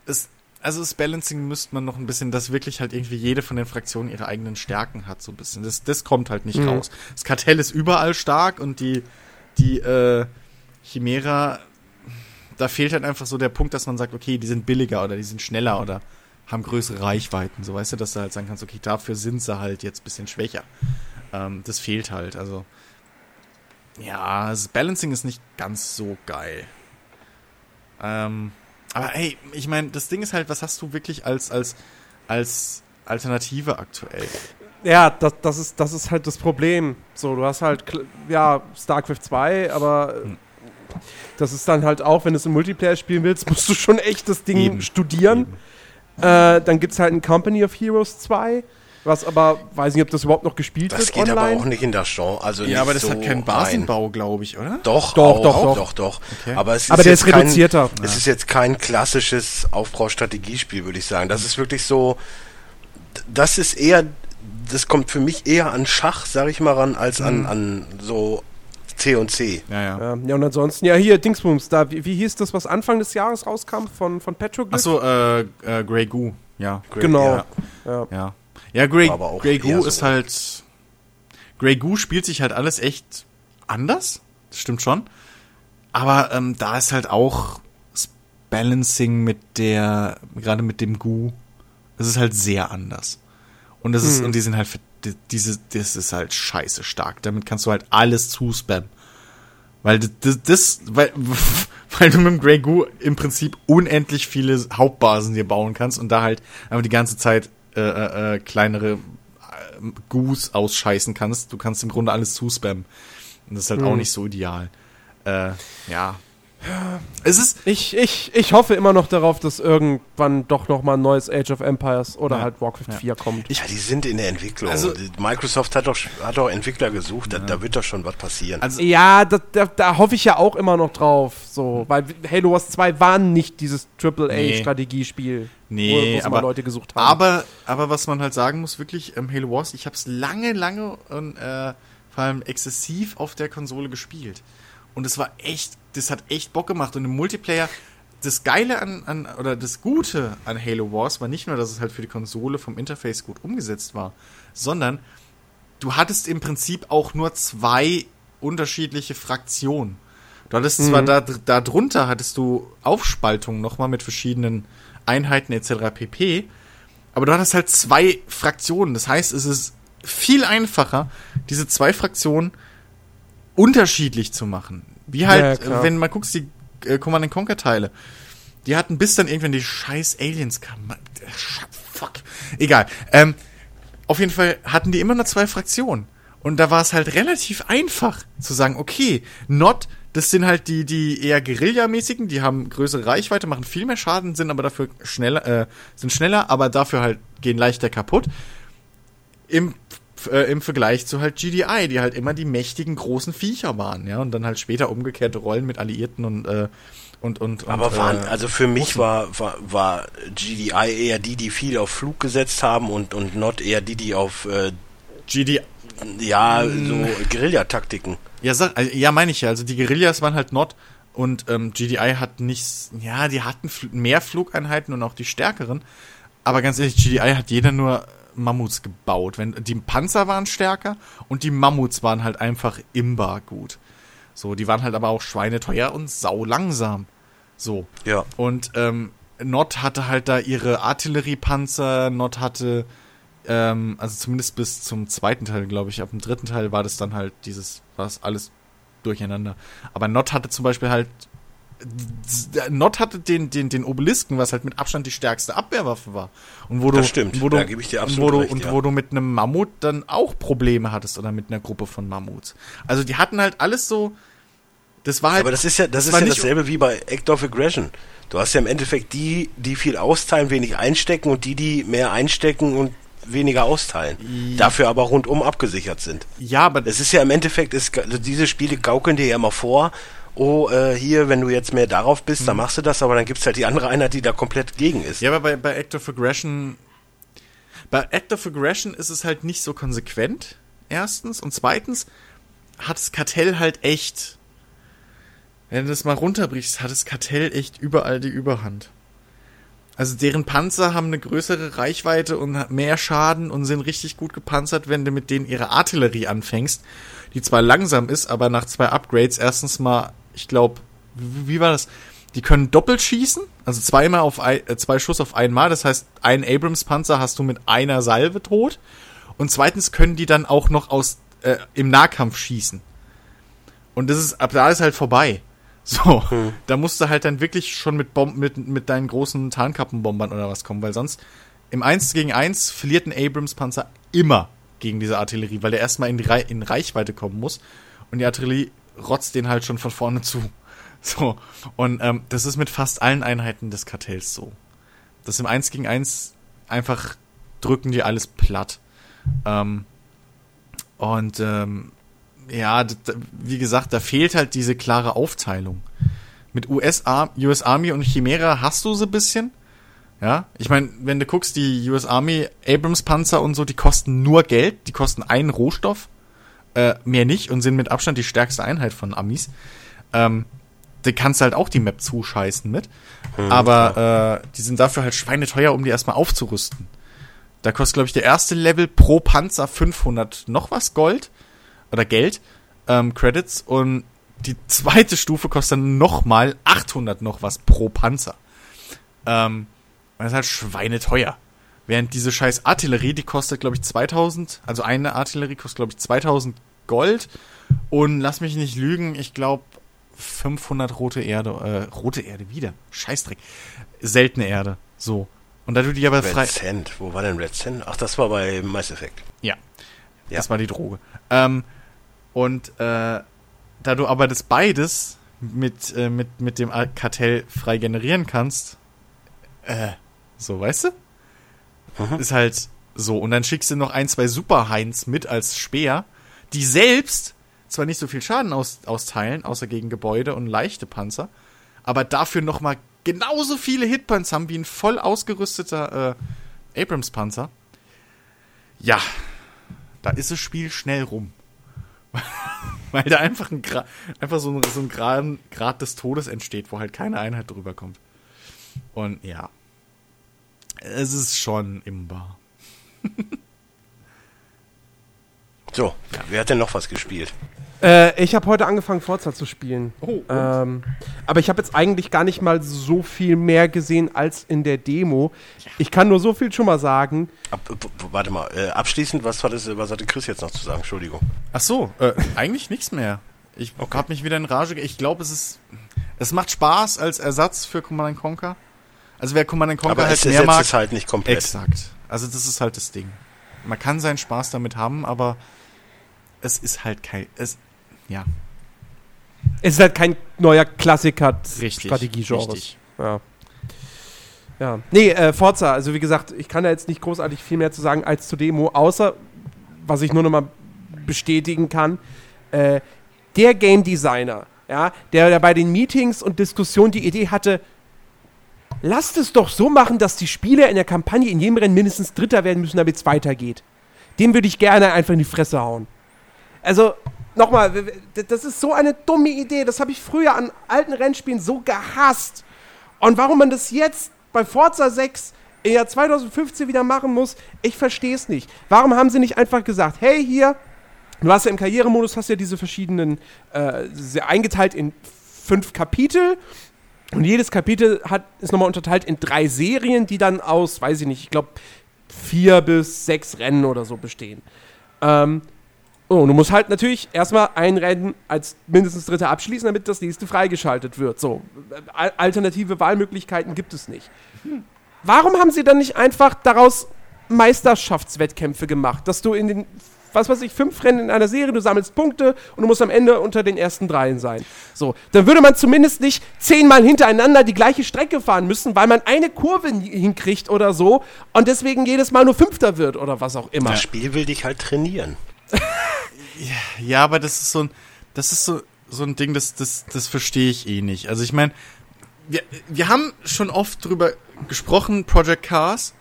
Es, also das Balancing müsste man noch ein bisschen, dass wirklich halt irgendwie jede von den Fraktionen ihre eigenen Stärken hat, so ein bisschen. Das, das kommt halt nicht Mhm. raus. Das Kartell ist überall stark und die, die äh, Chimera, da fehlt halt einfach so der Punkt, dass man sagt, okay, die sind billiger oder die sind schneller oder haben größere Reichweiten. So weißt du, dass du halt sagen kannst, okay, dafür sind sie halt jetzt ein bisschen schwächer. Ähm, das fehlt halt. Also, ja, das Balancing ist nicht ganz so geil. Ähm, aber hey, ich meine, das Ding ist halt, was hast du wirklich als, als, als Alternative aktuell? Ja, das, das, ist, das ist halt das Problem. So, du hast halt, ja, StarCraft 2, aber Hm. das ist dann halt auch, wenn du es im Multiplayer spielen willst, musst du schon echt das Ding Eben. studieren. Äh, dann gibt es halt ein Company of Heroes 2, was aber, weiß nicht, ob das überhaupt noch gespielt Das wird geht online. aber auch nicht in das Genre. Also Ja, nicht aber das so hat keinen. Basenbau, glaube ich, oder? Doch, Doch, auch, doch, doch. doch, doch. Okay. Aber es ist aber der jetzt ist kein, reduzierter. Es ist jetzt kein klassisches Aufbaustrategiespiel, würde ich sagen. Das ist wirklich so. Das ist eher. Das kommt für mich eher an Schach, sag ich mal, ran, als an, an so C und C. Ja, ja. Ja, ja, und ansonsten, ja, hier, Dingsbums, da, wie, wie hieß das, was Anfang des Jahres rauskam von, von Petroglyph? Achso, äh, äh, Grey Goo, ja. Genau. Ja. Ja. Ja, ja Grey, Aber auch Grey Goo so. ist halt. Grey Goo spielt sich halt alles echt anders. Das stimmt schon. Aber ähm, da ist halt auch das Balancing mit der, gerade mit dem Goo, das ist halt sehr anders. Und das ist, Hm. und die sind halt für die- diese, das ist halt scheiße stark. Damit kannst du halt alles zuspammen. Weil das, das, das weil, weil du mit dem Grey Goo im Prinzip unendlich viele Hauptbasen dir bauen kannst und da halt einfach die ganze Zeit äh, äh, äh, kleinere äh, Goos ausscheißen kannst. Du kannst im Grunde alles zuspammen. Und das ist halt auch nicht so ideal. Äh, ja. Es ist, Ich, ich, ich hoffe immer noch darauf, dass irgendwann doch noch mal ein neues Age of Empires oder Ja. halt Warcraft Ja. 4 kommt. Ja, die sind in der Entwicklung. Also- Microsoft hat doch, hat doch Entwickler gesucht, da, da wird doch schon was passieren. also, Ja, da, da, da hoffe ich ja auch immer noch drauf. So, weil Halo Wars 2 war nicht dieses AAA-Strategiespiel, Nee, wo, aber- Leute gesucht haben. Aber, aber was man halt sagen muss, wirklich, ähm, Halo Wars, ich habe es lange, lange und äh, vor allem exzessiv auf der Konsole gespielt. Und es war echt, das hat echt Bock gemacht. Und im Multiplayer, das Geile an, an, oder das Gute an Halo Wars war nicht nur, dass es halt für die Konsole vom Interface gut umgesetzt war, sondern du hattest im Prinzip auch nur zwei unterschiedliche Fraktionen. Du hattest zwar da, da drunter hattest du Aufspaltungen nochmal mit verschiedenen Einheiten etc. pp. Aber du hattest halt zwei Fraktionen. Das heißt, es ist viel einfacher, diese zwei Fraktionen unterschiedlich zu machen. Wie halt, Ja, wenn man guckst, die äh, Command Conquer Teile. Die hatten bis dann irgendwann die scheiß Aliens kamen. Äh, Fuck. Egal. Ähm, auf jeden Fall hatten die immer nur zwei Fraktionen. Und da war es halt relativ einfach zu sagen, okay, Not, das sind halt die, die eher Guerilla-mäßigen, die haben größere Reichweite, machen viel mehr Schaden, sind aber dafür schneller, äh, sind schneller, aber dafür halt gehen leichter kaputt. Im, äh, Im Vergleich zu halt GDI, die halt immer die mächtigen großen Viecher waren, ja, und dann halt später umgekehrte Rollen mit Alliierten und, äh, und, und, und Aber waren, äh, also für mich war, war, war GDI eher die, die viel auf Flug gesetzt haben und, und Not eher die, die auf, äh, GD ja, so Guerillataktiken. Ja, sag, äh, ja, meine ich ja. Also die Guerillas waren halt not und ähm, GDI hat nichts. Ja, die hatten mehr Flugeinheiten und auch die stärkeren. Aber ganz ehrlich, GDI hat jeder nur Mammuts gebaut. Wenn die Panzer waren stärker und die Mammuts waren halt einfach imbar gut. So, die waren halt aber auch schweineteuer und sau langsam. So. Ja. Und ähm, Not hatte halt da ihre Artilleriepanzer, Not hatte, ähm, also zumindest bis zum zweiten Teil, glaube ich, ab dem dritten Teil war das dann halt dieses, war das alles durcheinander. Aber Not hatte zum Beispiel halt, Not hatte den, den, den Obelisken, was halt mit Abstand die stärkste Abwehrwaffe war. Und wo Das du, stimmt, wo du, da gebe ich dir absolut wo recht, Und ja. wo du mit einem Mammut dann auch Probleme hattest oder mit einer Gruppe von Mammuts. Also die hatten halt alles so, das war halt. Aber das ist ja, das ist war ja dasselbe wie bei Act of Aggression. Du hast ja im Endeffekt die, die viel austeilen, wenig einstecken und die, die mehr einstecken und weniger austeilen. Dafür aber rundum abgesichert sind. Ja, aber Es ist ja im Endeffekt, ist, also diese Spiele gaukeln dir ja immer vor, oh, äh, hier, wenn du jetzt mehr darauf bist, dann machst du das, aber dann gibt's halt die andere Einheit, die da komplett gegen ist. Mhm. Ja, aber bei, bei Act of Aggression. Bei Act of Aggression ist es halt nicht so konsequent, erstens. Und zweitens hat das Kartell halt echt. Wenn du das mal runterbrichst, hat das Kartell echt überall die Überhand. Also deren Panzer haben eine größere Reichweite und mehr Schaden und sind richtig gut gepanzert, wenn du mit denen ihre Artillerie anfängst, die zwar langsam ist, aber nach zwei Upgrades erstens mal, ich glaube, wie wie war das? Die können doppelt schießen, also zweimal auf ein, äh, zwei Schuss auf einmal, das heißt, ein Abrams Panzer hast du mit einer Salve tot und zweitens können die dann auch noch aus äh, im Nahkampf schießen. Und das ist ab da ist halt vorbei. So, da musst du halt dann wirklich schon mit, Bomb mit, mit deinen großen Tarnkappenbombern oder was kommen, weil sonst im 1 gegen 1 verliert ein Abrams-Panzer immer gegen diese Artillerie, weil der erstmal in, in Reichweite kommen muss und die Artillerie rotzt den halt schon von vorne zu. So, und ähm, das ist mit fast allen Einheiten des Kartells so. Das im 1 gegen 1 einfach drücken die alles platt. Ähm, und ähm, ja, wie gesagt, da fehlt halt diese klare Aufteilung. Mit US, US Army und Chimera hast du so ein bisschen. Ja, ich meine, wenn du guckst, die US Army Abrams Panzer und so, die kosten nur Geld, die kosten einen Rohstoff, äh, mehr nicht und sind mit Abstand die stärkste Einheit von Amis. Ähm, da kannst du halt auch die Map zuscheißen mit. aber äh, die sind dafür halt schweineteuer, um die erstmal aufzurüsten. Da kostet, glaube ich, der erste Level pro Panzer 500 noch was Gold oder Geld, ähm, Credits und die zweite Stufe kostet dann nochmal 800 noch was pro Panzer. Ähm, das ist halt schweineteuer. Während diese scheiß Artillerie, die kostet, glaube ich, 2000, also eine Artillerie kostet, glaube ich, 2000 Gold und lass mich nicht lügen, ich glaube 500 rote Erde, äh, rote Erde wieder, Scheißdreck, seltene Erde, so. Und da du die aber frei, Red Sand, wo war denn Red Sand? Ach, das war bei Mass Effect. ja. Ja. Das war die Droge. Ähm, und äh, da du aber das beides mit, äh, mit, mit dem Kartell frei generieren kannst, äh, so, weißt du? Ist halt so. Und dann schickst du noch ein, zwei Superheinz mit als Speer, die selbst zwar nicht so viel Schaden aus, austeilen, außer gegen Gebäude und leichte Panzer, aber dafür noch mal genauso viele Hitpoints haben wie ein voll ausgerüsteter äh, Abrams-Panzer. Ja, da ist das Spiel schnell rum. Weil da einfach ein, Gra einfach so ein, so ein Grad, Grad des Todes entsteht, wo halt keine Einheit drüber kommt. Und ja, es ist schon imbar. So, wer hat denn noch was gespielt? Äh, ich habe heute angefangen, Forza zu spielen. Oh, ähm, aber ich habe jetzt eigentlich gar nicht mal so viel mehr gesehen als in der Demo. Ich kann nur so viel schon mal sagen. Ab, warte mal, äh, abschließend, was, war das, was hatte Chris jetzt noch zu sagen? Entschuldigung. Ach so, äh, eigentlich nichts mehr. Ich hab mich wieder in Rage. ge- Ich glaube, es ist, es macht Spaß als Ersatz für Command Conquer. Also wer Command Conquer Aber halt es mehr mag, es halt nicht komplett. Exakt. Also das ist halt das Ding. Man kann seinen Spaß damit haben, aber es ist halt kein. Es, ja, Es ist halt kein neuer Klassiker des Richtig, Strategiegenres. Ja. Ja. Nee, äh, Forza, also wie gesagt, ich kann da jetzt nicht großartig viel mehr zu sagen als zur Demo, außer, was ich nur noch mal bestätigen kann, äh, der Game Designer ja, der, der bei den Meetings und Diskussionen die Idee hatte, lasst es doch so machen, dass die Spieler in der Kampagne in jedem Rennen mindestens Dritter werden müssen, damit es weitergeht. Dem würde ich gerne einfach in die Fresse hauen. Also, nochmal, das ist so eine dumme Idee. Das habe ich früher an alten Rennspielen so gehasst. Und warum man das jetzt bei Forza 6 im Jahr 2015 wieder machen muss, ich verstehe es nicht. Warum haben sie nicht einfach gesagt, hey, hier, du hast ja im Karrieremodus, hast ja diese verschiedenen, äh, eingeteilt in fünf Kapitel. Und jedes Kapitel hat, ist nochmal unterteilt in drei Serien, die dann aus, weiß ich nicht, ich glaube, vier bis sechs Rennen oder so bestehen. Ähm, oh, und du musst halt natürlich erstmal ein Rennen als mindestens Dritter abschließen, damit das nächste freigeschaltet wird. So, al- alternative Wahlmöglichkeiten gibt es nicht. Warum haben sie dann nicht einfach daraus Meisterschaftswettkämpfe gemacht, dass du in den, was weiß ich, fünf Rennen in einer Serie, du sammelst Punkte und du musst am Ende unter den ersten dreien sein. So, dann würde man zumindest nicht zehnmal hintereinander die gleiche Strecke fahren müssen, weil man eine Kurve hinkriegt oder so und deswegen jedes Mal nur Fünfter wird oder was auch immer. Das Spiel will dich halt trainieren. Ja, aber das ist so ein, das ist so, so ein Ding, das, das, das verstehe ich eh nicht. Also ich meine, wir, wir haben schon oft drüber gesprochen, Project Cars.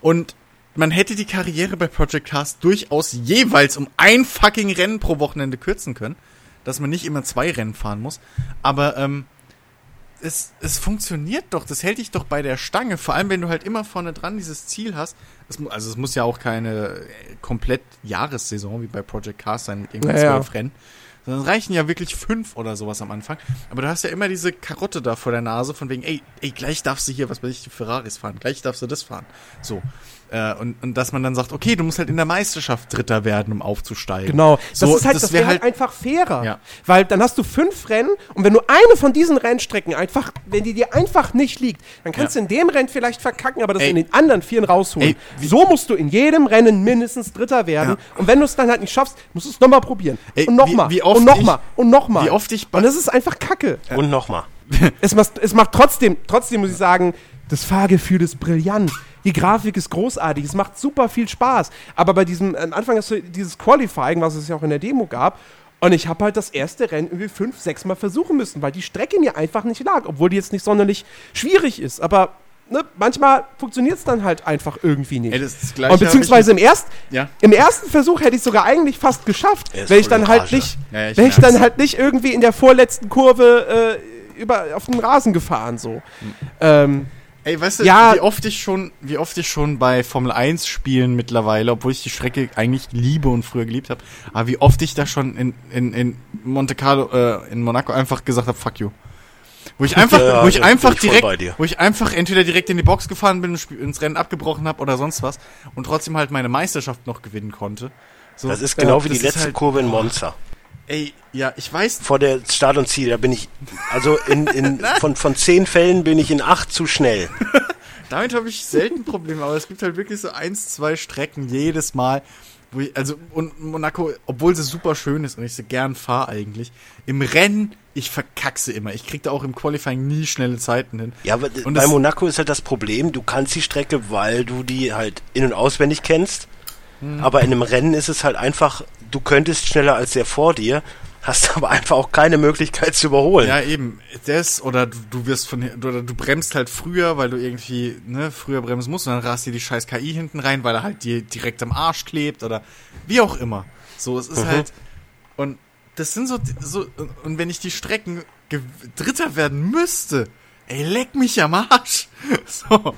Und man hätte die Karriere bei Project Cars durchaus jeweils um ein fucking Rennen pro Wochenende kürzen können. Dass man nicht immer zwei Rennen fahren muss. Aber ähm, es, es funktioniert doch. Das hält dich doch bei der Stange. Vor allem, wenn du halt immer vorne dran dieses Ziel hast. Es, also es muss ja auch keine äh, komplett Jahressaison wie bei Project Cars sein mit irgendwie Ja, ja. zwölf Rennen. Sondern es reichen ja wirklich fünf oder sowas am Anfang. Aber du hast ja immer diese Karotte da vor der Nase von wegen, ey, ey, gleich darfst du hier, was weiß ich, die Ferraris fahren, gleich darfst du das fahren. So. Äh, und, und dass man dann sagt, okay, du musst halt in der Meisterschaft Dritter werden, um aufzusteigen. Genau, das So, ist halt, das das wär wäre halt halt- einfach fairer. Ja. Weil dann hast du fünf Rennen und wenn du eine von diesen Rennstrecken einfach, wenn die dir einfach nicht liegt, dann kannst Ja. du in dem Rennen vielleicht verkacken, aber das Ey. in den anderen vieren rausholen. Ey, so musst du in jedem Rennen mindestens Dritter werden. Ja. Und wenn du es dann halt nicht schaffst, musst du es nochmal probieren. Ey, und nochmal. Und nochmal. Und nochmal. wie oft ich Und das ist einfach Kacke. Und nochmal. Es macht, es macht trotzdem, trotzdem muss ich sagen, das Fahrgefühl ist brillant. Die Grafik ist großartig, es macht super viel Spaß. Aber bei diesem, am Anfang hast du dieses Qualifying, was es ja auch in der Demo gab, und ich habe halt das erste Rennen irgendwie fünf, sechs Mal versuchen müssen, weil die Strecke mir einfach nicht lag, obwohl die jetzt nicht sonderlich schwierig ist. Aber ne, manchmal funktioniert es dann halt einfach irgendwie nicht. Ey, das ist das Gleiche und beziehungsweise im, erst, Ja. im ersten Versuch hätte ich sogar eigentlich fast geschafft, wenn ich dann halt nicht, Ja, ich wenn ich dann halt nicht irgendwie in der vorletzten Kurve äh, über, auf den Rasen gefahren so. Ähm, Ey, weißt du, Ja. wie oft ich schon, wie oft ich schon bei Formel 1 Spielen mittlerweile, obwohl ich die Strecke eigentlich liebe und früher geliebt habe, aber wie oft ich da schon in, in, in Monte Carlo, äh, in Monaco einfach gesagt habe, fuck you. Wo ich einfach, Ja, ja, wo ich da einfach ich direkt, dir. wo ich einfach entweder direkt in die Box gefahren bin und ins Rennen abgebrochen habe oder sonst was und trotzdem halt meine Meisterschaft noch gewinnen konnte. So, Das ist genau wie die letzte halt- Kurve in Monza. Ey, ja, ich weiß, Vor der Start und Ziel, da bin ich, also in, in, von, von zehn Fällen bin ich in acht zu schnell. Damit habe ich selten Probleme, aber es gibt halt wirklich so eins, zwei Strecken jedes Mal, wo ich, also, und Monaco, obwohl sie super schön ist und ich sie gern fahre eigentlich, im Rennen, ich verkackse immer. Ich krieg da auch im Qualifying nie schnelle Zeiten hin. Ja, aber Und bei Monaco ist halt das Problem, du kannst die Strecke, weil du die halt in- und auswendig kennst. Hm. Aber in einem Rennen ist es halt einfach, du könntest schneller als der vor dir, hast aber einfach auch keine Möglichkeit zu überholen. Ja, eben, das, oder du, du wirst von, oder du bremst halt früher, weil du irgendwie, ne, früher bremsen musst und dann rast dir die scheiß KI hinten rein, weil er halt dir direkt am Arsch klebt oder wie auch immer. So, es ist halt, und das sind so, so, und wenn ich die Strecken Dritter werden müsste, ey, leck mich am Arsch. So,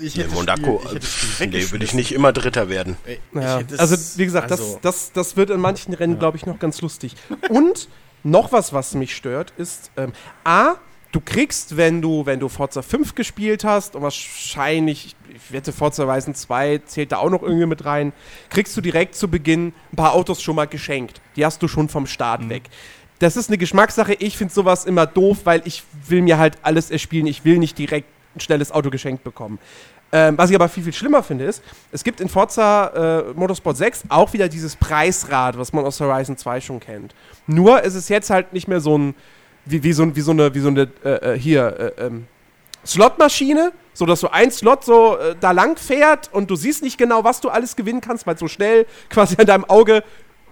ich hätte Monaco, das Spiel- ich hätte nee, würde ich nicht immer Dritter werden. Ey, Ja, also wie gesagt, also- das, das, das wird in manchen Rennen, glaube ich, noch ganz lustig. Und noch was, was mich stört, ist ähm, A, du kriegst, wenn du, wenn du Forza 5 gespielt hast und wahrscheinlich, ich wette, Forza Horizon 2 zählt da auch noch irgendwie mit rein, kriegst du direkt zu Beginn ein paar Autos schon mal geschenkt. Die hast du schon vom Start Mhm. weg. Das ist eine Geschmackssache. Ich finde sowas immer doof, weil ich will mir halt alles erspielen. Ich will nicht direkt ein schnelles Auto geschenkt bekommen. Ähm, was ich aber viel, viel schlimmer finde, ist, es gibt in Forza äh, Motorsport 6 auch wieder dieses Preisrad, was man aus Horizon 2 schon kennt. Nur ist es jetzt halt nicht mehr so ein, wie, wie, so, wie so eine, wie so eine äh, äh, hier, äh, ähm, Slotmaschine, so dass so ein Slot so äh, da lang fährt und du siehst nicht genau, was du alles gewinnen kannst, weil so schnell quasi an deinem Auge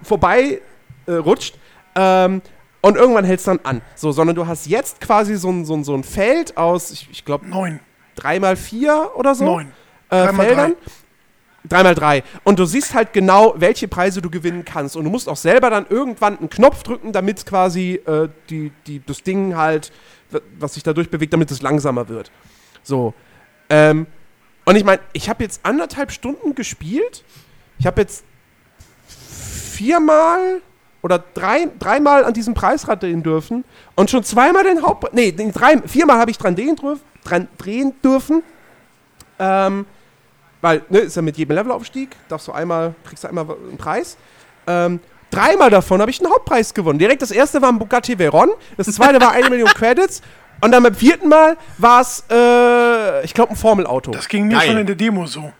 vorbei äh, rutscht. Ähm, und irgendwann hält es dann an. So, sondern du hast jetzt quasi so ein, so ein, so ein Feld aus, ich, ich glaube, Neun. drei mal vier oder so. Neun. Äh, Drei Feldern. Dreimal drei. Und du siehst halt genau, welche Preise du gewinnen kannst. Und du musst auch selber dann irgendwann einen Knopf drücken, damit quasi äh, die, die, das Ding halt, was sich dadurch bewegt, damit es langsamer wird. So. Ähm, und ich meine, ich habe jetzt anderthalb Stunden gespielt. Ich habe jetzt viermal oder drei, dreimal an diesem Preisrad drehen dürfen und schon zweimal den Haupt... Nee, den drei, viermal habe ich dran drehen, dürf, dran drehen dürfen. Ähm, weil, ne, ist ja mit jedem Levelaufstieg, darfst du einmal, kriegst du einmal einen Preis. Ähm, dreimal davon habe ich einen Hauptpreis gewonnen. Direkt das erste war ein Bugatti Veyron, das zweite war eine Million Credits und dann beim vierten Mal war es, äh, ich glaube, ein Formelauto. Das ging mir Geil. schon in der Demo so.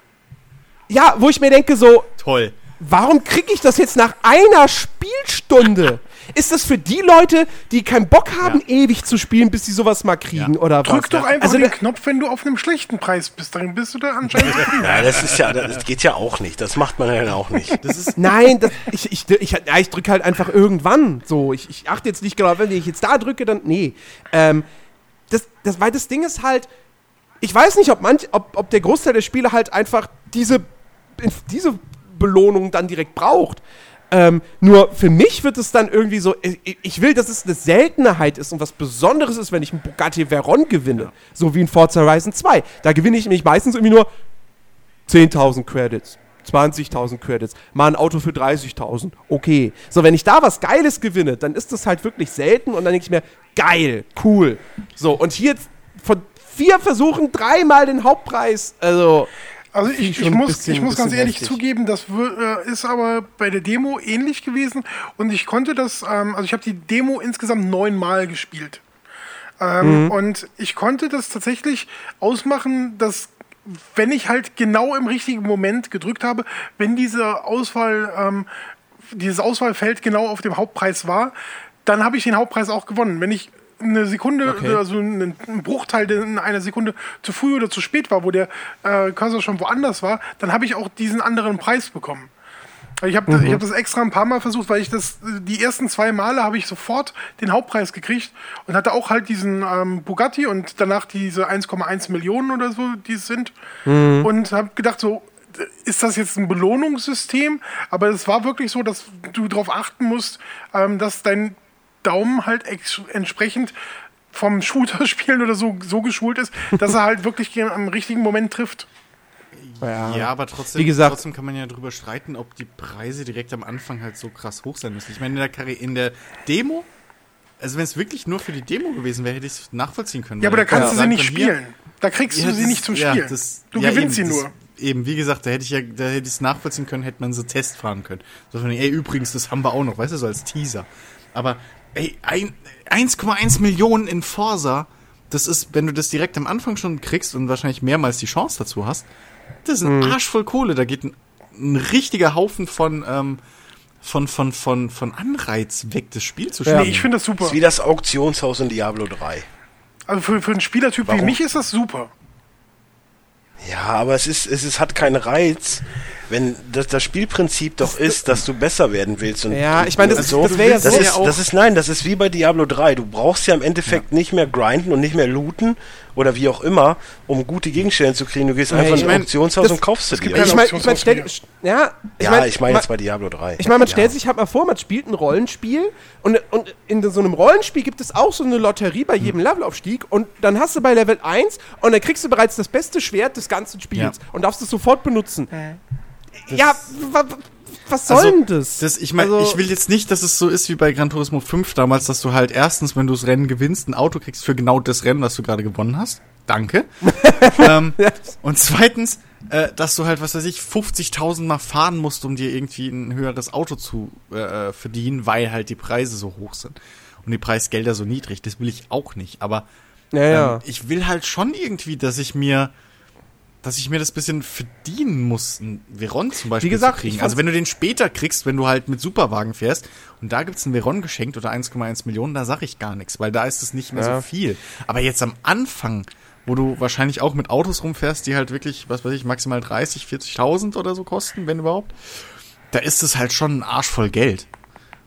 Ja, wo ich mir denke so, Toll. Warum kriege ich das jetzt nach einer Spielstunde? Ist das für die Leute, die keinen Bock haben, ewig zu spielen, bis sie sowas mal kriegen Ja. oder was? Drück doch einfach also, den Knopf, wenn du auf einem schlechten Preis bist. Dann bist du da anscheinend. Ja, das ist ja, das geht ja auch nicht. Das macht man ja auch nicht. Das ist Nein, das, ich, ich, ich, ja, ich drücke halt einfach irgendwann. So, ich, ich achte jetzt nicht genau, wenn ich jetzt da drücke, dann. Nee. Ähm, das, das, weil das Ding ist halt. Ich weiß nicht, ob, manch, ob, ob der Großteil der Spiele halt einfach diese, diese Belohnung dann direkt braucht. Ähm, nur für mich wird es dann irgendwie so, ich, ich will, dass es eine Seltenheit ist und was Besonderes ist, wenn ich einen Bugatti Veyron gewinne. So wie in Forza Horizon 2. Da gewinne ich nämlich meistens irgendwie nur 10.000 Credits, 20.000 Credits, mal ein Auto für 30.000, okay. So, wenn ich da was Geiles gewinne, dann ist das halt wirklich selten und dann denke ich mir, geil, cool. So, und hier von vier Versuchen dreimal den Hauptpreis, also, Also ich, ich muss, bisschen- ich muss ganz ehrlich heftig. zugeben, das äh, ist aber bei der Demo ähnlich gewesen und ich konnte das, ähm, also ich habe die Demo insgesamt neunmal gespielt. Ähm, Und ich konnte das tatsächlich ausmachen, dass wenn ich halt genau im richtigen Moment gedrückt habe, wenn diese Auswahl, ähm, dieses Auswahlfeld genau auf dem Hauptpreis war, dann habe ich den Hauptpreis auch gewonnen. Wenn ich eine Sekunde, Okay. also einen, einen Bruchteil der in einer Sekunde zu früh oder zu spät war, wo der äh, Cursor schon woanders war, dann habe ich auch diesen anderen Preis bekommen. Ich habe ich hab das extra ein paar Mal versucht, weil ich das, die ersten zwei Male habe ich sofort den Hauptpreis gekriegt und hatte auch halt diesen ähm, Bugatti und danach diese 1,1 Millionen oder so, die es sind. Und habe gedacht, so, ist das jetzt ein Belohnungssystem? Aber es war wirklich so, dass du darauf achten musst, ähm, dass dein Daumen halt entsprechend vom Shooter-Spielen oder so, so geschult ist, dass er halt wirklich am richtigen Moment trifft. Ja, aber trotzdem, Wie gesagt- trotzdem kann man ja drüber streiten, ob die Preise direkt am Anfang halt so krass hoch sein müssen. Ich meine, in der, Karri- in der Demo, also wenn es wirklich nur für die Demo gewesen wäre, hätte ich es nachvollziehen können. Ja, aber da kannst du sie sagen nicht spielen. Da kriegst Ja, du sie das- nicht zum ja, Spielen. das- du ja, gewinnst eben, sie das- nur. Eben, wie gesagt, da hätte ich ja, da hätte ich es nachvollziehen können, hätte man so Test fahren können. So von, ey, übrigens, das haben wir auch noch, weißt du, so als Teaser. Aber, ey, ein- 1,1 Millionen in Forsa, das ist, wenn du das direkt am Anfang schon kriegst und wahrscheinlich mehrmals die Chance dazu hast, das ist ein Arsch voll Kohle. Da geht ein, ein richtiger Haufen von, ähm, von, von, von, von Anreiz weg, das Spiel zu spielen. Nee, ich finde das super. Das ist wie das Auktionshaus in Diablo 3. Also für, für einen Spielertyp wie Warum? mich ist das super. Ja, aber es ist, es ist, hat keinen Reiz, wenn das, das Spielprinzip doch ist, dass du besser werden willst. Und Ja, ich meine, das, so. das wäre ja Das so. ist, das ist, nein, das ist wie bei Diablo 3. Du brauchst ja im Endeffekt nicht mehr grinden und nicht mehr looten oder wie auch immer, um gute Gegenstände zu kriegen. Du gehst einfach ich in ein mein, Auktionshaus das- und kaufst sie dir. ich meine, ich mein, stell, ja, ich ja, mein, ich meine jetzt bei Diablo 3. Ich meine, man ja. stellt sich halt mal vor, man spielt ein Rollenspiel und, und in so einem Rollenspiel gibt es auch so eine Lotterie bei jedem Levelaufstieg und dann hast du bei Level 1 und dann kriegst du bereits das beste Schwert des ganzen Spiels Ja. und darfst es sofort benutzen. Ja, wa- wa- was soll Also, denn das? Das, ich meine, Also- ich will jetzt nicht, dass es so ist wie bei Gran Turismo 5 damals, dass du halt erstens, wenn du das Rennen gewinnst, ein Auto kriegst für genau das Rennen, was du gerade gewonnen hast. Danke. ähm, und zweitens, äh, dass du halt, was weiß ich, 50.000 Mal fahren musst, um dir irgendwie ein höheres Auto zu äh, verdienen, weil halt die Preise so hoch sind. Und die Preisgelder so niedrig. Das will ich auch nicht. Aber ja, ja. ähm, ich will halt schon irgendwie, dass ich mir, dass ich mir das bisschen verdienen muss, einen Veron zum Beispiel Wie gesagt, zu kriegen. Also wenn du den später kriegst, wenn du halt mit Superwagen fährst und da gibt's einen Veron geschenkt oder 1,1 Millionen, da sag ich gar nichts, weil da ist es nicht mehr Ja. so viel. Aber jetzt am Anfang, wo du wahrscheinlich auch mit Autos rumfährst, die halt wirklich, was weiß ich, maximal 30, 40.000 oder so kosten, wenn überhaupt, da ist es halt schon ein Arsch voll Geld.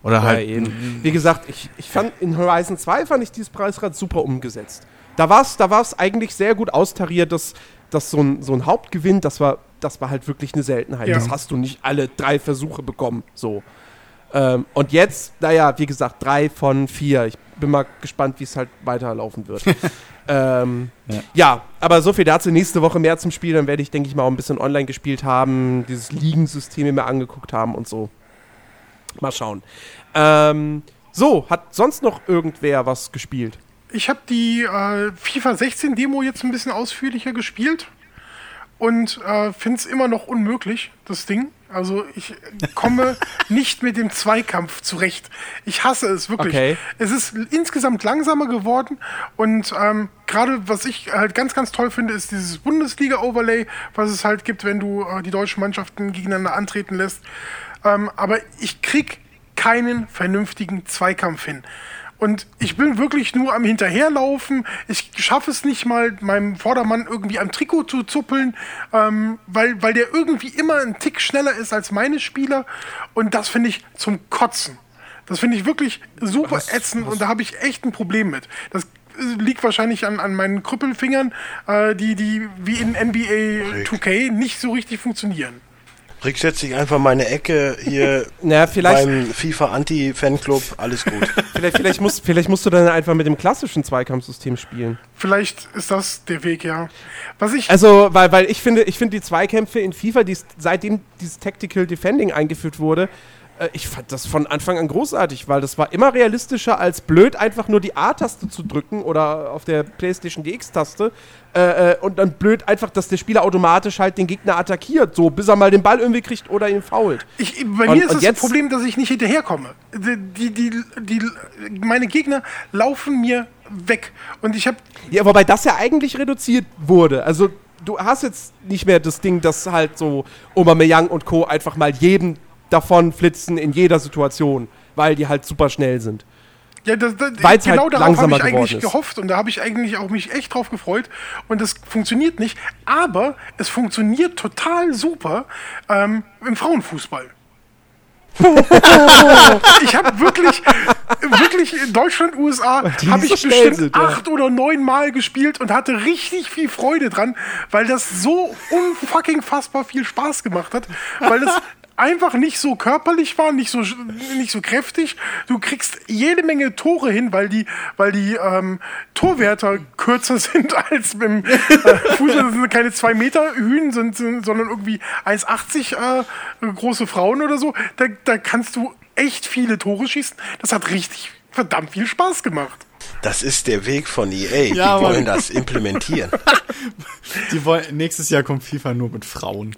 Oder Ja, halt. eben. Wie gesagt, ich, ich fand in Horizon 2 fand ich dieses Preisrad super umgesetzt. Da war es da war's eigentlich sehr gut austariert, dass, dass so, ein, so ein Hauptgewinn, das war, das war halt wirklich eine Seltenheit. Ja. Das hast du nicht alle drei Versuche bekommen. So. Ähm, und jetzt, naja, wie gesagt, drei von vier. Ich bin mal gespannt, wie es halt weiterlaufen wird. ähm, Ja. ja. aber so viel dazu. Nächste Woche mehr zum Spiel. Dann werde ich, denke ich mal, auch ein bisschen online gespielt haben, dieses Ligensystem mir angeguckt haben und so. Mal schauen. Ähm, so, hat sonst noch irgendwer was gespielt? Ich habe die äh, FIFA 16 Demo jetzt ein bisschen ausführlicher gespielt und äh, finde es immer noch unmöglich, das Ding. Also ich komme nicht mit dem Zweikampf zurecht. Ich hasse es wirklich. Okay. Es ist insgesamt langsamer geworden und ähm, gerade was ich halt ganz, ganz toll finde, ist dieses Bundesliga-Overlay, was es halt gibt, wenn du äh, die deutschen Mannschaften gegeneinander antreten lässt. Ähm, aber ich krieg keinen vernünftigen Zweikampf hin. Und ich bin wirklich nur am Hinterherlaufen. Ich schaffe es nicht mal, meinem Vordermann irgendwie am Trikot zu zuppeln, ähm, weil, weil der irgendwie immer einen Tick schneller ist als meine Spieler. Und das finde ich zum Kotzen. Das finde ich wirklich super ätzend und da habe ich echt ein Problem mit. Das äh, liegt wahrscheinlich an, an meinen Krüppelfingern, äh, die, die wie in NBA 2K nicht so richtig funktionieren. Rick setzt sich einfach meine Ecke hier Na, vielleicht, beim FIFA Anti-Fanclub. Alles gut. vielleicht, vielleicht, musst, vielleicht musst du dann einfach mit dem klassischen Zweikampfsystem spielen. Vielleicht ist das der Weg, ja. Was ich Also, weil, weil ich finde, ich finde die Zweikämpfe in FIFA, die's, seitdem dieses Tactical Defending eingeführt wurde, ich fand das von Anfang an großartig, weil das war immer realistischer als blöd einfach nur die A-Taste zu drücken oder auf der Playstation die X-Taste äh, äh, und dann blöd einfach, dass der Spieler automatisch halt den Gegner attackiert, so bis er mal den Ball irgendwie kriegt oder ihn fault. Ich, bei Und- mir ist und das jetzt- Problem, dass ich nicht hinterherkomme. Die, die, die, die, meine Gegner laufen mir weg. Und ich habe Ja, wobei das ja eigentlich reduziert wurde. Also du hast jetzt nicht mehr das Ding, dass halt so Aubameyang und Co. einfach mal jeden davon flitzen in jeder Situation, weil die halt super schnell sind. ja, das, das, Weil's genau halt darauf habe ich eigentlich ist. gehofft und da habe ich eigentlich auch mich echt drauf gefreut. Und das funktioniert nicht. Aber es funktioniert total super ähm, im Frauenfußball. ich habe wirklich, wirklich in Deutschland, USA, habe ich so bestimmt sind, ja. acht oder neun Mal gespielt und hatte richtig viel Freude dran, weil das so unfucking fassbar viel Spaß gemacht hat, weil es einfach nicht so körperlich war, nicht so nicht so kräftig. Du kriegst jede Menge Tore hin, weil die weil die ähm, Torwärter kürzer sind als beim äh, Fußball. Das sind keine zwei Meter Hühn, sind, sind, sondern irgendwie 1,80 äh, große Frauen oder so. Da, da kannst du echt viele Tore schießen. Das hat richtig verdammt viel Spaß gemacht. Das ist der Weg von EA. Die Ja, Mann. wollen das implementieren. Die wollen, nächstes Jahr kommt FIFA nur mit Frauen.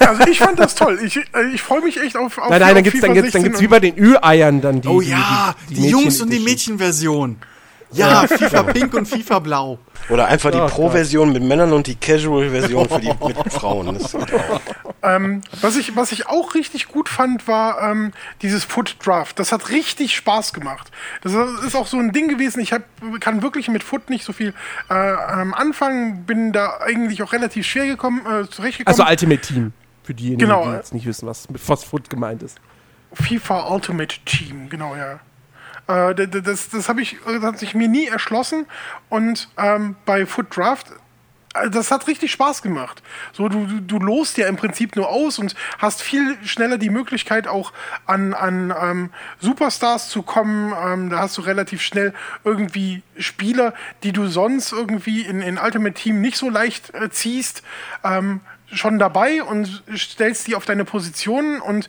Also ich fand das toll. Ich, äh, ich freue mich echt auf, auf Nein, nein, auf dann gibt's, dann FIFA gibt's, dann 16 gibt's wie bei den Ü-Eiern dann die. Oh die, ja, die, die, Jungs und die. Mädchenversion. Ja, FIFA Pink und FIFA Blau. Oder einfach die Oh, Pro-Version mit Männern und die Casual-Version für die mit Frauen. Das. Ähm, was, ich, was ich auch richtig gut fand, war ähm, dieses Foot Draft. Das hat richtig Spaß gemacht. Das ist auch so ein Ding gewesen. Ich hab, kann wirklich mit Foot nicht so viel äh, ähm, anfangen. Bin da eigentlich auch relativ schwer gekommen, äh, zurechtgekommen. Also Ultimate Team. Für diejenigen, Genau. die jetzt nicht wissen, was mit Food gemeint ist. FIFA Ultimate Team, genau, ja. Äh, d- d- das das habe ich, das hat sich mir nie erschlossen. Und ähm, bei Foot Draft, äh, das hat richtig Spaß gemacht. So, du, du, du lost ja im Prinzip nur aus und hast viel schneller die Möglichkeit, auch an, an ähm, Superstars zu kommen. Ähm, da hast du relativ schnell irgendwie Spieler, die du sonst irgendwie in, in Ultimate Team nicht so leicht äh, ziehst, ähm, schon dabei und stellst die auf deine Positionen und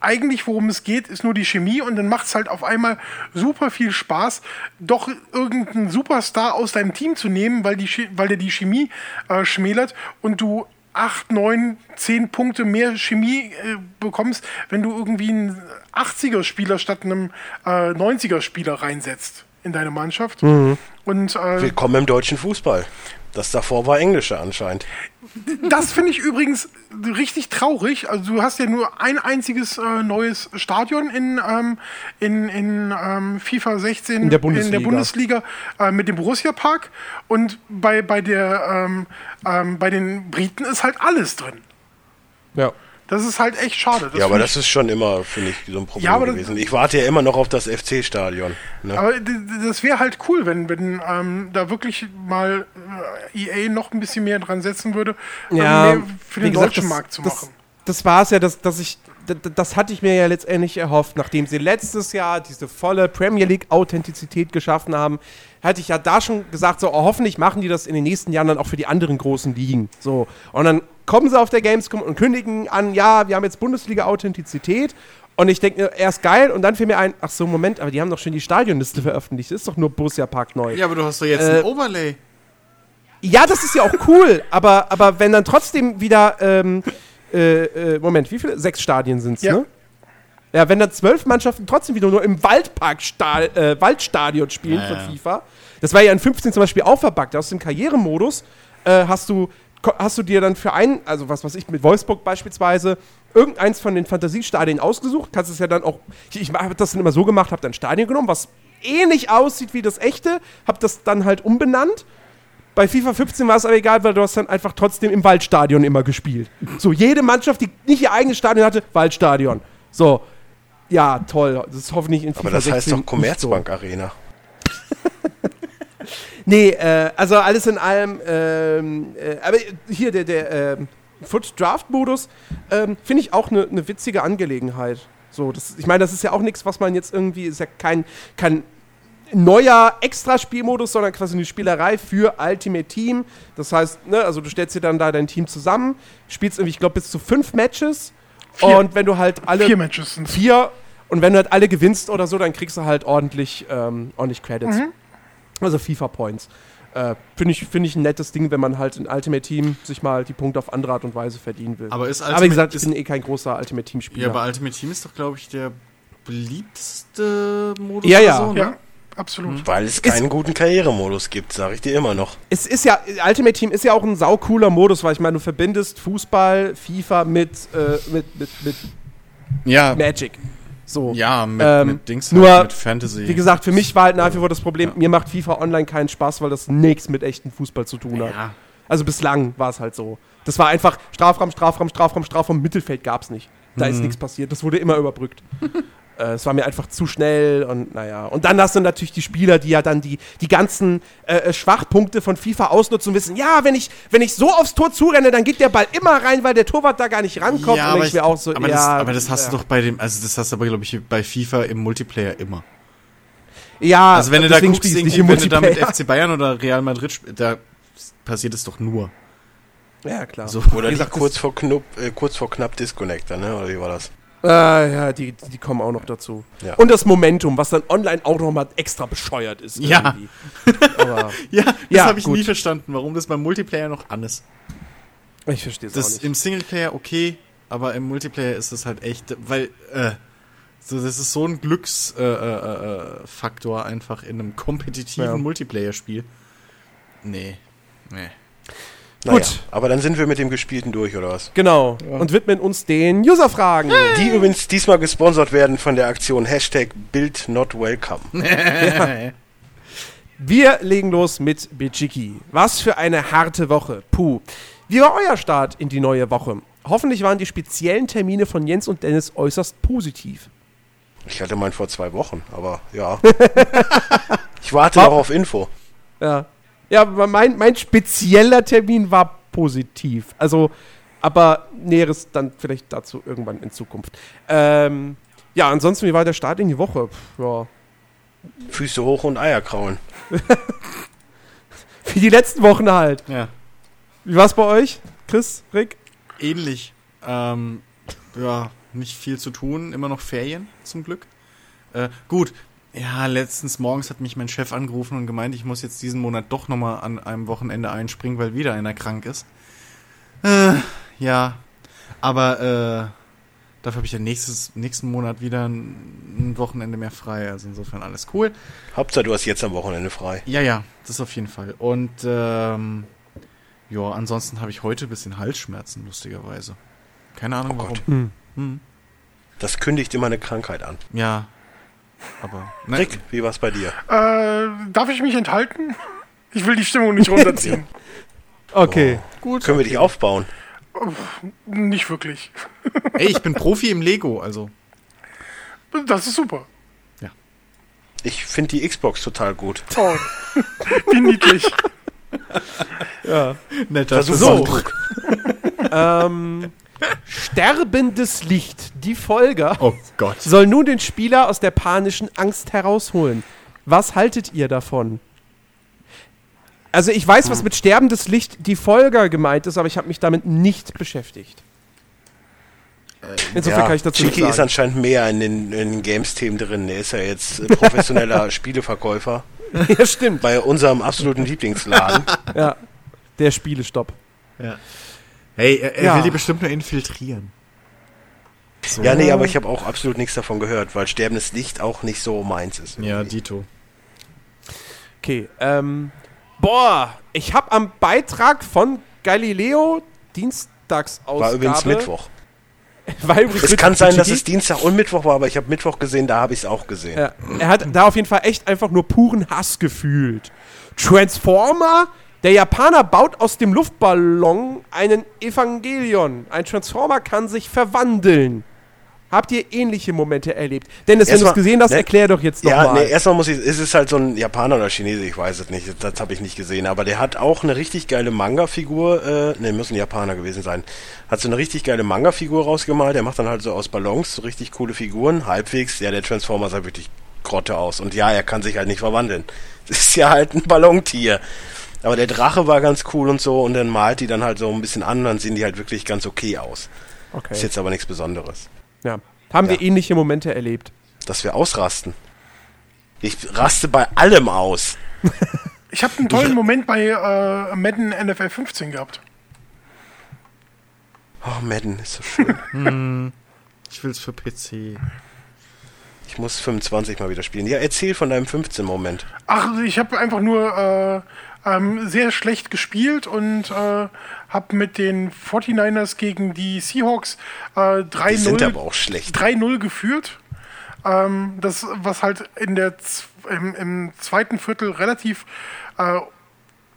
eigentlich, worum es geht, ist nur die Chemie und dann macht es halt auf einmal super viel Spaß, doch irgendeinen Superstar aus deinem Team zu nehmen, weil, die, weil der die Chemie äh, schmälert und du 8, 9, 10 Punkte mehr Chemie äh, bekommst, wenn du irgendwie einen 80er-Spieler statt einem äh, 90er-Spieler reinsetzt in deine Mannschaft. Und äh, Willkommen im deutschen Fußball. Das davor war Englische anscheinend. Das finde ich übrigens richtig traurig. Also du hast ja nur ein einziges äh, neues Stadion in, ähm, in, in ähm, FIFA 16 In der Bundesliga. in der Bundesliga äh, mit dem Borussia Park und bei, bei, der, ähm, ähm, bei den Briten ist halt alles drin. Ja. Das ist halt echt schade. ja, aber das ist schon immer, finde ich, so ein Problem Ja, das- gewesen. Ich warte ja immer noch auf das FC-Stadion. Ne? Aber das wäre halt cool, wenn, wenn ähm, da wirklich mal äh, EA noch ein bisschen mehr dran setzen würde, ähm, Ja, mehr für den gesagt, deutschen das, Markt zu machen. Das war es ja, dass, dass ich, das hatte ich mir ja letztendlich erhofft, nachdem sie letztes Jahr diese volle Premier League Authentizität geschaffen haben, hatte ich ja da schon gesagt, so oh, hoffentlich machen die das in den nächsten Jahren dann auch für die anderen großen Ligen. So und dann kommen sie auf der Gamescom und kündigen an, ja, wir haben jetzt Bundesliga Authentizität. Und ich denke, erst geil, und dann fiel mir ein, ach so, Moment, aber die haben doch schon die Stadionliste veröffentlicht. Das ist doch nur Borussia Park neu. Ja, aber du hast doch jetzt Äh, ein Overlay. Ja, das ist ja auch cool, aber, aber wenn dann trotzdem wieder, ähm, äh, äh, Moment, wie viele? Sechs Stadien sind es, Ja. ne? Ja, wenn dann zwölf Mannschaften trotzdem wieder nur im Waldpark äh, Waldstadion spielen Ja, von ja. FIFA. Das war ja in 15 zum Beispiel auch verbuggt. Aus dem Karrieremodus äh, hast du hast du dir dann für einen, also was weiß ich, mit Wolfsburg beispielsweise, irgendeins von den Fantasiestadien ausgesucht. Kannst es ja dann auch, ich, ich habe das dann immer so gemacht, habe dann ein Stadion genommen, was ähnlich aussieht wie das echte, habe das dann halt umbenannt bei FIFA 15 war es aber egal, weil du hast dann einfach trotzdem im Waldstadion immer gespielt. So, jede Mannschaft, die nicht ihr eigenes Stadion hatte, Waldstadion. So, ja, toll. Das ist hoffentlich in FIFA Aber das heißt 16 doch nicht Commerzbank Arena. Nee, äh, also alles in allem, ähm, äh, aber hier der, der ähm, Foot Draft Modus ähm, finde ich auch eine ne witzige Angelegenheit. So, das, ich meine, das ist ja auch nichts, was man jetzt irgendwie, ist ja kein, kein neuer Extra-Spielmodus, sondern quasi eine Spielerei für Ultimate Team. Das heißt, ne, also du stellst dir dann da dein Team zusammen, spielst irgendwie, ich glaube, bis zu fünf Matches. Vier. Und wenn du halt alle. Vier Matches sind Vier. Und wenn du halt alle gewinnst oder so, dann kriegst du halt ordentlich, ähm, ordentlich Credits. Also FIFA-Points. Äh, Finde ich, find ich ein nettes Ding, wenn man halt in Ultimate Team sich mal die Punkte auf andere Art und Weise verdienen will. Aber ist Aber wie gesagt, ich ist, bin eh kein großer Ultimate Ja, Team-Spieler. aber Ultimate Team ist doch, glaube ich, der beliebteste Modus Ja, oder ja. so, ne? Ja, absolut. Weil es keinen guten Karrieremodus gibt, sage ich dir immer noch. es ist ja, Ultimate Team ist ja auch ein saucooler Modus, weil ich meine, du verbindest Fußball, FIFA mit, äh, mit, mit, mit Ja, Magic. So. ja mit, Ähm, mit Dings, nur, halt, mit Fantasy. Wie gesagt, für mich war halt nach wie vor das Problem, mir macht FIFA Online keinen Spaß, weil das nichts mit echtem Fußball zu tun hat. ja. Also bislang war es halt so. Das war einfach Strafraum, Strafraum, Strafraum, Strafraum, Mittelfeld gab es nicht. Da Mhm. ist nichts passiert. Das wurde immer überbrückt. äh, es war mir einfach zu schnell und naja. Und dann hast du natürlich die Spieler, die ja dann die, die ganzen äh, äh, Schwachpunkte von FIFA ausnutzen und wissen, ja, wenn ich, wenn ich so aufs Tor zurenne, dann geht der Ball immer rein, weil der Torwart da gar nicht rankommt. Ja, aber, ich auch so, aber, ja, das, aber das hast ja. du doch bei dem, also das hast du aber, glaube ich, bei FIFA im Multiplayer immer. Ja, Also wenn du da guckst, nicht im wenn du da mit Multiplayer. FC Bayern oder Real Madrid spielst, da passiert es doch nur. Ja, klar. So. Oder gesagt, kurz vor, knupp, äh, kurz vor knapp Disconnector, ne? Oder wie war das? Äh, ja, die, die kommen auch noch dazu. Ja. Und das Momentum, was dann online auch noch mal extra bescheuert ist. Ja. irgendwie. Aber Ja, das Ja, habe ich gut. nie verstanden, warum das beim Multiplayer noch an ist. ich verstehe es auch Das nicht. im Singleplayer okay, aber im Multiplayer ist es halt echt, weil äh, so, das ist so ein Glücksfaktor äh, äh, äh, Faktor einfach in einem kompetitiven Ja. Multiplayer-Spiel. Nee, nee. Naja, Gut. aber dann sind wir mit dem Gespielten durch, oder was? Genau. Und widmen uns den User-Fragen. Die übrigens diesmal gesponsert werden von der Aktion Hashtag Build Not Welcome. Wir legen los mit Bijiki. Was für eine harte Woche. Puh. Wie war euer Start in die neue Woche? Hoffentlich waren die speziellen Termine von Jens und Dennis äußerst positiv. Ich hatte meinen vor zwei Wochen, aber ja. ich warte noch auf Info. Ja. Ja, aber mein, mein spezieller Termin war positiv. Also, aber Näheres dann vielleicht dazu irgendwann in Zukunft. Ähm, ja, ansonsten, wie war der Start in die Woche? Pff, ja. Füße hoch und Eier kraulen. Wie die letzten Wochen halt. Ja, Wie war es bei euch, Chris, Rick? ähnlich. Ähm, ja, nicht viel zu tun, immer noch Ferien zum Glück. Äh, gut, ja, letztens morgens hat mich mein Chef angerufen und gemeint, ich muss jetzt diesen Monat doch nochmal an einem Wochenende einspringen, weil wieder einer krank ist. Äh, ja, aber äh, dafür habe ich ja nächstes, nächsten Monat wieder ein, ein Wochenende mehr frei. Also insofern alles cool. Hauptsache, du hast jetzt am Wochenende frei. Ja, ja, das auf jeden Fall. Und ähm, ja, ansonsten habe ich heute ein bisschen Halsschmerzen, lustigerweise. Keine Ahnung Oh warum. Gott. Hm. Hm. Das kündigt immer eine Krankheit an. Ja. Aber. Ne, Rick, wie war's bei dir? Äh, darf ich mich enthalten? Ich will die Stimmung nicht runterziehen. Okay. Gut. Können wir dich aufbauen? Nicht wirklich. Ey, ich bin Profi im Lego, also. Das ist super. Ich finde die Xbox total gut. Oh. Wie niedlich. Netter So. ähm, Sterbendes Licht, die Folge, Oh Gott. soll nun den Spieler aus der panischen Angst herausholen. Was haltet ihr davon? Also ich weiß, was mit Sterbendes Licht die Folger gemeint ist, aber ich habe mich damit nicht beschäftigt. Insofern kann ich dazu Chiki ist anscheinend mehr in den, den Games-Themen drin. Er ist ja jetzt äh, professioneller Spieleverkäufer ja, stimmt. bei unserem absoluten Lieblingsladen. Ja. Der Spielestopp. Hey, er, er Ja. will die bestimmt nur infiltrieren. So. Ja, nee, aber ich habe auch absolut nichts davon gehört, weil sterbendes Licht auch nicht so meins ist. Ja, irgendwie. Dito. Okay, ähm, boah, ich habe am Beitrag von Galileo Dienstagsausgabe. War übrigens Mittwoch. War übrigens Es Mittwoch kann sein, dass es Dienstag und Mittwoch war, aber ich habe Mittwoch gesehen, da habe ich es auch gesehen. Ja, er hat da auf jeden Fall echt einfach nur puren Hass gefühlt. Transformer? Der Japaner baut aus dem Luftballon einen Evangelion. Ein Transformer kann sich verwandeln. Habt ihr ähnliche Momente erlebt? Dennis, wenn du es gesehen hast, ne- erklär doch jetzt Ja, nochmal. nee, erstmal muss ich, ist es halt so ein Japaner oder Chinese, ich weiß es nicht, das habe ich nicht gesehen, aber der hat auch eine richtig geile Manga-Figur, äh, ne, muss ein Japaner gewesen sein, hat so eine richtig geile Manga-Figur rausgemalt, der macht dann halt so aus Ballons so richtig coole Figuren, halbwegs, ja, der Transformer sah wirklich Grotte aus und ja, er kann sich halt nicht verwandeln. Das ist ja halt ein Ballontier. Aber der Drache war ganz cool und so und dann malt die dann halt so ein bisschen an, dann sehen die halt wirklich ganz okay aus. okay. Ist jetzt aber nichts Besonderes. ja. Haben wir Ja. ähnliche Momente erlebt? Dass wir ausrasten. Ich raste bei allem aus. Ich habe einen tollen Moment bei äh, Madden NFL 15 gehabt. Oh, Madden ist so schön. Ich will's für PC. Ich muss 25 mal wieder spielen. Ja, erzähl von deinem 15-Moment. Ach, ich habe einfach nur äh, ähm, sehr schlecht gespielt und äh, habe mit den 49ers gegen die Seahawks äh, Die sind 3-0 aber auch schlecht. 3-0 geführt. Ähm, das, was halt in der, im, im zweiten Viertel relativ äh,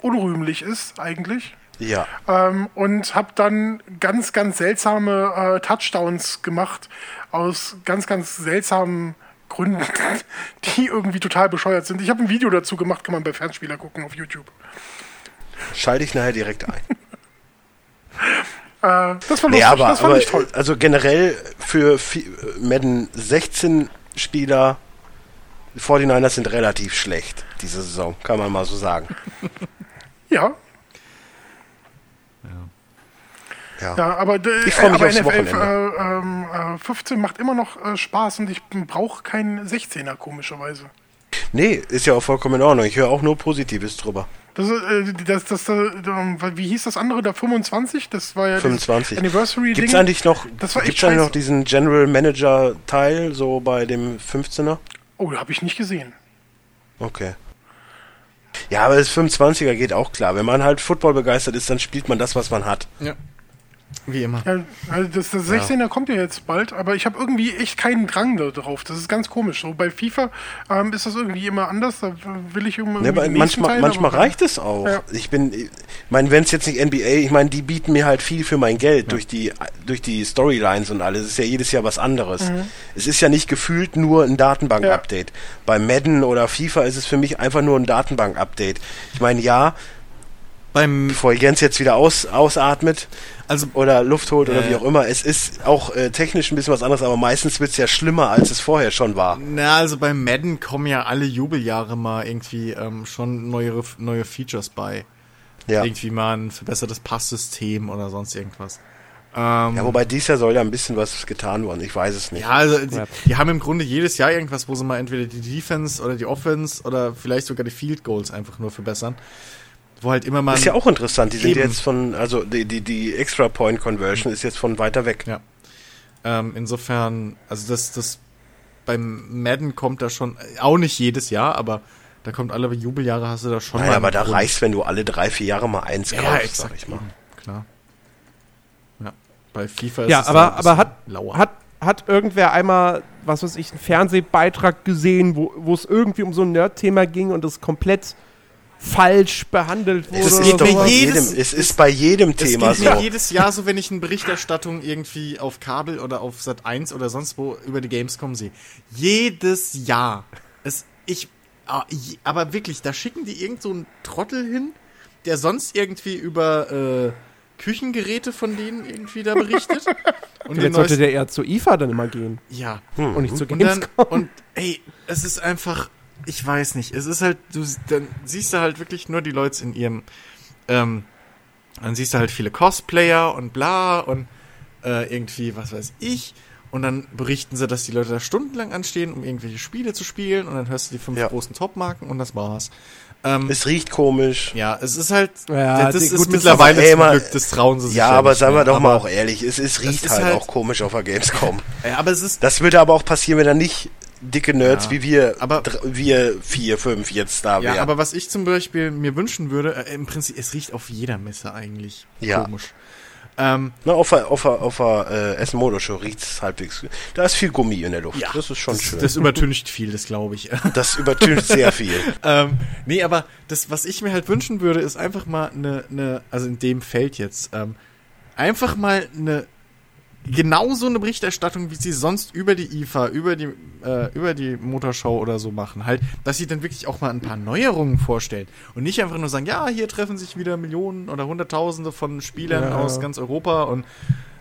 unrühmlich ist, eigentlich. Ja. Ähm, und habe dann ganz, ganz seltsame äh, Touchdowns gemacht aus ganz, ganz seltsamen Gründen, die irgendwie total bescheuert sind. Ich habe ein Video dazu gemacht, kann man bei Fernspieler gucken auf YouTube. Schalte ich nachher direkt ein. Äh, das war lustig, Nee, aber, das fand aber ich toll. also generell für vi- Madden 16 Spieler, die 49ers sind relativ schlecht diese Saison, kann man mal so sagen. Ja, Ja. ja, aber, Ich freu mich aber aufs NFL Wochenende. äh, ähm, äh, 15 macht immer noch äh, Spaß und ich brauche keinen 16er, komischerweise. Nee, ist ja auch vollkommen in Ordnung. Ich höre auch nur Positives drüber. Das, äh, das, das, äh, ähm, wie hieß das andere da? 25? Das war ja das 25. Anniversary Gibt's Ding. eigentlich noch, Das war gibt's eigentlich noch diesen General Manager Teil so bei dem 15er? Oh, habe ich nicht gesehen. Okay. Ja, aber das 25er geht auch klar. Wenn man halt Football begeistert ist, dann spielt man das, was man hat. Ja. Wie immer. Ja, also das, das 16er kommt ja jetzt bald, aber ich habe irgendwie echt keinen Drang da drauf. Das ist ganz komisch. So bei FIFA ähm, ist das irgendwie immer anders. Da will ich irgendwie nächsten manchmal Teil, manchmal aber- reicht es auch. Ja. Ich bin, ich meine, wenn es jetzt nicht NBA, ich meine, die bieten mir halt viel für mein Geld durch die durch die Storylines und alles. Es ist ja jedes Jahr was anderes. Mhm. Es ist ja nicht gefühlt nur ein Datenbank-Update. Bei Madden oder FIFA ist es für mich einfach nur ein Datenbank-Update. Ich meine, ja, Beim, bevor Jens jetzt wieder aus, ausatmet also oder Luft holt oder wie auch immer, es ist auch äh, technisch ein bisschen was anderes, aber meistens wird es ja schlimmer, als es vorher schon war. Na, also beim Madden kommen ja alle Jubeljahre mal irgendwie ähm, schon neuere, neue Features bei. Ja. Irgendwie mal ein verbessertes Passsystem oder sonst irgendwas. Ähm, Ja, wobei dies Jahr soll ja ein bisschen was getan worden. Ich weiß es nicht. ja, also die, die haben im Grunde jedes Jahr irgendwas, wo sie mal entweder die Defense oder die Offense oder vielleicht sogar die Field Goals einfach nur verbessern. Wo halt immer mal. Ist ja auch interessant. Die sind Eben. jetzt von, also die, die, die Extra Point Conversion ist jetzt von weiter weg. Ja. Ähm, insofern, also das, das beim Madden kommt da schon, auch nicht jedes Jahr, aber da kommt alle Jubeljahre hast du da schon Naja, mal aber da Grund. reicht wenn du alle drei, vier Jahre mal eins Ja, kaufst, exakt. sag ich mal. Klar. Ja. Bei FIFA ist Ja, es aber, ein aber hat, bisschen lauer. hat, hat irgendwer einmal, was weiß ich, einen Fernsehbeitrag gesehen, wo wo es irgendwie um so ein Nerd-Thema ging und es komplett falsch behandelt wurde Es ist, doch bei jedem, es ist bei jedem Es Thema geht so. mir jedes Jahr so, wenn ich eine Berichterstattung irgendwie auf Kabel oder auf Sat 1 oder sonst wo über die Gamescom sehe. Jedes Jahr. Es, ich, ah, aber wirklich, da schicken die irgend so einen Trottel hin, der sonst irgendwie über äh, Küchengeräte von denen irgendwie da berichtet. Und Jetzt sollte der eher zur IFA dann immer gehen ja. und nicht zur Und dann, Gamescom. und ey, es ist einfach, ich weiß nicht, es ist halt, du, dann siehst du halt wirklich nur die Leute in ihrem, ähm, dann siehst du halt viele Cosplayer und bla und äh, irgendwie, was weiß ich. Und dann berichten sie, dass die Leute da stundenlang anstehen, um irgendwelche Spiele zu spielen. Und dann hörst du die fünf Ja. großen Top-Marken und das war's. Ähm, Es riecht komisch. ja, es ist halt, Ja, das ist gut, das mittlerweile zum mal- Glück, das trauen sie sich Ja, aber nicht sagen wir mehr. doch mal Aber- auch ehrlich, es, es riecht halt, halt- auch komisch auf der Gamescom. Ja, aber es ist, Das würde aber auch passieren, wenn da nicht dicke Nerds Ja, wie wir, aber- wir vier, fünf jetzt da wären. Ja, aber was ich zum Beispiel mir wünschen würde, äh, im Prinzip, es riecht auf jeder Messe eigentlich. Ja. Komisch. Ähm, Na, auf der, auf auf äh, Essen Motor Show riecht es halbwegs. Da ist viel Gummi in der Luft. das ist schon das, schön. Das übertüncht viel, das glaube ich. das übertönt sehr viel. ähm, nee, aber das, was ich mir halt wünschen würde, ist einfach mal eine, eine also in dem Feld jetzt, ähm, einfach mal eine genauso eine Berichterstattung, wie sie sonst über die IFA, über die, äh, über die Motorshow oder so machen. Halt, dass sie dann wirklich auch mal ein paar Neuerungen vorstellen. Und nicht einfach nur sagen, ja, hier treffen sich wieder Millionen oder Hunderttausende von Spielern Ja. aus ganz Europa und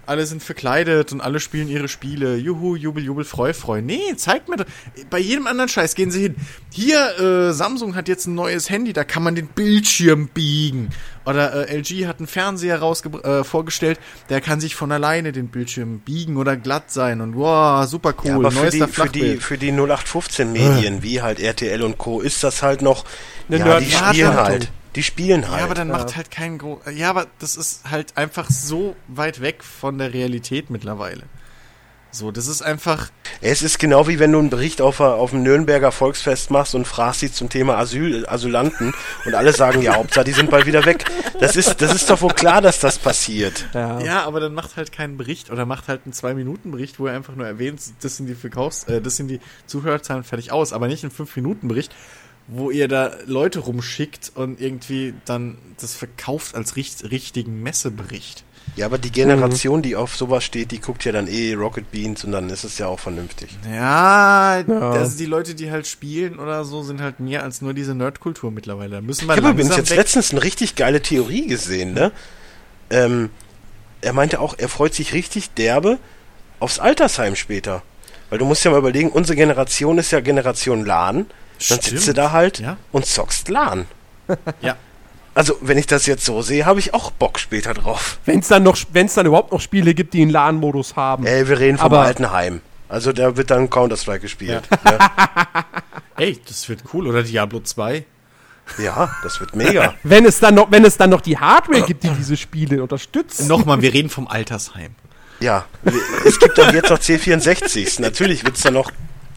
alle sind verkleidet und alle spielen ihre Spiele. Juhu, Jubel, Jubel, Freu, Freu. Nee, zeigt mir doch. Bei jedem anderen Scheiß gehen sie hin. Hier, äh, Samsung hat jetzt ein neues Handy, da kann man den Bildschirm biegen. Oder äh, LG hat einen Fernseher rausge äh, vorgestellt, der kann sich von alleine den Bildschirm biegen oder glatt sein. Und wow, super cool. Ja, aber für die, für, die, für die 0815 Medien, wie halt RTL und Co., ist das halt noch, Eine ja, die Nerd- halt. Die spielen halt. Ja, aber dann macht halt keinen Gro Ja, aber das ist halt einfach so weit weg von der Realität mittlerweile. So, das ist einfach. Es ist genau wie wenn du einen Bericht auf, auf dem Nürnberger Volksfest machst und fragst sie zum Thema Asyl, Asylanten und alle sagen, ja, Hauptsache, die sind bald wieder weg. Das ist, das ist doch wohl klar, dass das passiert. Ja. Ja, aber dann macht halt keinen Bericht oder macht halt einen Zwei-Minuten-Bericht, wo er einfach nur erwähnt, das sind die Verkaufs-, äh, das sind die Zuhörerzahlen fertig aus, aber nicht einen Fünf-Minuten-Bericht, wo ihr da Leute rumschickt und irgendwie dann das verkauft als richt richtigen Messebericht. Ja, aber die Generation, die auf sowas steht, die guckt ja dann eh Rocket Beans und dann ist es ja auch vernünftig. Ja, Ja. also die Leute, die halt spielen oder so, sind halt mehr als nur diese Nerdkultur mittlerweile. Da müssen wir Ich habe übrigens jetzt weg. letztens eine richtig geile Theorie gesehen, ne? Ähm, er meinte auch, er freut sich richtig derbe aufs Altersheim später. Weil du musst ja mal überlegen, unsere Generation ist ja Generation LAN. Dann sitzt du da halt Ja. und zockst LAN. Ja. Also, wenn ich das jetzt so sehe, habe ich auch Bock später drauf. Wenn es dann, noch- wenn's dann überhaupt noch Spiele gibt, die einen LAN-Modus haben. Ey, wir reden vom Aber- alten Heim. Also, da wird dann Counter-Strike gespielt. Ne? Ey, das wird cool. Oder Diablo 2. Ja, das wird mega. Wenn es dann noch, wenn es dann noch die Hardware gibt, die diese Spiele unterstützt. Nochmal, wir reden vom Altersheim. Ja, es gibt doch jetzt noch C64s. Natürlich wird es da noch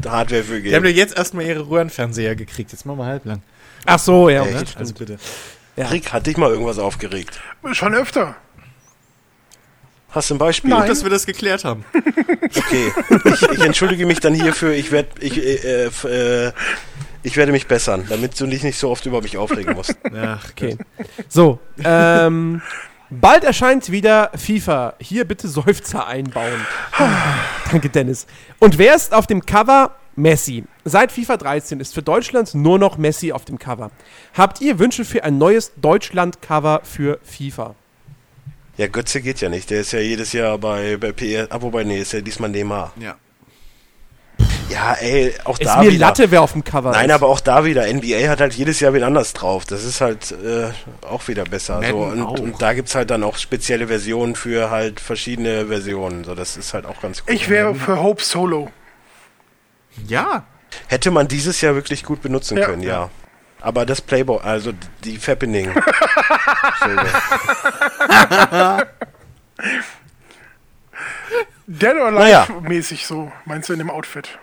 Hardware für Die haben geben. ja jetzt erstmal ihre Röhrenfernseher gekriegt. Jetzt machen wir halblang. Ach so, ja. Echt? okay, stimmt. Also bitte. Ja. Rick, hat dich mal irgendwas aufgeregt? Schon öfter. Hast du ein Beispiel? Nein. Dass wir das geklärt haben. Okay. Ich, ich entschuldige mich dann hierfür. Ich werde ich, äh, äh, ich werde mich bessern, damit du dich nicht so oft über mich aufregen musst. Ach, Okay. So, ähm, bald erscheint wieder FIFA. Hier bitte Seufzer einbauen. Danke, Dennis. Und wer ist auf dem Cover? Messi. Seit FIFA 13 ist für Deutschland nur noch Messi auf dem Cover. Habt ihr Wünsche für ein neues Deutschland-Cover für FIFA? Ja, Götze geht ja nicht. Der ist ja jedes Jahr bei, bei PR. Ah, wobei, nee, ist ja diesmal Neymar. Ja. Ja, ey, auch Ist da mir wieder. Latte, wer auf dem Cover Nein, ist. aber auch da wieder. NBA hat halt jedes Jahr wieder anders drauf. Das ist halt äh, auch wieder besser. So, und, auch. und da gibt's halt dann auch spezielle Versionen für halt verschiedene Versionen. So, das ist halt auch ganz cool. Ich wäre für Hope Solo. Ja. Hätte man dieses Jahr wirklich gut benutzen Ja. können, ja. Aber das Playboy, also die Fappening. Dead or Naja. Alive mäßig so, meinst du in dem Outfit?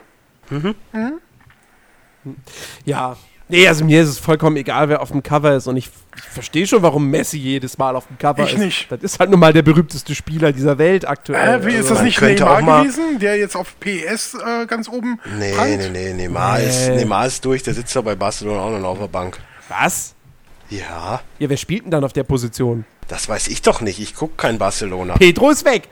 Ja. Nee, also mir ist es vollkommen egal, wer auf dem Cover ist. Und ich, ich verstehe schon, warum Messi jedes Mal auf dem Cover Ich ist. nicht. Das ist halt nun mal der berühmteste Spieler dieser Welt aktuell. Äh, wie ist Also- das man nicht Neymar gewesen, der jetzt auf PES äh, ganz oben nee, prangt? nee, nee, Neymar, Nee. Ist, Neymar ist durch, der sitzt da bei Barcelona auch noch auf der Bank. Was? Ja, Ja, wer spielt denn dann auf der Position? das weiß ich doch nicht. Ich gucke kein Barcelona. Pedro ist weg.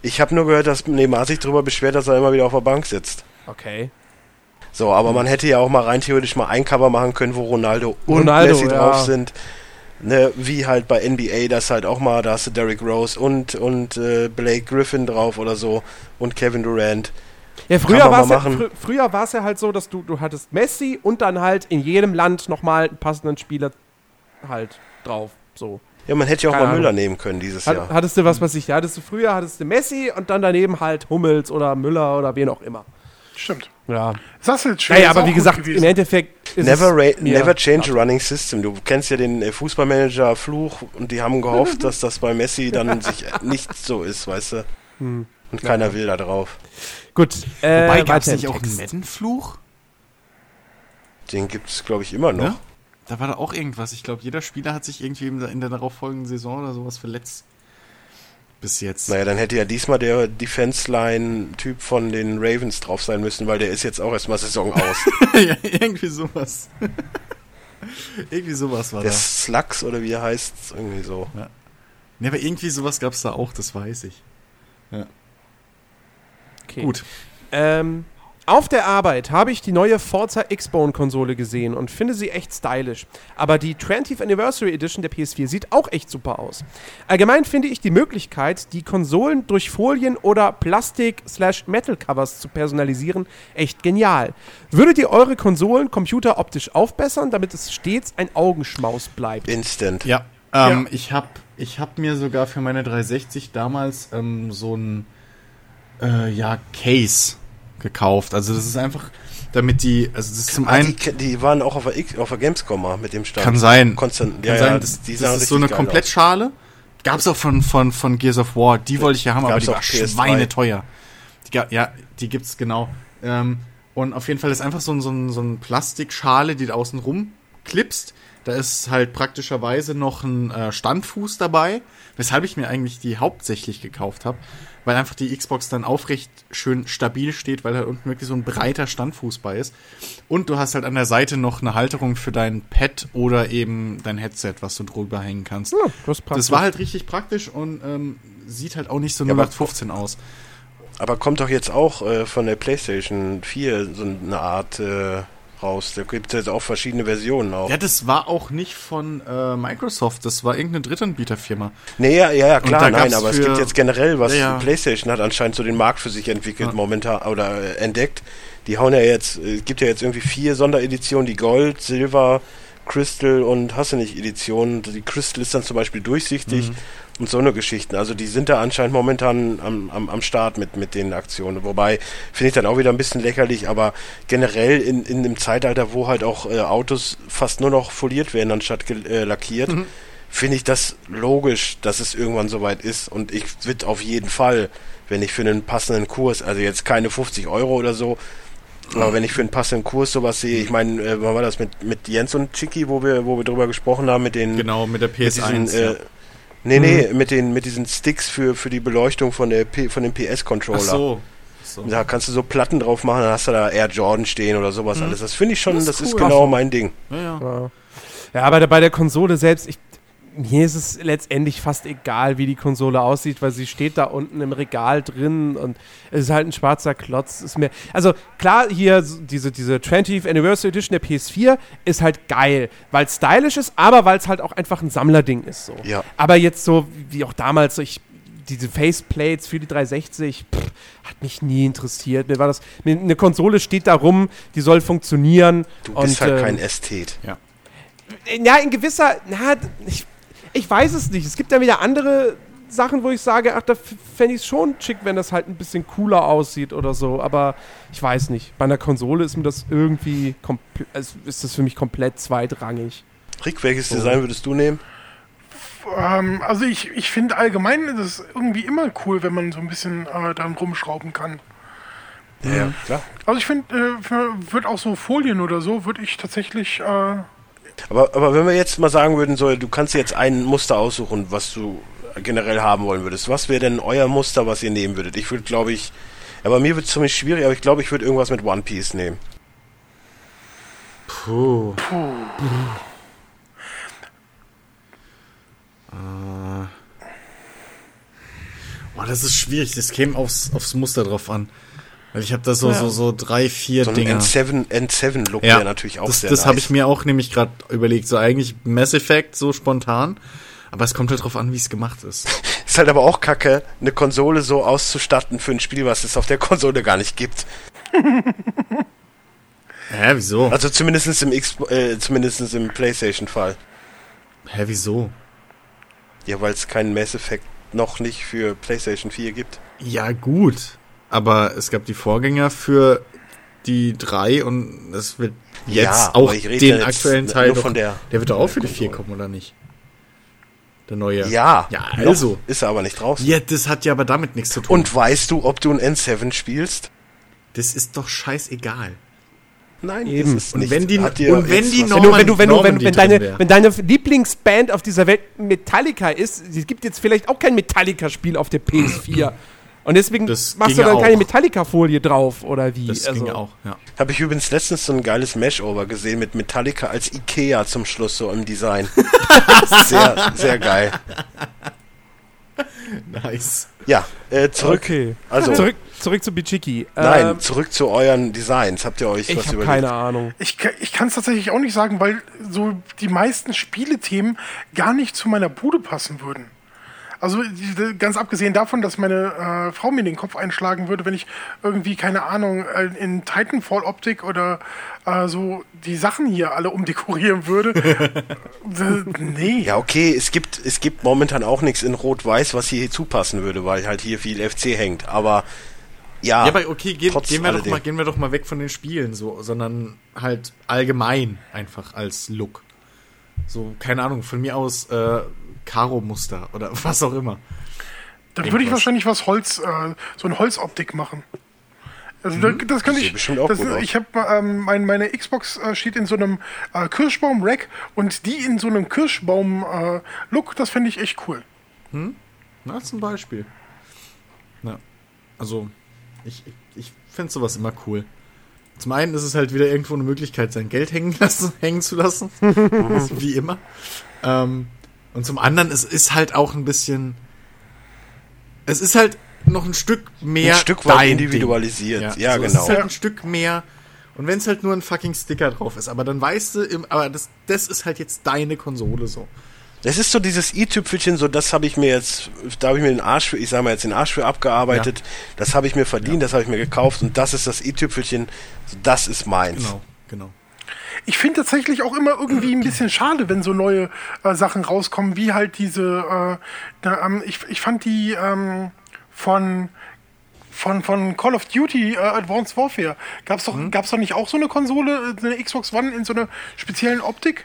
Ich habe nur gehört, dass Neymar sich darüber beschwert, dass er immer wieder auf der Bank sitzt. Okay. So, aber man hätte ja auch mal rein theoretisch mal ein Cover machen können, wo Ronaldo und Ronaldo, Messi ja. drauf sind. Ne, wie halt bei NBA, das halt auch mal, da hast du Derrick Rose und, und äh, Blake Griffin drauf oder so und Kevin Durant. Ja, früher war es ja, fr früher ja halt so, dass du, du hattest Messi und dann halt in jedem Land nochmal einen passenden Spieler halt drauf. So. Ja, man hätte ja auch Keine mal Ahnung. Müller nehmen können dieses Hat, Jahr. Hattest du was, was ich, ja, hattest du früher, hattest du Messi und dann daneben halt Hummels oder Müller oder wen auch immer. Stimmt. Ja. Das ist jetzt schön. Naja, ist aber wie gesagt, gewesen. im Endeffekt ist Never, es mir- never change a running system. Du kennst ja den äh, Fußballmanager-Fluch und die haben gehofft, dass das bei Messi dann sich äh, nicht so ist, weißt du? Hm. Und keiner will da drauf. Gut. Äh, Wobei, gab es nicht auch einen. Madden-Fluch? Den gibt es, glaube ich, immer noch. Ne? Da war da auch irgendwas. Ich glaube, jeder Spieler hat sich irgendwie in der, in der darauffolgenden Saison oder sowas verletzt. Bis jetzt. Naja, dann hätte ja diesmal der Defense-Line-Typ von den Ravens drauf sein müssen, weil der ist jetzt auch erstmal Saison aus. ja, irgendwie sowas. irgendwie sowas war der da. Slugs oder wie er heißt, irgendwie so. Ne, aber irgendwie sowas gab es da auch, das weiß ich. Okay. Gut. Ähm, auf der Arbeit habe ich die neue Forza X-Bone-Konsole gesehen und finde sie echt stylisch. Aber die 20th Anniversary Edition der PS4 sieht auch echt super aus. Allgemein finde ich die Möglichkeit, die Konsolen durch Folien oder Plastik-Metal-Covers zu personalisieren, echt genial. Würdet ihr eure Konsolen Computer optisch aufbessern, damit es stets ein Augenschmaus bleibt? Instant. Ja, ähm, Ja. ich habe ich hab mir sogar für meine 360 damals ähm, so ein äh, ja, Case gekauft. Also das ist einfach, damit die, also das ist zum Ah, einen, die, die waren auch auf der, X- auf der Gamescom mal mit dem Stand. kann sein, Konstant, kann ja, sein, das, die das ist so eine Komplettschale. Gab es auch von, von, von Gears of War, die wollte ich ja haben, aber Gab's die war auch PS3. schweineteuer. Die, ja, die gibt's genau. Ähm, und auf jeden Fall ist einfach so, ein- so, ein- so eine Plastikschale, die da außen rum klipst. Da ist halt praktischerweise noch ein äh, Standfuß dabei, weshalb ich mir eigentlich die hauptsächlich gekauft habe, weil einfach die Xbox dann aufrecht schön stabil steht, weil da unten wirklich so ein breiter Standfuß bei ist. Und du hast halt an der Seite noch eine Halterung für dein Pad oder eben dein Headset, was du drüber hängen kannst. Ja, das, Das war halt richtig praktisch und ähm, sieht halt auch nicht so Ja, aber- 0815 aus. Aber kommt doch jetzt auch äh, von der PlayStation 4 so eine Art äh, raus. Da gibt es jetzt auch verschiedene Versionen auch. Ja, das war auch nicht von äh, Microsoft, das war irgendeine Drittanbieterfirma. Nee, ja, ja, klar, nein, aber es gibt jetzt generell was. Ja, ja. PlayStation hat anscheinend so den Markt für sich entwickelt Ja. momentan oder äh, entdeckt. Die hauen ja jetzt, äh, es gibt ja jetzt irgendwie vier Sondereditionen, die Gold, Silber, Crystal und hast du nicht Editionen. Die Crystal ist dann zum Beispiel durchsichtig Mhm. Und so eine Geschichten. Also die sind da anscheinend momentan am, am, am Start mit, mit den Aktionen. Wobei, finde ich dann auch wieder ein bisschen lächerlich, aber generell in, in dem Zeitalter, wo halt auch äh, Autos fast nur noch foliert werden, anstatt äh, lackiert, Mhm. finde ich das logisch, dass es irgendwann soweit ist. Und ich würde auf jeden Fall, wenn ich für einen passenden Kurs, also jetzt keine 50 Euro oder so, aber wenn ich für einen passenden Kurs sowas sehe, ich meine, äh, wann war das mit, mit Jens und Chicky, wo wir, wo wir drüber gesprochen haben, mit den Genau, mit der mit PS1. diesen, äh, ja. Nee, nee, mit den mit diesen Sticks für, für die Beleuchtung von der P, von dem PS-Controller. Ach so. so. Da kannst du so Platten drauf machen, dann hast du da Air Jordan stehen oder sowas alles. Das finde ich schon, Das das, ist ist cool. genau mein Ding. Ja, ja. Ja, ja aber da- bei der Konsole selbst, ich, mir ist es letztendlich fast egal, wie die Konsole aussieht, weil sie steht da unten im Regal drin und es ist halt ein schwarzer Klotz. Ist mir, also klar, hier diese, diese 20th Anniversary Edition der PS4 ist halt geil, weil es stylisch ist, aber weil es halt auch einfach ein Sammlerding ist. So. Ja. Aber jetzt so wie auch damals, so ich, diese Faceplates für die 360 pff, hat mich nie interessiert. Mir war das, mir, eine Konsole steht da rum, die soll funktionieren. Du bist und, halt ähm, kein Ästhet. ja, in gewisser, na, ich, ich weiß es nicht. Es gibt ja wieder andere Sachen, wo ich sage, ach, da fände ich es schon schick, wenn das halt ein bisschen cooler aussieht oder so. Aber ich weiß nicht. Bei einer Konsole ist mir das irgendwie, also ist das für mich komplett zweitrangig. Rick, welches Design würdest du nehmen? Ähm, also ich, ich finde allgemein ist es irgendwie immer cool, wenn man so ein bisschen äh, dann rumschrauben kann. Ja, ja, klar. Also ich finde, äh, wird auch so Folien oder so, würde ich tatsächlich, äh, Aber, aber wenn wir jetzt mal sagen würden, so, du kannst jetzt ein Muster aussuchen, was du generell haben wollen würdest. Was wäre denn euer Muster, was ihr nehmen würdet? Ich würde, glaube ich, ja, bei mir wird es ziemlich schwierig, aber ich glaube, ich würde irgendwas mit One Piece nehmen. Puh. Boah, das ist schwierig. Das käme aufs, aufs Muster drauf an. Weil ich habe da so, so, so drei, vier So ein Dinger. N7, N7-Look Ja, wäre natürlich auch das, sehr das nice. habe ich mir auch nämlich gerade überlegt. So eigentlich Mass Effect so spontan. Aber es kommt halt drauf an, wie es gemacht ist. Ist halt aber auch kacke, eine Konsole so auszustatten für ein Spiel, was es auf der Konsole gar nicht gibt. Hä, wieso? Also zumindest im, X äh, zumindest im PlayStation-Fall. Hä, wieso? Ja, weil es keinen Mass Effect noch nicht für PlayStation 4 gibt. Ja, gut. Aber es gab die Vorgänger für die drei und es wird jetzt Ja, auch den aktuellen Teil von doch- der- der wird doch auch für die vier kommen, oder nicht? Der neue. Ja, Ja, noch also. Ist er aber nicht draußen. Ja, das hat ja aber damit nichts zu tun. Und weißt du, ob du ein N7 spielst? das ist doch scheißegal. Nein, Eben. ist es Und wenn die- Hat dir und wenn die noch- Wenn du, wenn du, wenn wenn, deine, wenn deine Lieblingsband auf dieser Welt Metallica ist, es gibt jetzt vielleicht auch kein Metallica-Spiel auf der PS4. Und deswegen Das machst du dann keine auch. Metallica-Folie drauf, oder wie? Das Also, ging auch, ja. Habe ich übrigens letztens so ein geiles Mashover gesehen mit Metallica als Ikea zum Schluss so im Design. sehr, sehr geil. Nice. Ja, äh, zurück. Okay. Also, zurück, zurück zu Bichiki. nein, Ähm, zurück zu euren Designs. Habt ihr euch ich was habe überlegt? keine Ahnung. Ich, ich kann es tatsächlich auch nicht sagen, weil so die meisten Spielethemen gar nicht zu meiner Bude passen würden. Also ganz abgesehen davon, dass meine äh, Frau mir den Kopf einschlagen würde, wenn ich irgendwie, keine Ahnung, äh, in Titanfall-Optik oder äh, so die Sachen hier alle umdekorieren würde. äh, nee. Ja, okay, es gibt, es gibt momentan auch nichts in Rot-Weiß, was hier zupassen würde, weil halt hier viel FC hängt. Aber ja, Ja, aber okay, gehen, trotz gehen, wir mal, gehen wir doch mal weg von den Spielen, so, sondern halt allgemein einfach als Look. So, keine Ahnung, von mir aus äh, Karo-Muster oder was auch immer. Dann würde ich wahrscheinlich was Holz, äh, so eine Holzoptik machen. Also da, das könnte ich. bestimmt auch das, gut ich habe ähm, mein, meine Xbox äh, steht in so einem äh, Kirschbaum-Rack und die in so einem Kirschbaum-Look, das finde ich echt cool. Na, zum Beispiel. Na, also, ich, ich, ich finde sowas immer cool. Zum einen ist es halt wieder irgendwo eine Möglichkeit, sein Geld hängen, lassen, hängen zu lassen. Wie immer. Ähm, und zum anderen, es ist halt auch ein bisschen. Es ist halt noch ein Stück mehr. Ein Stück weit individualisiert. Ding. Ja, so, Es genau. ist halt Ja. ein Stück mehr. Und wenn es halt nur ein fucking Sticker drauf ist, aber dann weißt du, im, aber das, das ist halt jetzt deine Konsole so. Das ist so dieses i-Tüpfelchen, so das habe ich mir jetzt, da habe ich mir den Arsch für, ich sag mal jetzt den Arsch für abgearbeitet. Das habe ich mir verdient, das habe ich mir gekauft und das ist das i-Tüpfelchen, so, das ist meins. Genau, genau. Ich finde tatsächlich auch immer irgendwie ein bisschen schade, wenn so neue äh, Sachen rauskommen, wie halt diese. Äh, ähm, ich, ich fand die ähm, von. Von, von Call of Duty äh, Advanced Warfare. Gab's doch, gab's doch nicht auch so eine Konsole, äh, eine Xbox One in so einer speziellen Optik?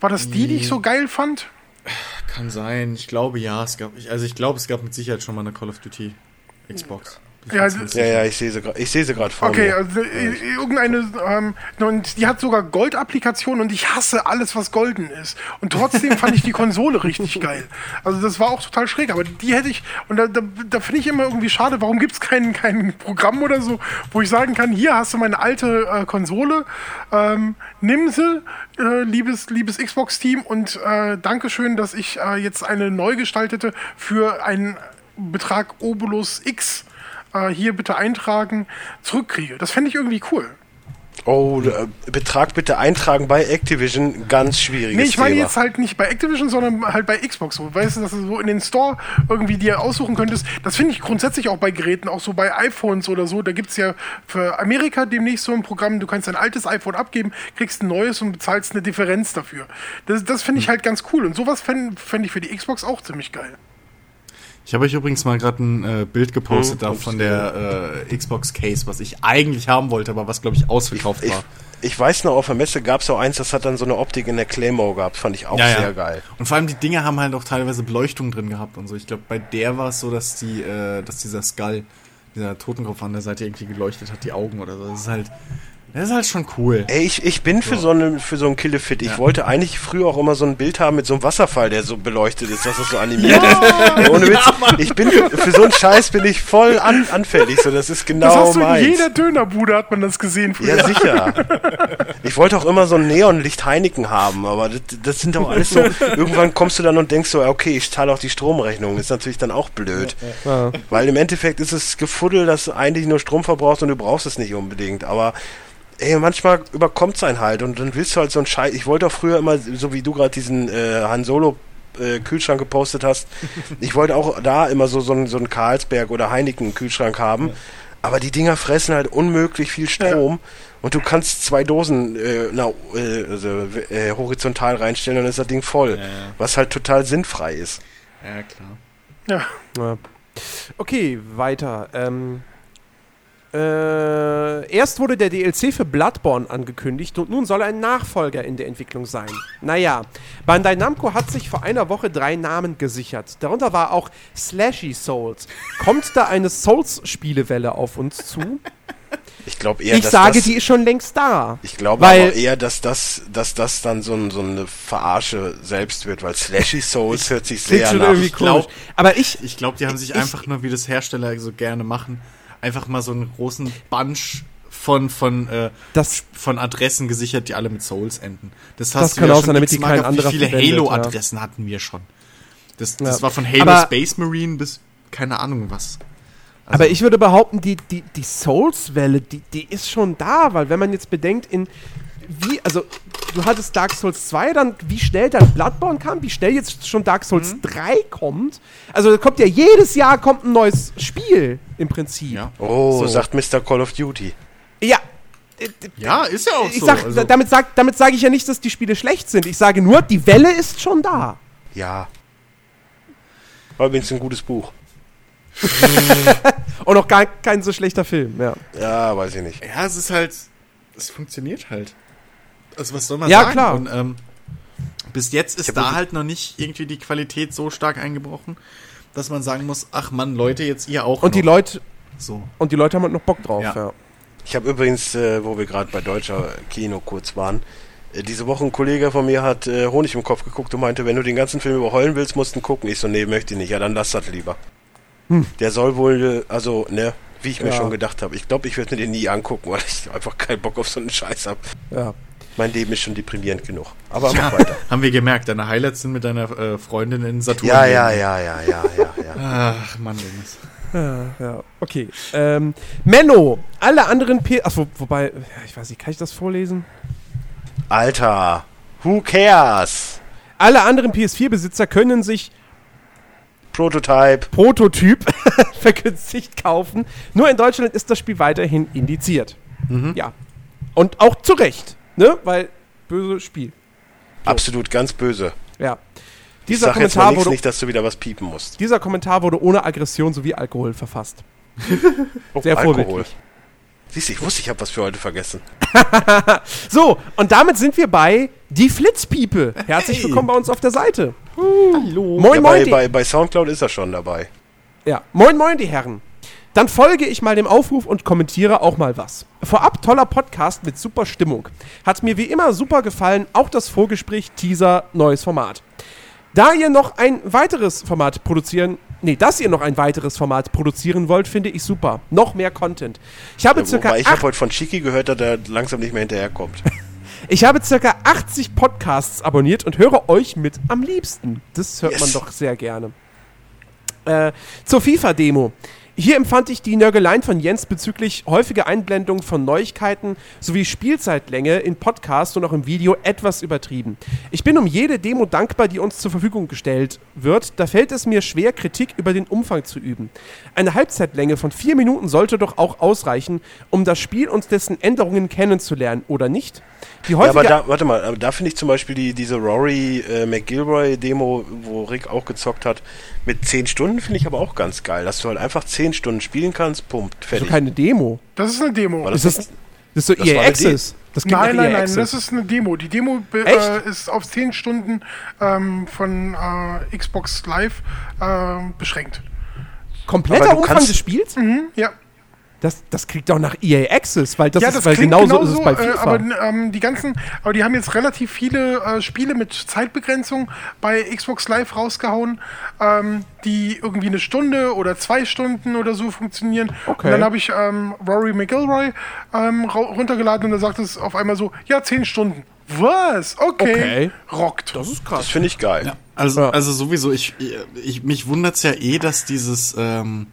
War das die, die ich so geil fand? Kann sein. Ich glaube ja. Es gab, also ich glaube, es gab mit Sicherheit schon mal eine Call of Duty Xbox. Ja, Ja, ja, ich sehe sie gerade, ich sehe sie gerade vor Okay, mir. also äh, irgendeine, ähm, und die hat sogar Gold-Applikation und ich hasse alles, was golden ist. Und trotzdem fand ich die Konsole richtig geil. Also das war auch total schräg, aber die hätte ich, und da, da, da finde ich immer irgendwie schade, warum gibt es kein, kein Programm oder so, wo ich sagen kann, hier hast du meine alte äh, Konsole, ähm, nimm sie, äh, liebes, liebes Xbox-Team und äh, Dankeschön, dass ich äh, jetzt eine neu gestaltete für einen Betrag Obolus X äh, hier bitte eintragen, zurückkriege. Das fände ich irgendwie cool. Oh, äh, Betrag bitte eintragen bei Activision, ganz schwieriges Nee, ich meine Thema. jetzt halt nicht bei Activision, sondern halt bei Xbox. So, weißt du, dass du so in den Store irgendwie dir aussuchen könntest. Das finde ich grundsätzlich auch bei Geräten, auch so bei iPhones oder so. Da gibt es ja für Amerika demnächst so ein Programm, du kannst dein altes iPhone abgeben, kriegst ein neues und bezahlst eine Differenz dafür. Das, das finde ich halt ganz cool. Und sowas fände fänd ich für die Xbox auch ziemlich geil. Ich habe euch übrigens mal gerade ein äh, Bild gepostet Hm, da von der äh, Xbox Case, was ich eigentlich haben wollte, aber was glaube ich ausverkauft ich, war. ich weiß noch, auf der Messe gab es auch eins, das hat dann so eine Optik in der Claymore gehabt, fand ich auch sehr geil. Und vor allem die Dinge haben halt auch teilweise Beleuchtung drin gehabt und so. Ich glaube, bei der war es so, dass die, äh, dass dieser Skull, dieser Totenkopf an der Seite irgendwie geleuchtet hat, die Augen oder so. Das ist halt, Das ist halt schon cool. Ey, ich, ich bin für so, eine, für so einen Killefit. Ich wollte eigentlich früher auch immer so ein Bild haben mit so einem Wasserfall, der so beleuchtet ist, dass das so animiert ist. Ja, ohne Witz. ich bin für so einen Scheiß bin ich voll an, anfällig. So, das ist genau Das hast du meins. in jeder Dönerbude hat man das gesehen früher. Ja, sicher. Ich wollte auch immer so ein Neonlicht Heineken haben, aber das, das sind doch alles so. Irgendwann kommst du dann und denkst so, ja, okay, ich zahle auch die Stromrechnung. Ist natürlich dann auch blöd. Ja. Weil im Endeffekt ist es Gefuddel, dass du eigentlich nur Strom verbrauchst und du brauchst es nicht unbedingt. Aber ey, manchmal überkommt es einen halt und dann willst du halt so einen Scheiß. Ich wollte auch früher immer, so wie du gerade diesen äh, Han Solo äh, Kühlschrank gepostet hast, ich wollte auch da immer so, so, einen, so einen Carlsberg oder Heineken Kühlschrank haben. Aber die Dinger fressen halt unmöglich viel Strom und du kannst zwei Dosen äh, na, äh, also, äh, horizontal reinstellen und dann ist das Ding voll. Was halt total sinnfrei ist. Ja, klar. Ja. Ja. Okay, weiter. Ähm, äh, erst wurde der DLC für Bloodborne angekündigt und nun soll ein Nachfolger in der Entwicklung sein. Naja, Bandai Namco hat sich vor einer Woche drei Namen gesichert. Darunter war auch Slashy Souls. Kommt da eine Souls-Spielewelle auf uns zu? Ich glaube eher, ich dass sage, das, die ist schon längst da. Ich glaube Weil- aber eher, dass das, dass das dann so, ein, so eine Verarsche selbst wird, weil Slashy Souls hört sich sehr schon nach. irgendwie glaub- komisch. Aber ich, Ich glaube, die haben sich Ich- einfach nur, wie das Hersteller so gerne machen, einfach mal so einen großen Bunch von, von, äh, Das- von Adressen gesichert, die alle mit Souls enden. Das, Das hast du kann ja auch sein, damit die kein anderer Wie viele Halo-Adressen hatten wir schon? Das, das Ja. war von Halo Aber- Space Marine bis keine Ahnung was. Aber ich würde behaupten, die, die, die Souls-Welle, die, die ist schon da, weil wenn man jetzt bedenkt, in wie, also du hattest Dark Souls 2, dann wie schnell dann Bloodborne kam, wie schnell jetzt schon Dark Souls Mhm. 3 kommt. Also da kommt ja jedes Jahr kommt ein neues Spiel im Prinzip. Ja. Oh, So. sagt Mr. Call of Duty. Ja. Ja, ist ja auch Ich so. sag, also, damit sage damit sag ich ja nicht, dass die Spiele schlecht sind. Ich sage nur, die Welle ist schon da. Ja. War übrigens ein gutes Buch. Und auch gar kein so schlechter Film. Ja, Ja, weiß ich nicht. ja, es ist halt, es funktioniert halt. Also was soll man Ja, sagen? klar. Und ähm, bis jetzt ist da halt noch nicht irgendwie die Qualität so stark eingebrochen, dass man sagen muss, ach Mann, Leute, jetzt ihr auch und die noch. Leute so. und die Leute haben halt noch Bock drauf. Ja. Ja. Ich habe übrigens, äh, wo wir gerade bei deutscher Kino kurz waren, äh, diese Woche ein Kollege von mir hat äh, Honig im Kopf geguckt und meinte, wenn du den ganzen Film überheulen willst, musst du ihn gucken. Ich so, nee, möchte ich nicht. Ja, dann lass das lieber. Der soll wohl, äh, also, ne, wie ich mir Ja. schon gedacht habe. Ich glaube, ich werde mir den nie angucken, weil ich einfach keinen Bock auf so einen Scheiß habe. Ja. Mein Leben ist schon deprimierend genug. Aber mach weiter. Haben wir gemerkt, deine Highlights sind mit deiner äh, Freundin in Saturn. Ja, ja, ja, ja, ja, ja, ja. Ach Mann, Dennis. Ja, okay. Ähm, Menno, alle anderen P. Achso, wobei, ja, ich weiß nicht, kann ich das vorlesen? Alter, who cares? Alle anderen PS4-Besitzer können sich Prototype. Prototyp vergünstigt kaufen. Nur in Deutschland ist das Spiel weiterhin indiziert. Ja. Und auch zu Recht, ne? Weil böse Spiel. Absolut ganz böse. Ja. Ich Dieser sag jetzt mal Kommentar, nichts, wurde, nicht, dass du wieder was piepen musst. dieser Kommentar wurde ohne Aggression sowie Alkohol verfasst. Oh, Sehr vorbildlich. Siehst du, ich wusste, ich habe was für heute vergessen. So, und damit sind wir bei Die Flitzpiepe. Herzlich Hey. willkommen bei uns auf der Seite. Hallo. Moin, Ja, moin, bei, bei, bei Soundcloud ist er schon dabei. ja. moin, moin, die Herren. Dann folge ich mal dem Aufruf und kommentiere auch mal was. Vorab toller Podcast mit super Stimmung. Hat mir wie immer super gefallen, auch das Vorgespräch Teaser neues Format. Da ihr noch ein weiteres Format produzieren, nee, dass ihr noch ein weiteres Format produzieren wollt, finde ich super. Noch mehr Content. Ich habe circa Wobei ich habe heute von Chiki gehört, dass er langsam nicht mehr hinterherkommt. Ich habe circa 80 Podcasts abonniert und höre euch mit am liebsten. Das hört Yes. man doch sehr gerne. Äh, zur FIFA-Demo. Hier empfand ich die Nörgeleien von Jens bezüglich häufiger Einblendung von Neuigkeiten sowie Spielzeitlänge in Podcasts und auch im Video etwas übertrieben. Ich bin um jede Demo dankbar, die uns zur Verfügung gestellt wird. Da fällt es mir schwer, Kritik über den Umfang zu üben. Eine Halbzeitlänge von vier Minuten sollte doch auch ausreichen, um das Spiel und dessen Änderungen kennenzulernen, oder nicht? Die ja, häufige aber da, warte mal, aber da finde ich zum Beispiel die, diese Rory äh, McGilroy-Demo, wo Rick auch gezockt hat, mit 10 Stunden finde ich aber auch ganz geil, dass du halt einfach 10 Stunden spielen kannst, pumpt, Also fertig. keine Demo. Das ist eine Demo. War Ist das das, das ist so Das EA Access. Das klingt Nein, nein, EA nein, Access. das ist eine Demo. Die Demo äh, ist auf 10 Stunden ähm, von äh, Xbox Live äh, beschränkt. Kompletter Umfang kannst- des Spiels? Mhm, ja. Das, das klingt doch nach EA Access, weil das ja, ist, das weil klingt genauso, genauso, ist es bei äh, FIFA. aber ähm, die ganzen, aber die haben jetzt relativ viele äh, Spiele mit Zeitbegrenzung bei Xbox Live rausgehauen, ähm, die irgendwie eine Stunde oder zwei Stunden oder so funktionieren. Okay. Und dann habe ich ähm, Rory McIlroy ähm, runtergeladen und da sagt es auf einmal so, ja, zehn Stunden. Was? Okay. Okay. Rockt. das ist Das krass. finde ich geil. Also, Ja. also sowieso, ich, ich, mich wundert's ja eh, dass dieses ähm,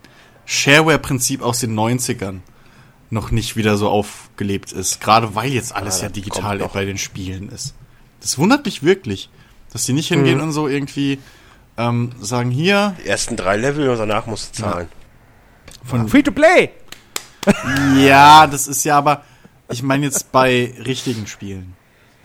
Shareware-Prinzip aus den 90ern noch nicht wieder so aufgelebt ist. Gerade weil jetzt alles Ja, ja digital bei den Spielen ist. Das wundert mich wirklich, dass die nicht hingehen Mhm. und so irgendwie ähm, sagen, hier, Die ersten drei Level und danach musst du zahlen. von Free to play! Ja, das ist ja aber, ich meine jetzt bei richtigen Spielen.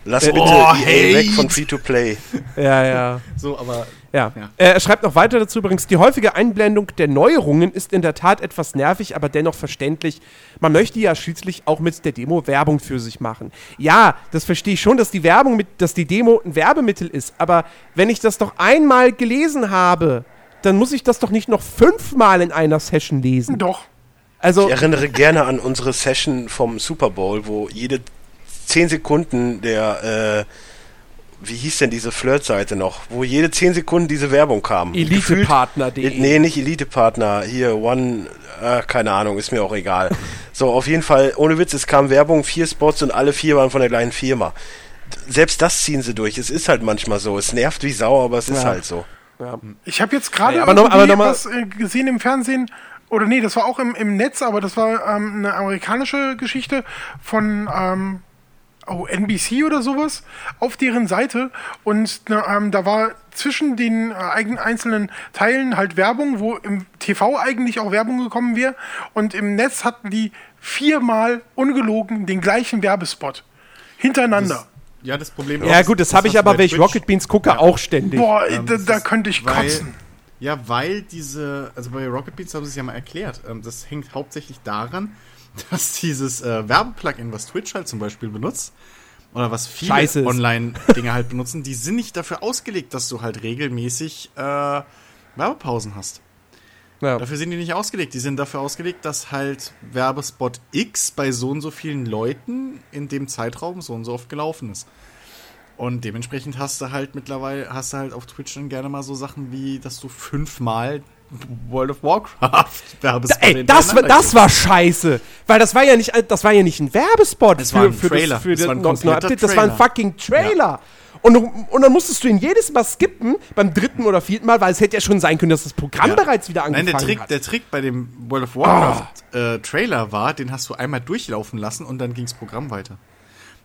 Lass Äh, bitte oh, EA hate. weg von Free-to-Play. Ja, ja. So, aber Ja. Ja. Äh, Er schreibt noch weiter dazu übrigens, die häufige Einblendung der Neuerungen ist in der Tat etwas nervig, aber dennoch verständlich. Man möchte ja schließlich auch mit der Demo Werbung für sich machen. Ja, das verstehe ich schon, dass die Werbung mit, dass die Demo ein Werbemittel ist, aber wenn ich das doch einmal gelesen habe, dann muss ich das doch nicht noch fünfmal in einer Session lesen. Doch. Also, Ich erinnere gerne an unsere Session vom Super Bowl, wo jede 10 Sekunden der, äh, wie hieß denn diese Flirt-Seite noch, wo jede 10 Sekunden diese Werbung kam. Elitepartner.de. Nee, nicht Elite-Partner, hier One, äh, keine Ahnung, ist mir auch egal. so, auf jeden Fall, ohne Witz, es kam Werbung, vier Spots und alle vier waren von der gleichen Firma. Selbst das ziehen sie durch. Es ist halt manchmal so. Es nervt wie Sau, aber es ist Ja. halt so. Ich habe jetzt gerade Ja, aber noch- irgendwie aber noch mal- was äh, gesehen im Fernsehen, oder nee, das war auch im, im Netz, aber das war ähm, eine amerikanische Geschichte von ähm, oh, NBC oder sowas auf deren Seite und ähm, da war zwischen den äh, eigen, einzelnen Teilen halt Werbung, wo im TV eigentlich auch Werbung gekommen wäre und im Netz hatten die viermal ungelogen den gleichen Werbespot hintereinander. ja, das Problem ja ist, gut, das habe ich aber, wenn ich. Rocket Beans gucke, auch ständig. Boah, Ähm, da, das da könnte ich weil- kotzen. Ja, weil diese, also bei Rocket Beans haben sie es ja mal erklärt. Ähm, das hängt hauptsächlich daran, dass dieses äh, Werbeplugin, was Twitch halt zum Beispiel benutzt, oder was viele. Online-Dinge halt benutzen, die sind nicht dafür ausgelegt, dass du halt regelmäßig äh, Werbepausen hast. Ja. Dafür sind die nicht ausgelegt. Die sind dafür ausgelegt, dass halt Werbespot X bei so und so vielen Leuten in dem Zeitraum so und so oft gelaufen ist. Und dementsprechend hast du halt mittlerweile, hast du halt auf Twitch dann gerne mal so Sachen wie, dass du fünfmal World of Warcraft Werbespot Ey, das war, das war scheiße. Weil das war ja nicht, das war ja nicht ein Werbespot Es war ein Trailer. Das, für das, war ein kompletter Update. Das war ein fucking Trailer. Und, du- und dann musstest du ihn jedes Mal skippen, beim dritten oder vierten Mal, weil es hätte ja schon sein können, dass das Programm Ja. bereits wieder Nein, angefangen der Trick, hat. der Trick bei dem World of Warcraft äh, Trailer war, den hast du einmal durchlaufen lassen und dann ging's Programm weiter.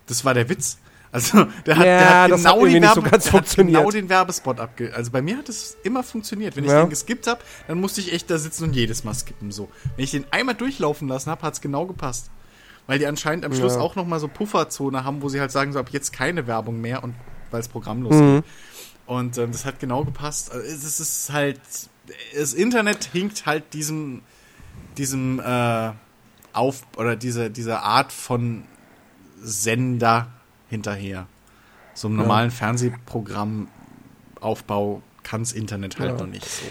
Das war der Witz. Also, der hat, Ja, der hat genau, hat den so Werbe- ganz der hat genau den Werbespot abge... Also bei mir hat es immer funktioniert. Wenn ich Ja. den geskippt habe, dann musste ich echt da sitzen und jedes Mal skippen. So. Wenn ich den einmal durchlaufen lassen habe, hat's genau gepasst. Weil die anscheinend am Schluss Ja. auch nochmal so Pufferzone haben, wo sie halt sagen, so ab jetzt keine Werbung mehr und weil das Programm Mhm. Und ähm, das hat genau gepasst. Also, es ist halt, das Internet hinkt halt diesem, diesem äh, auf oder diese, diese Art von Sender hinterher. So einem normalen Fernsehprogrammaufbau kann's Internet halt Ja. noch nicht so.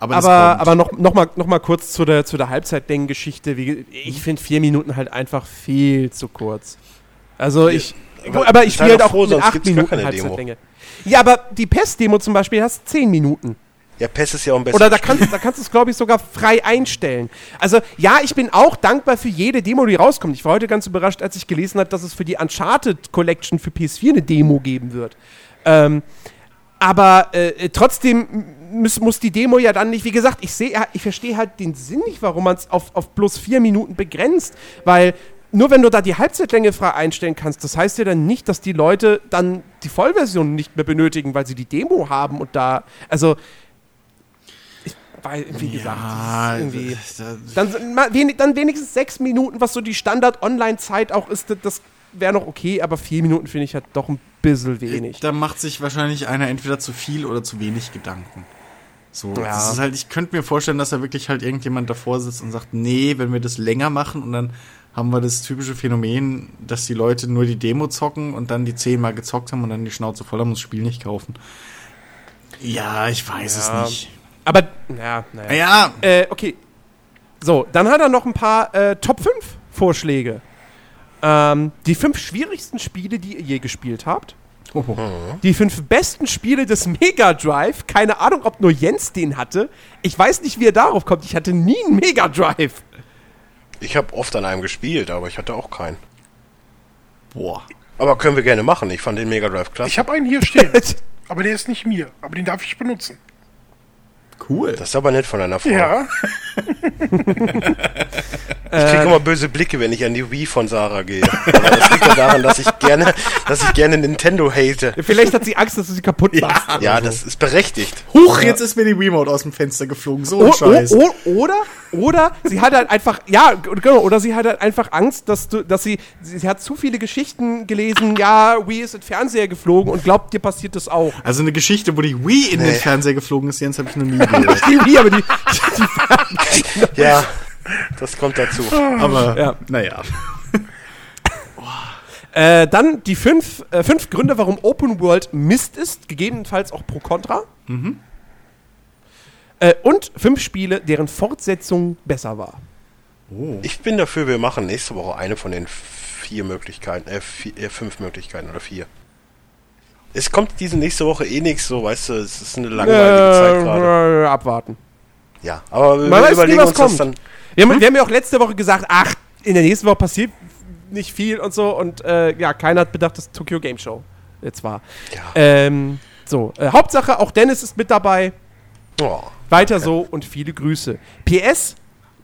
Aber, das aber, aber noch, noch, mal, noch mal kurz zu der, zu der Halbzeitdenken-Geschichte. Wie- Ich finde vier Minuten halt einfach viel zu kurz. Also ich. aber aber ich spiele halt auch froh, mit acht Minuten keine Demo. Halbzeitlänge. Ja, aber die PES-Demo zum Beispiel hast zehn Minuten. Ja, PES ist ja auch ein besseres Oder da kannst, da kannst du es, glaube ich, sogar frei einstellen. Also, ja, ich bin auch dankbar für jede Demo, die rauskommt. Ich war heute ganz überrascht, als ich gelesen habe, dass es für die Uncharted Collection für PS4 eine Demo geben wird. Ähm, aber äh, trotzdem muss, muss die Demo ja dann nicht, wie gesagt, ich sehe, ich verstehe halt den Sinn nicht, warum man es auf, auf bloß vier Minuten begrenzt, weil nur wenn du da die Halbzeitlänge frei einstellen kannst, das heißt ja dann nicht, dass die Leute dann die Vollversion nicht mehr benötigen, weil sie die Demo haben und da, also weil, wie gesagt, ja, irgendwie da- dann, dann wenigstens sechs Minuten, was so die Standard-Online-Zeit auch ist, das- das wäre noch okay, aber vier Minuten finde ich halt doch ein bisschen wenig. Da macht sich wahrscheinlich einer entweder zu viel oder zu wenig Gedanken. So, Ja. das ist halt, ich könnte mir vorstellen, dass da wirklich halt irgendjemand davor sitzt und sagt, nee, wenn wir das länger machen und dann haben wir das typische Phänomen, dass die Leute nur die Demo zocken und dann die zehnmal gezockt haben und dann die Schnauze voll haben und das Spiel nicht kaufen. Ja, ich weiß Ja. es nicht. Aber, ja, naja. Ja, Äh, okay. So, dann hat er noch ein paar äh, Top 5 Vorschläge. Ähm, die fünf schwierigsten Spiele, die ihr je gespielt habt. Die fünf besten Spiele des Mega Drive. Keine Ahnung, ob nur Jens den hatte. Ich weiß nicht, wie er darauf kommt. Ich hatte nie einen Mega Drive. Ich habe oft an einem gespielt, aber ich hatte auch keinen. Boah. Aber können wir gerne machen. Ich fand den Mega Drive klasse. Ich habe einen hier stehen, aber der ist nicht mir. Aber den darf ich benutzen. Cool. das ist aber nett von einer Frau. Ja, Ich kriege immer böse Blicke, wenn ich an die Wii von Sarah gehe. Aber das liegt ja daran, dass ich gerne, dass ich gerne Nintendo hate. Vielleicht hat sie Angst, dass du sie kaputt machst. Ja, das ist berechtigt. Huch, jetzt ist mir die Remote aus dem Fenster geflogen. So ein Scheiß. o o oder, oder sie hat halt einfach, ja, genau, oder sie hat halt einfach Angst, dass du, dass sie, sie, hat zu viele Geschichten gelesen, ja, Wii ist in den Fernseher geflogen und glaubt, dir passiert das auch. Also eine Geschichte, wo die Wii in den Nee. Fernseher geflogen ist, Jens, habe ich noch nie gehört. Die Wii, aber die, die Ja, das kommt dazu. Aber, Ja. naja. Äh, dann die fünf, äh, fünf Gründe, warum Open World Mist ist, gegebenenfalls auch pro Contra. Äh, und fünf Spiele, deren Fortsetzung besser war. Ich bin dafür, wir machen nächste Woche eine von den vier Möglichkeiten, äh, vier, äh fünf Möglichkeiten oder vier. Es kommt diese nächste Woche eh nichts, so weißt du, es ist eine langweilige Zeit gerade. Äh, abwarten. Ja, aber wir Man weiß nie, überlegen was uns das kommt. dann. Wir haben, wir haben ja auch letzte Woche gesagt, ach, in der nächsten Woche passiert nicht viel und so. Und äh, ja, keiner hat bedacht, dass Tokyo Game Show jetzt war. Ja. Ähm, so, äh, Hauptsache, auch Dennis ist mit dabei. Oh, Weiter so und viele Grüße. PS,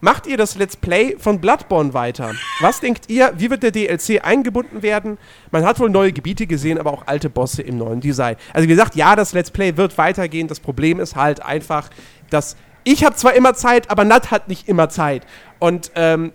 macht ihr das Let's Play von Bloodborne weiter? Was denkt ihr, wie wird der DLC eingebunden werden? Man hat wohl neue Gebiete gesehen, aber auch alte Bosse im neuen Design. Also wie gesagt, ja, das Let's Play wird weitergehen. Das Problem ist halt einfach, dass ich habe zwar immer Zeit, aber Nat hat nicht immer Zeit. Und ähm,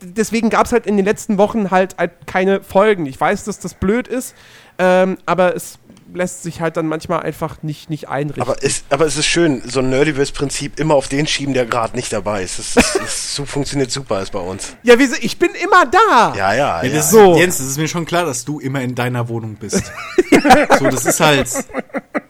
deswegen gab es halt in den letzten Wochen halt, halt keine Folgen. Ich weiß, dass das blöd ist, ähm, aber es lässt sich halt dann manchmal einfach nicht, nicht einrichten. aber, es, aber es ist schön, so ein Nerdiverse-Prinzip immer auf den schieben, der gerade nicht dabei ist. Das, ist, das so funktioniert super ist bei uns. Ja, wieso? Ich bin immer da. Ja, ja, Ja, ja. das So. Jens, das ist mir schon klar, dass du immer in deiner Wohnung bist. so, das ist halt.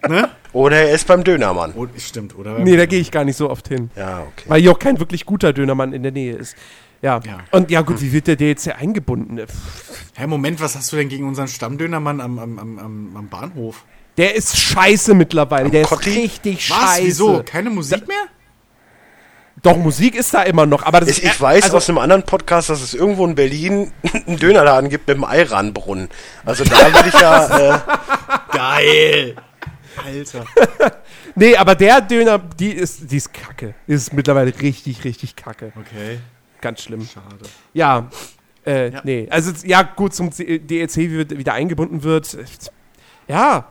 Ne? Oder er ist beim Dönermann. Oh, stimmt, oder? Nee, da gehe ich gar nicht so oft hin. Ja, okay. Weil hier auch kein wirklich guter Dönermann in der Nähe ist. Ja. Ja. Und ja, gut, wie wird der DLC eingebunden? Pff, Hä, Moment, was hast du denn gegen unseren Stammdönermann am, am, am, am, am Bahnhof? Der ist scheiße mittlerweile. Der ist Kotti? richtig Was? scheiße. Wieso? Keine Musik mehr? Doch, Musik ist da immer noch. Aber das Ich, ist, ich weiß also, aus einem anderen Podcast, dass es irgendwo in Berlin einen Dönerladen gibt mit einem Eiranbrunnen. Also da würde ich ja, äh, Geil! Alter. Nee, aber der Döner, die ist, die ist kacke. Die ist mittlerweile richtig, richtig kacke. Okay, Ganz schlimm. schade. Ja. Äh, Ja. nee. Also, ja, gut, zum DLC wie wird- wieder eingebunden wird. Ja.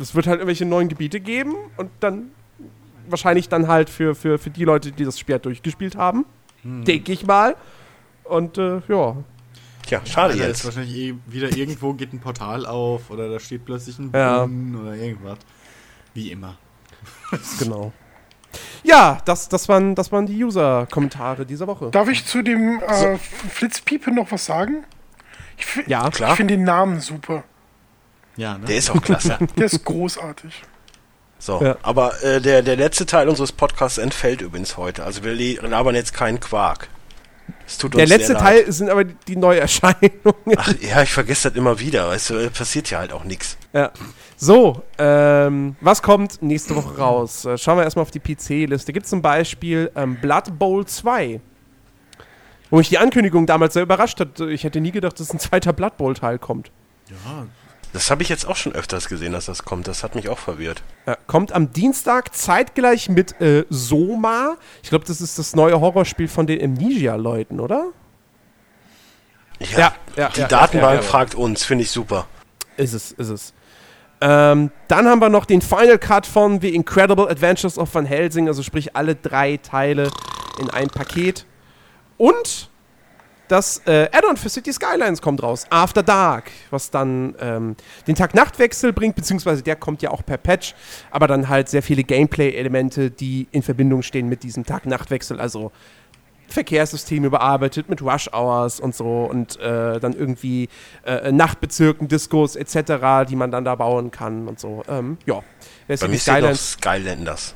Es wird halt irgendwelche neuen Gebiete geben und dann wahrscheinlich dann halt für, für, für die Leute, die das Spiel halt durchgespielt haben. Denke ich mal. Und äh, ja. Ja, schade ist jetzt. wahrscheinlich eh wieder irgendwo geht ein Portal auf oder da steht plötzlich ein Ja. Brunnen oder irgendwas. Wie immer. Genau. Ja, das, das, waren, das waren die User-Kommentare dieser Woche. darf ich zu dem äh, Flitzpiepe noch was sagen? Ich, Ja, klar. ich finde den Namen super. Ja, ne? Der ist auch klasse. Der ist großartig. So, Ja. aber äh, der, der letzte Teil unseres Podcasts entfällt übrigens heute. Also wir labern jetzt keinen Quark. Es tut Der uns letzte sehr leid. Teil sind aber die Neuerscheinungen. Ach ja, ich vergesse das immer wieder. Weißt du, äh, passiert ja halt auch nichts. Ja. So, ähm, was kommt nächste Woche raus? Äh, schauen wir erstmal auf die PC-Liste. Gibt es zum Beispiel ähm, Blood Bowl 2. Wo mich die Ankündigung damals sehr überrascht hat. Ich hätte nie gedacht, dass ein zweiter Blood Bowl-Teil kommt. ja. Das habe ich jetzt auch schon öfters gesehen, dass das kommt. Das hat mich auch verwirrt. Ja, kommt am Dienstag zeitgleich mit äh, Soma. Ich glaube, das ist das neue Horrorspiel von den Amnesia-Leuten, oder? Ja, ja, die ja, Datenbank ja, ja. fragt uns, finde ich super. Ist es, ist es. Ähm, dann haben wir noch den Final Cut von The Incredible Adventures of Van Helsing, also sprich alle drei Teile in ein Paket. Und das äh, Add-on für City Skylines kommt raus, After Dark, was dann ähm, den Tag-Nacht-Wechsel bringt, beziehungsweise der kommt ja auch per Patch, aber dann halt sehr viele Gameplay-Elemente, die in Verbindung stehen mit diesem Tag-Nacht-Wechsel, also Verkehrssystem überarbeitet mit Rush Hours und so und äh, dann irgendwie äh, Nachtbezirken, Discos etc., die man dann da bauen kann und so. Ähm, ja, wer City Skylines. Skylanders.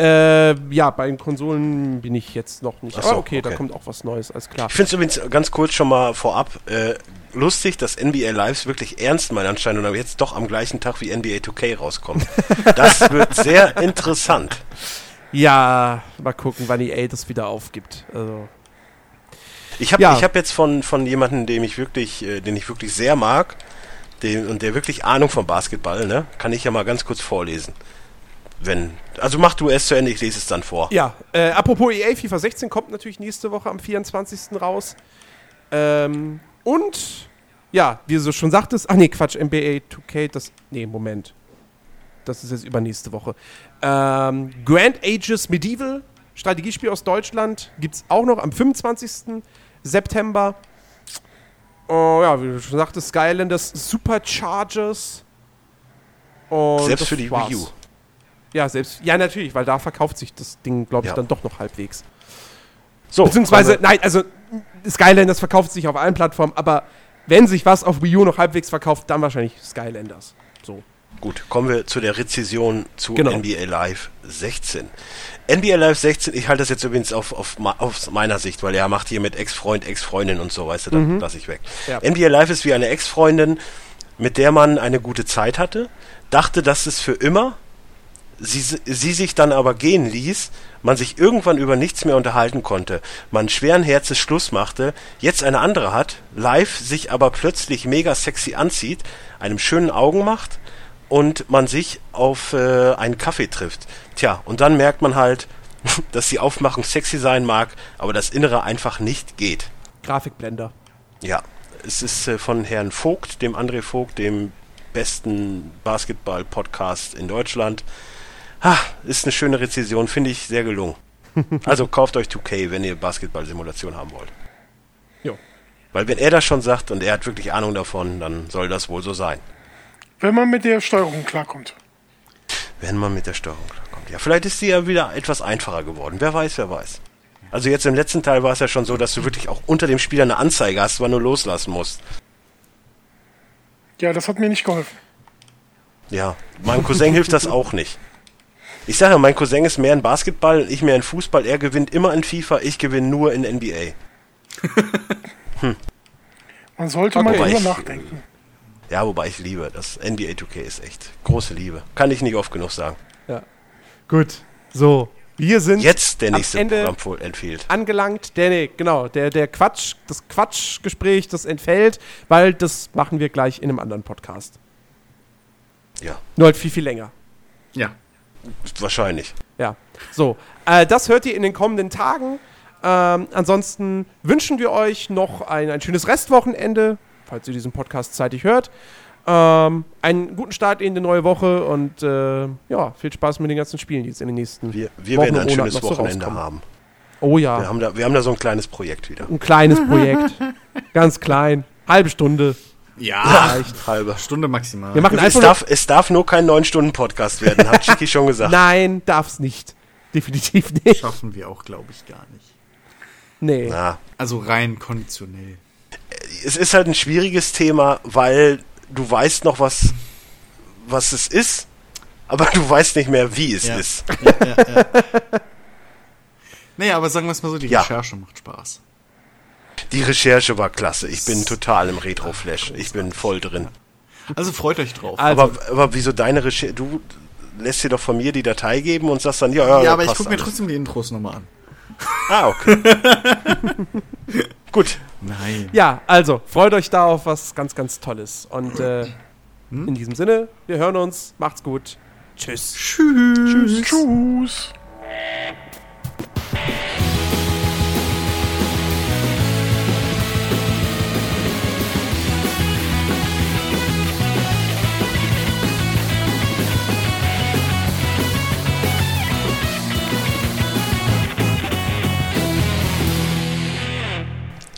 Äh, ja, bei den Konsolen bin ich jetzt noch nicht. So, Aber okay, da okay. kommt auch was Neues, alles klar. Ich finde es übrigens ganz kurz schon mal vorab äh, lustig, dass NBA Lives wirklich ernst meint anscheinend und jetzt doch am gleichen Tag wie NBA 2K rauskommt. Das wird sehr interessant. Ja, mal gucken, wann EA das wieder aufgibt. Also, Ich habe Ja. ich hab jetzt von, von jemandem, dem ich wirklich, äh, den ich wirklich sehr mag, den, und der wirklich Ahnung vom Basketball, ne, kann ich ja mal ganz kurz vorlesen. Wenn, also mach du es zu Ende, ich lese es dann vor. ja, äh, apropos EA, FIFA 16 kommt natürlich nächste Woche am 24. raus. Ähm, und, ja, wie du schon sagtest, ach nee, Quatsch, NBA 2K, das, nee, Moment. Das ist jetzt übernächste Woche. Ähm, Grand Ages Medieval, Strategiespiel aus Deutschland, gibt es auch noch am 25. September. Oh, ja, wie du schon sagtest, Skylanders Superchargers. Und Selbst für die war's. Wii U. Ja, selbst. Ja, natürlich, weil da verkauft sich das Ding, glaube ich, Ja. dann doch noch halbwegs. So, Beziehungsweise, nein, also Skylanders verkauft sich auf allen Plattformen, aber wenn sich was auf Wii U noch halbwegs verkauft, dann wahrscheinlich Skylanders. So. Gut, kommen wir zu der Rezession zu Genau. NBA Live 16. NBA Live 16, ich halte das jetzt übrigens auf, auf, aus meiner Sicht, weil er macht hier mit Ex-Freund, Ex-Freundin und so, weißt du, dann lasse ich weg. Ja. NBA Live ist wie eine Ex-Freundin, mit der man eine gute Zeit hatte, dachte, dass es für immer, sie, sie sich dann aber gehen ließ, man sich irgendwann über nichts mehr unterhalten konnte, man schweren Herzens Schluss machte, jetzt eine andere hat, live sich aber plötzlich mega sexy anzieht, einem schönen Augen macht und man sich auf äh, einen Kaffee trifft. Tja, und dann merkt man halt, dass die Aufmachung sexy sein mag, aber das Innere einfach nicht geht. Grafikblender. Ja, es ist äh, von Herrn Vogt, dem André Vogt, dem besten Basketball-Podcast in Deutschland. Ha, ist eine schöne Rezension, finde ich sehr gelungen. Also kauft euch 2K, wenn ihr Basketball-Simulation haben wollt. Jo. Weil wenn er das schon sagt und er hat wirklich Ahnung davon, dann soll das wohl so sein. Wenn man mit der Steuerung klarkommt. Wenn man mit der Steuerung klarkommt. Ja, vielleicht ist sie ja wieder etwas einfacher geworden. Wer weiß, wer weiß. Also jetzt im letzten Teil war es ja schon so, dass du wirklich auch unter dem Spieler eine Anzeige hast, wann du loslassen musst. Ja, das hat mir nicht geholfen. Ja, meinem Cousin hilft das auch nicht. Ich sage, mein Cousin ist mehr in Basketball, ich mehr in Fußball. Er gewinnt immer in FIFA, ich gewinne nur in NBA. Man sollte mal Okay. drüber Ich- nachdenken. Ja, wobei ich liebe. Das NBA 2K ist echt große Liebe. Kann ich nicht oft genug sagen. Ja. Gut. So. Wir sind Jetzt der am nächste Ende Programm entfiehlt. angelangt. Der, nee, genau, der, der Quatsch, das Quatschgespräch, das entfällt, weil das machen wir gleich in einem anderen Podcast. Ja, Nur halt viel, viel länger. Ja. Wahrscheinlich. Ja, so. Äh, das hört ihr in den kommenden Tagen. Ähm, ansonsten wünschen wir euch noch ein, ein schönes Restwochenende, falls ihr diesen Podcast zeitig hört. Ähm, einen guten Start in die neue Woche und äh, ja, viel Spaß mit den ganzen Spielen, die jetzt in den nächsten Wir, wir Wochen werden ein schönes so Wochenende rauskommen. haben. Oh Wir ja, haben, da, wir haben da so ein kleines Projekt wieder. ein kleines Projekt. Ganz klein. Halbe Stunde. Ja. Reicht. Halber. Stunde maximal. Wir machen Es einfach. darf, es darf nur kein 9-Stunden-Podcast werden, hat Chiki schon gesagt. Nein, darf's nicht. Definitiv nicht. Schaffen wir auch, glaube ich, gar nicht. Nee. Na, Also rein konditionell. es ist halt ein schwieriges Thema, weil du weißt noch, was, was es ist, aber du weißt nicht mehr, wie es Ja. ist. Ja, ja, ja. naja, aber sagen wir es mal so, die Ja. Recherche macht Spaß. Die Recherche war klasse. Ich bin total im Retro-Flash. Ich bin voll drin. Also freut euch drauf. Also, Aber, aber wieso deine Recherche? Du lässt dir doch von mir die Datei geben und sagst dann, ja, ja, ja, aber ich gucke mir trotzdem die Intros nochmal an. Ah, okay. Gut. Nein. ja, also, freut euch da auf was ganz, ganz Tolles. Und äh, in diesem Sinne, wir hören uns. Macht's gut. Tschüss. Tschüss. Tschüss.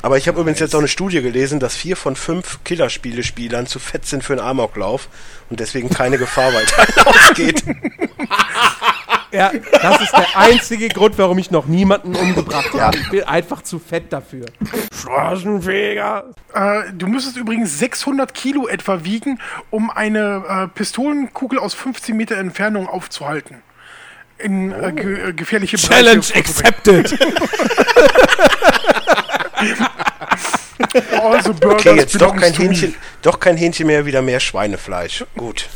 Aber ich habe übrigens jetzt auch eine Studie gelesen, dass vier von fünf Killerspiele-Spielern zu fett sind für einen Amoklauf und deswegen keine Gefahr weiter ausgeht. Ja, das ist der einzige Grund, warum ich noch niemanden umgebracht habe. Ich bin einfach zu fett dafür. Straßenfeger. Äh, du müsstest übrigens 600 Kilo etwa wiegen, um eine äh, Pistolenkugel aus 15 Meter Entfernung aufzuhalten. in äh, ge äh, gefährliche Challenge Bereiche accepted. Also Okay, jetzt doch kein. Hähnchen, doch kein Hähnchen mehr, wieder mehr Schweinefleisch. Gut.